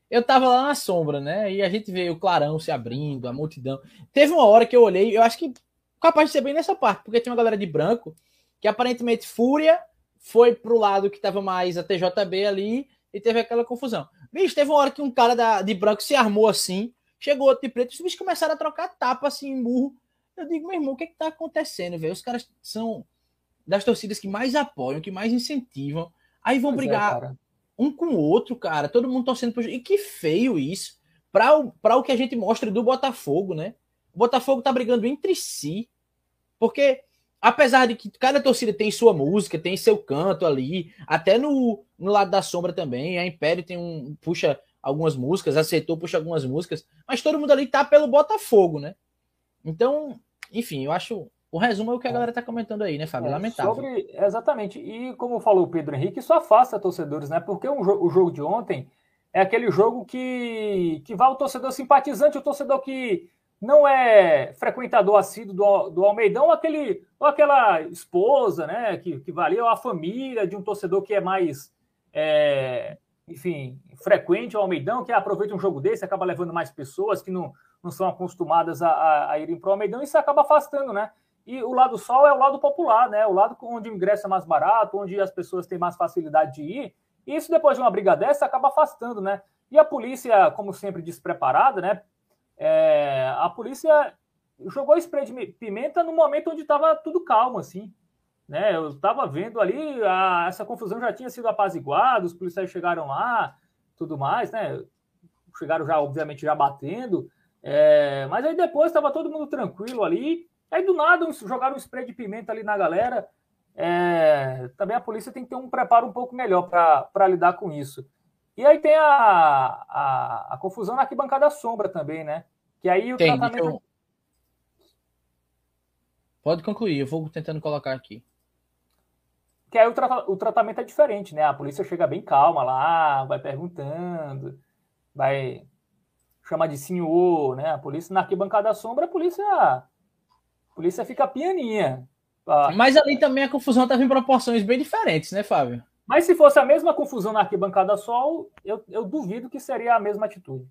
Eu tava lá na sombra, né? E a gente vê o clarão se abrindo, a multidão. Teve uma hora que eu olhei, eu acho que capaz de ser bem nessa parte, porque tem uma galera de branco que aparentemente Fúria foi pro lado que tava mais a TJB ali e teve aquela confusão. Bicho, teve uma hora que um cara da, de branco se armou assim, chegou outro de preto, os bichos começaram a trocar tapa assim, murro. Eu digo, meu irmão, o que é que tá acontecendo, velho? Os caras são das torcidas que mais apoiam, que mais incentivam. Aí vão pois é, brigar é, um com o outro, cara. Todo mundo torcendo pro. E que feio isso. Para o, pra o que a gente mostra do Botafogo, né? O Botafogo tá brigando entre si. Porque apesar de que cada torcida tem sua música, tem seu canto ali, até no, no lado da sombra também, a Império tem um puxa algumas músicas, aceitou puxa algumas músicas, mas todo mundo ali tá pelo Botafogo, né? Então, enfim, eu acho o resumo é o que a é. galera tá comentando aí, né, Fábio? É, Lamentável. Sobre, exatamente. E como falou o Pedro Henrique, isso afasta torcedores, né? Porque um, o jogo de ontem é aquele jogo que, que vai o torcedor simpatizante, o torcedor que não é frequentador assíduo do, do Almeidão, ou, aquele, ou aquela esposa, né, que, que valia, ou a família de um torcedor que é mais, é, enfim, frequente ao Almeidão, que aproveita um jogo desse, acaba levando mais pessoas que não, não são acostumadas a, a, a irem para o Almeidão, e isso acaba afastando, né? E o lado sol é o lado popular, né? O lado onde o ingresso é mais barato, onde as pessoas têm mais facilidade de ir. E isso, depois de uma briga dessa, acaba afastando, né? E a polícia, como sempre, despreparada, né? É, a polícia jogou spray de pimenta no momento onde estava tudo calmo, assim. Né? Eu estava vendo ali, a, essa confusão já tinha sido apaziguada, os policiais chegaram lá, tudo mais, né? Chegaram já, obviamente, já batendo. É, mas aí depois estava todo mundo tranquilo ali. Aí do nada jogaram um spray de pimenta ali na galera. É, também a polícia tem que ter um preparo um pouco melhor para lidar com isso. E aí tem a, a, a, confusão na arquibancada sombra também, né? Que aí o tem, tratamento. Eu... Pode concluir, eu vou tentando colocar aqui. Que aí o, tra... o tratamento é diferente, né? A polícia chega bem calma lá, vai perguntando, vai chamar de senhor, né? A polícia na arquibancada sombra, a polícia, a polícia fica pianinha. Mas ali também a confusão estava em proporções bem diferentes, né, Fábio? Mas se fosse a mesma confusão na arquibancada sol, eu, eu duvido que seria a mesma atitude.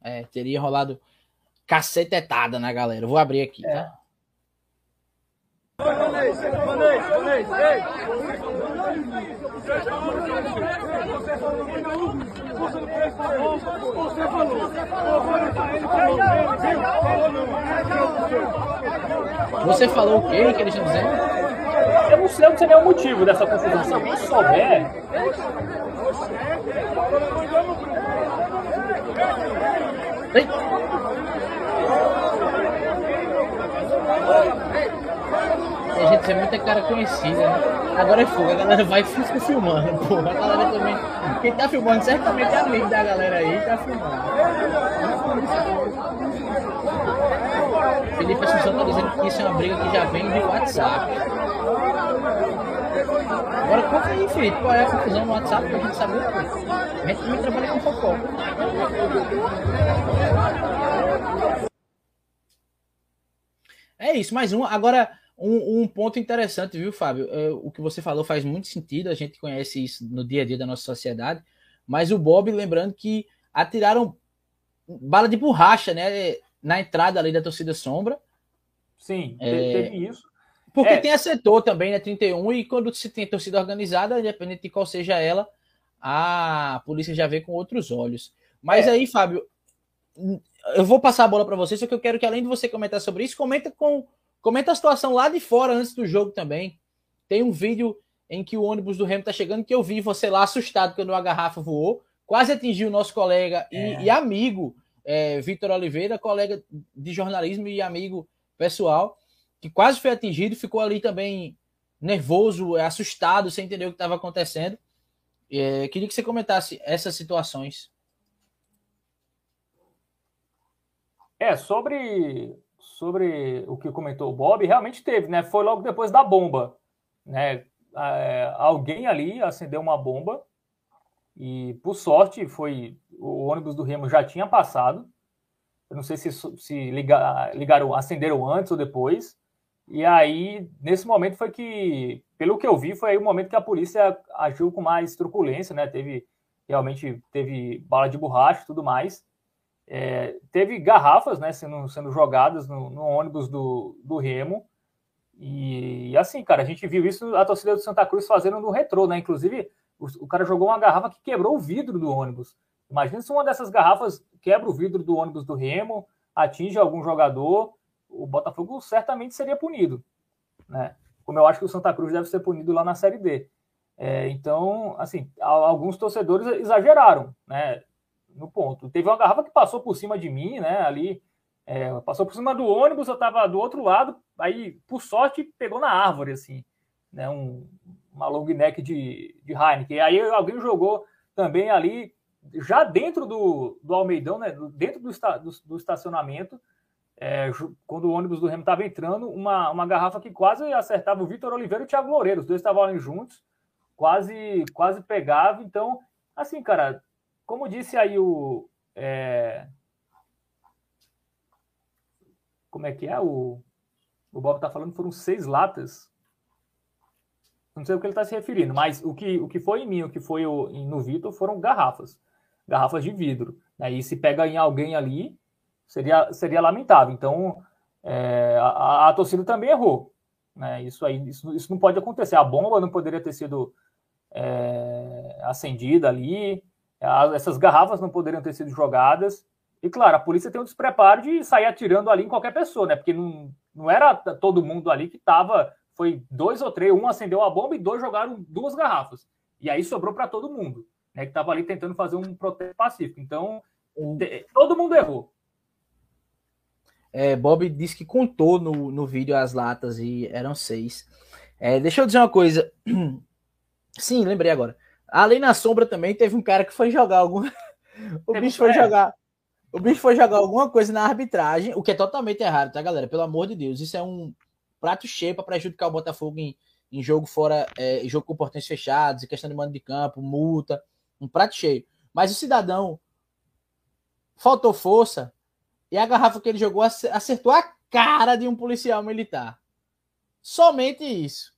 É, teria rolado cacetetada na galera. Eu vou abrir aqui, é. tá? Você falou o quê que eles estão dizendo? Não sei, não sei nem o motivo dessa confusão. Se alguém souber. Ei. A gente é muita cara conhecida, né? Agora é fogo, a galera vai e fica filmando, pô. A galera também. Quem tá filmando certamente é amigo da galera aí, tá filmando. Felipe Assunção tá dizendo que isso é uma briga que já vem do WhatsApp. Agora conta aí, Felipe, qual é a confusão no WhatsApp pra gente saber. A gente também trabalha com fofoca. É isso, mais um. Agora, um, um, ponto interessante, viu, Fábio? É, o que você falou faz muito sentido, a gente conhece isso no dia a dia da nossa sociedade, mas o Bob, lembrando que atiraram bala de borracha, né? Na entrada ali da torcida sombra. Sim, é... teve isso. Porque é. tem a setor também, né? 31, e quando se tem torcida organizada, independente de qual seja ela, a polícia já vê com outros olhos. Mas é. aí, Fábio, eu vou passar a bola para você, só que eu quero que além de você comentar sobre isso, comenta com comenta a situação lá de fora antes do jogo também. Tem um vídeo em que o ônibus do Remo tá chegando que eu vi você lá assustado quando a garrafa voou, quase atingiu o nosso colega e, é. e amigo é, Vitor Oliveira, colega de jornalismo e amigo pessoal, que quase foi atingido, ficou ali também nervoso, assustado, sem entender o que estava acontecendo. É, queria que você comentasse essas situações. É, sobre, sobre o que comentou o Bob, realmente teve, né? Foi logo depois da bomba, né? É, alguém ali acendeu uma bomba e, por sorte, foi o ônibus do Remo já tinha passado. Eu não sei se, se ligar, ligaram, acenderam antes ou depois. E aí, nesse momento foi que, pelo que eu vi, foi aí o momento que a polícia agiu com mais truculência, né? Teve realmente teve bala de borracha e tudo mais. É, teve garrafas né, sendo, sendo jogadas no, no ônibus do, do Remo. E assim, cara, a gente viu isso a torcida do Santa Cruz fazendo no retrô, né? Inclusive, o, o, cara jogou uma garrafa que quebrou o vidro do ônibus. Imagina se uma dessas garrafas quebra o vidro do ônibus do Remo, atinge algum jogador, o Botafogo certamente seria punido, né? Como eu acho que o Santa Cruz deve ser punido lá na Série D. É, então, assim, alguns torcedores exageraram, né? no ponto. Teve uma garrafa que passou por cima de mim, né? Ali, é, passou por cima do ônibus, eu estava do outro lado, aí, por sorte, pegou na árvore, assim, né? Um, uma long neck de, de Heineken. Aí alguém jogou também ali, já dentro do, do Almeidão, né? Dentro do, do, do estacionamento, é, quando o ônibus do Remo estava entrando, uma, uma garrafa que quase acertava o Vitor Oliveira e o Thiago Loureiro. Os dois estavam ali juntos, quase, quase pegava. Então, assim, cara, como disse aí o. É... Como é que é? O, o Bob está falando foram seis latas. Não sei o que ele está se referindo, mas o que, o que foi em mim, o que foi no Vitor foram garrafas. Garrafas de vidro. Aí se pega em alguém ali, seria, seria lamentável. Então, é, a, a, torcida também errou. Né? Isso aí, isso, isso não pode acontecer. A bomba não poderia ter sido é, acendida ali. Essas garrafas não poderiam ter sido jogadas. E claro, a polícia tem um despreparo de sair atirando ali em qualquer pessoa, né? Porque não, não era todo mundo ali que estava. Foi dois ou três, um acendeu a bomba e dois jogaram duas garrafas. E aí sobrou para todo mundo, né? Que estava ali tentando fazer um protesto pacífico. Então, todo mundo errou. É, Bob disse que contou no, no vídeo as latas e eram seis. É, deixa eu dizer uma coisa. Sim, lembrei agora. Além na sombra também teve um cara que foi jogar algum. o bicho foi jogar. O bicho foi jogar alguma coisa na arbitragem, o que é totalmente errado, tá, galera? Pelo amor de Deus. Isso é um prato cheio para prejudicar o Botafogo em, em jogo fora, é, jogo com portões fechados, em questão de mando de campo, multa. Um prato cheio. Mas o cidadão faltou força e a garrafa que ele jogou acertou a cara de um policial militar. Somente isso.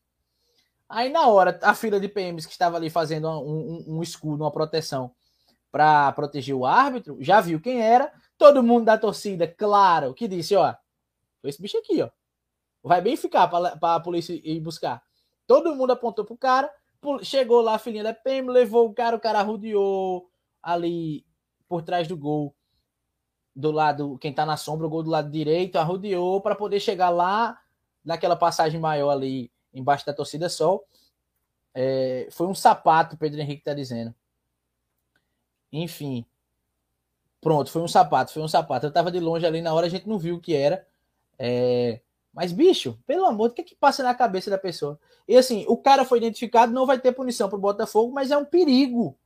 Aí, na hora, a fila de PMs que estava ali fazendo um, um, um escudo, uma proteção para proteger o árbitro, já viu quem era. Todo mundo da torcida, claro, que disse: ó, esse bicho aqui, ó. Vai bem ficar para a polícia ir buscar. Todo mundo apontou pro cara. Chegou lá a filhinha da PM, levou o cara, o cara rodeou ali por trás do gol. Do lado, quem tá na sombra, o gol do lado direito, arrodeou para poder chegar lá naquela passagem maior ali embaixo da torcida sol. É, foi um sapato, Pedro Henrique está dizendo. Enfim. Pronto, foi um sapato, foi um sapato. Eu estava de longe ali na hora, a gente não viu o que era. É, mas, bicho, pelo amor, o que é que passa na cabeça da pessoa? E assim, o cara foi identificado, não vai ter punição para o Botafogo, mas é um perigo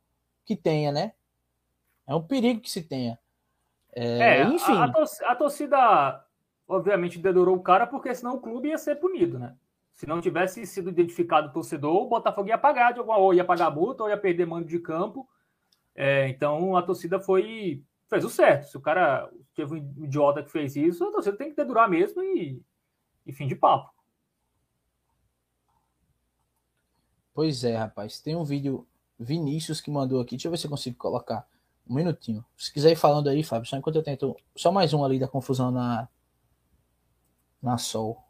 que tenha, né? É um perigo que se tenha. É, é enfim. A, a, torcida, obviamente, dedurou o cara, porque senão o clube ia ser punido, né? Se não tivesse sido identificado o torcedor, o Botafogo ia pagar de alguma ou ia pagar multa ou ia perder mando de campo. É, então a torcida foi fez o certo. Se o cara teve um idiota que fez isso, a torcida tem que dedurar mesmo e, e fim de papo. Pois é, rapaz. Tem um vídeo Vinícius que mandou aqui. Deixa eu ver se eu consigo colocar. Um minutinho. Se quiser ir falando aí, Fábio, só enquanto eu tento. Só mais um ali da confusão na. Na Sol.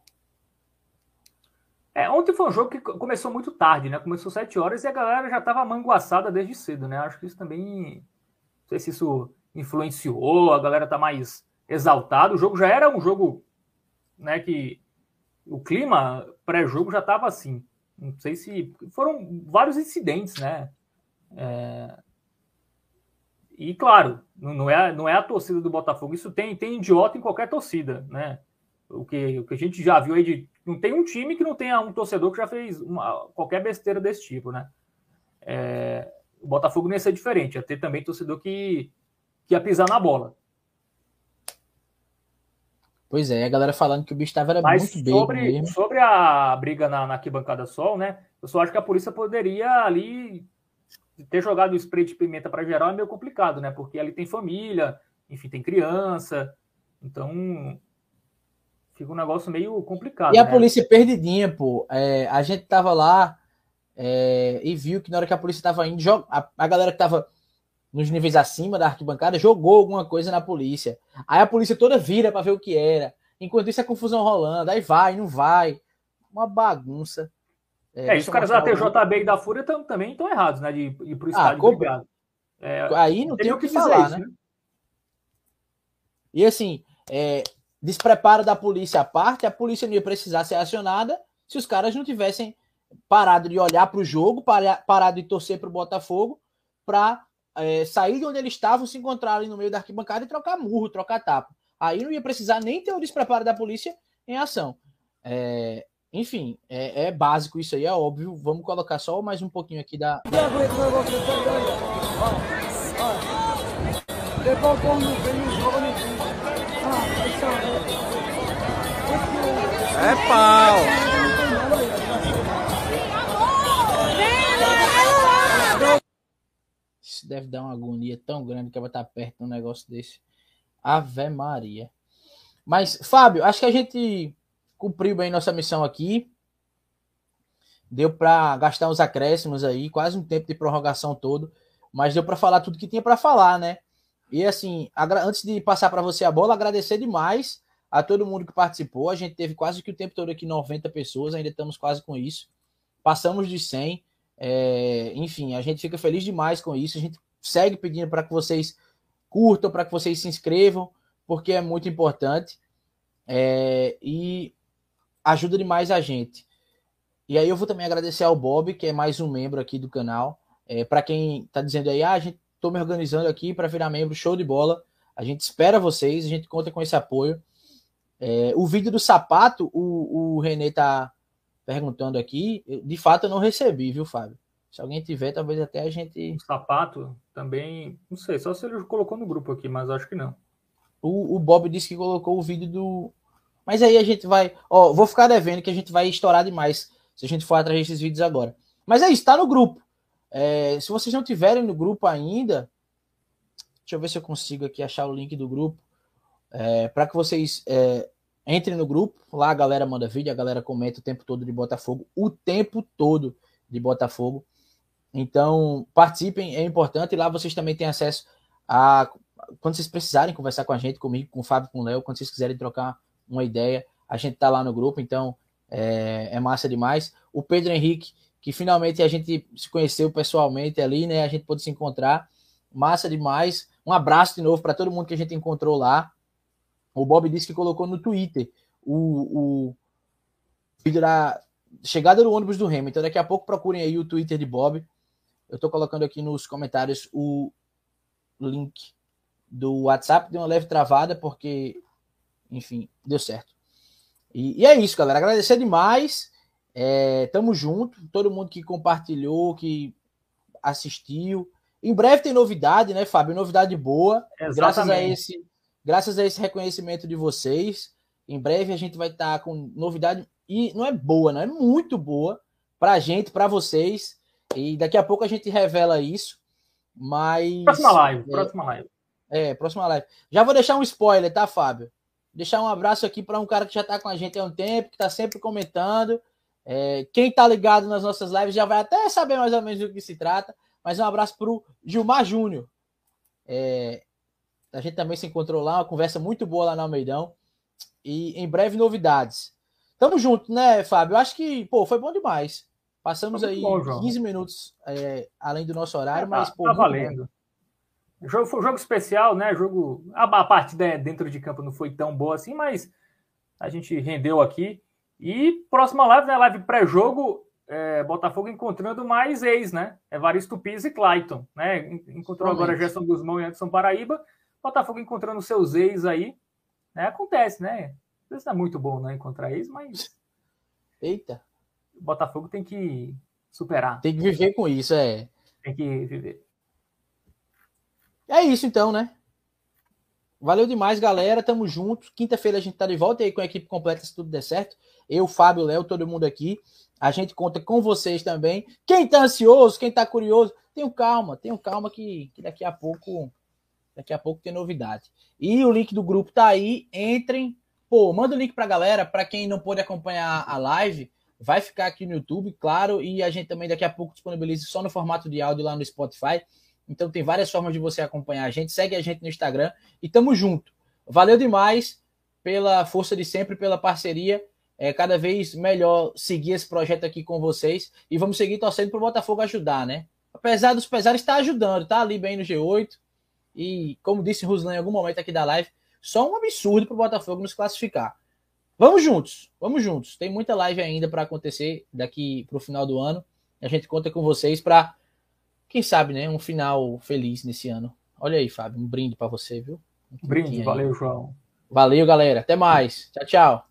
É, ontem foi um jogo que começou muito tarde, né? Começou sete horas e a galera já estava manguaçada desde cedo, né? Acho que isso também. Não sei se isso influenciou, a galera tá mais exaltada. O jogo já era um jogo, né? Que o clima pré-jogo já estava assim. Não sei se. Foram vários incidentes, né? É... E claro, não é, não é a torcida do Botafogo. Isso tem, tem idiota em qualquer torcida, né? O que, o que a gente já viu aí de não tem um time que não tenha um torcedor que já fez uma, qualquer besteira desse tipo, né? É, o Botafogo não ia ser diferente, ia ter também torcedor que, que ia pisar na bola. Pois é, a galera falando que o bicho estava Mas muito sobre, bem. Sobre a briga na, na arquibancada sol, né? Eu só acho que a polícia poderia ali ter jogado o spray de pimenta para geral é meio complicado, né? Porque ali tem família, enfim, tem criança. Então, fica um negócio meio complicado. E a né? polícia perdidinha, pô. É, a gente tava lá é, e viu que na hora que a polícia tava indo, a, a galera que tava nos níveis acima da arquibancada jogou alguma coisa na polícia. Aí a polícia toda vira para ver o que era. Enquanto isso, a confusão rolando. Aí vai, não vai. Uma bagunça. É, é os caras da TJB e da Fúria tam, também estão errados, né? De ir pro Ah, estádio brigado. É, Aí não tem o que dizer falar, isso, né? E assim, é, despreparo da polícia à parte, a polícia não ia precisar ser acionada se os caras não tivessem parado de olhar para o jogo, para- parado de torcer para o Botafogo, para sair de onde eles estavam, se encontrar ali no meio da arquibancada e trocar murro, trocar tapa. Aí não ia precisar nem ter o despreparo da polícia em ação. É, enfim, é, é básico isso aí, é óbvio. Vamos colocar só mais um pouquinho aqui da, É pau. Isso deve dar uma agonia tão grande que vai estar perto de um negócio desse. Ave Maria. Mas, Fábio, acho que a gente cumpriu bem nossa missão aqui. Deu para gastar uns acréscimos aí, quase um tempo de prorrogação todo, mas deu para falar tudo que tinha para falar, né? E assim, antes de passar para você a bola, agradecer demais a todo mundo que participou. A gente teve quase que o tempo todo aqui 90 pessoas, ainda estamos quase com isso. Passamos de 100. É, enfim, a gente fica feliz demais com isso. A gente segue pedindo para que vocês curtam, para que vocês se inscrevam, porque é muito importante é, e ajuda demais a gente. E aí eu vou também agradecer ao Bob, que é mais um membro aqui do canal. É, para quem está dizendo aí, ah, a gente estou me organizando aqui para virar membro, show de bola. A gente espera vocês, a gente conta com esse apoio. É, o vídeo do sapato, o, o Renê tá perguntando aqui, de fato eu não recebi, viu, Fábio? Se alguém tiver, talvez até a gente. O sapato também. Não sei, só se ele colocou no grupo aqui, mas acho que não. O, o Bob disse que colocou o vídeo do. Mas aí a gente vai. Ó, vou ficar devendo que a gente vai estourar demais se a gente for atrás desses vídeos agora. Mas é isso, tá no grupo. É, se vocês não tiverem no grupo ainda, deixa eu ver se eu consigo aqui achar o link do grupo. É, para que vocês é, entrem no grupo. Lá a galera manda vídeo, a galera comenta o tempo todo de Botafogo. O tempo todo de Botafogo. Então, participem, é importante. Lá vocês também têm acesso a. Quando vocês precisarem conversar com a gente, comigo, com o Fábio, com o Léo, quando vocês quiserem trocar uma ideia, a gente tá lá no grupo, então é, é massa demais. O Pedro Henrique, que finalmente a gente se conheceu pessoalmente ali, né? A gente pôde se encontrar. Massa demais. Um abraço de novo para todo mundo que a gente encontrou lá. O Bob disse que colocou no Twitter o, o vídeo da chegada do ônibus do Remo. Então daqui a pouco procurem aí o Twitter de Bob. Eu tô colocando aqui nos comentários o link do WhatsApp. Deu uma leve travada porque, enfim, deu certo. E, e é isso, galera. Agradecer demais. É, tamo junto. Todo mundo que compartilhou, que assistiu. Em breve tem novidade, né, Fábio? Novidade boa. Graças a esse, graças a esse reconhecimento de vocês. Em breve a gente vai estar com novidade e não é boa, não é muito boa para a gente, para vocês. E daqui a pouco a gente revela isso. Mas. Próxima live, é, próxima live. É, próxima live. Já vou deixar um spoiler, tá, Fábio? Deixar um abraço aqui para um cara que já está com a gente há um tempo, que está sempre comentando. É, quem está ligado nas nossas lives já vai até saber mais ou menos do que se trata. Mas um abraço para o Gilmar Júnior. É, a gente também se encontrou lá, uma conversa muito boa lá no Almeidão. E em breve novidades. Tamo junto, né, Fábio? Eu acho que, pô, foi bom demais. Passamos aí bom, 15 minutos é, além do nosso horário, é, mas, pô. Tá valendo. O jogo foi um jogo especial, né? Jogo. A, parte dentro de campo não foi tão boa assim, mas a gente rendeu aqui. E próxima live, né? Live pré-jogo, é, Botafogo encontrando mais ex, né? Evaristo Pires e Clayton, né? Encontrou Realmente. agora Gerson Guzmão e Anderson Paraíba. Botafogo encontrando seus ex aí. Né? Acontece, né? Isso é muito bom, né? Encontrar ex, mas. Eita. O Botafogo tem que superar. Tem que viver com isso, é. Tem que viver. É isso então, né? Valeu demais, galera. Tamo junto. Quinta-feira a gente tá de volta aí com a equipe completa, se tudo der certo. Eu, Fábio, Léo, todo mundo aqui. A gente conta com vocês também. Quem tá ansioso, quem tá curioso, tenham calma, tenham calma que, que daqui a pouco daqui a pouco tem novidade. E o link do grupo tá aí. Entrem. Pô, manda o link pra galera, para quem não pôde acompanhar a live, vai ficar aqui no YouTube, claro, e a gente também daqui a pouco disponibiliza só no formato de áudio lá no Spotify. Então tem várias formas de você acompanhar a gente. Segue a gente no Instagram e tamo junto. Valeu demais pela força de sempre, pela parceria. É cada vez melhor seguir esse projeto aqui com vocês e vamos seguir torcendo para o Botafogo ajudar, né? Apesar dos pesares, está ajudando, tá ali bem no G8. E como disse Ruslan em algum momento aqui da live, só um absurdo para o Botafogo nos classificar. Vamos juntos, vamos juntos. Tem muita live ainda para acontecer daqui para o final do ano. A gente conta com vocês para quem sabe, né, um final feliz nesse ano. Olha aí, Fábio, um brinde para você, viu? Um brinde, valeu, João. Valeu, galera. Até mais. Tchau, tchau.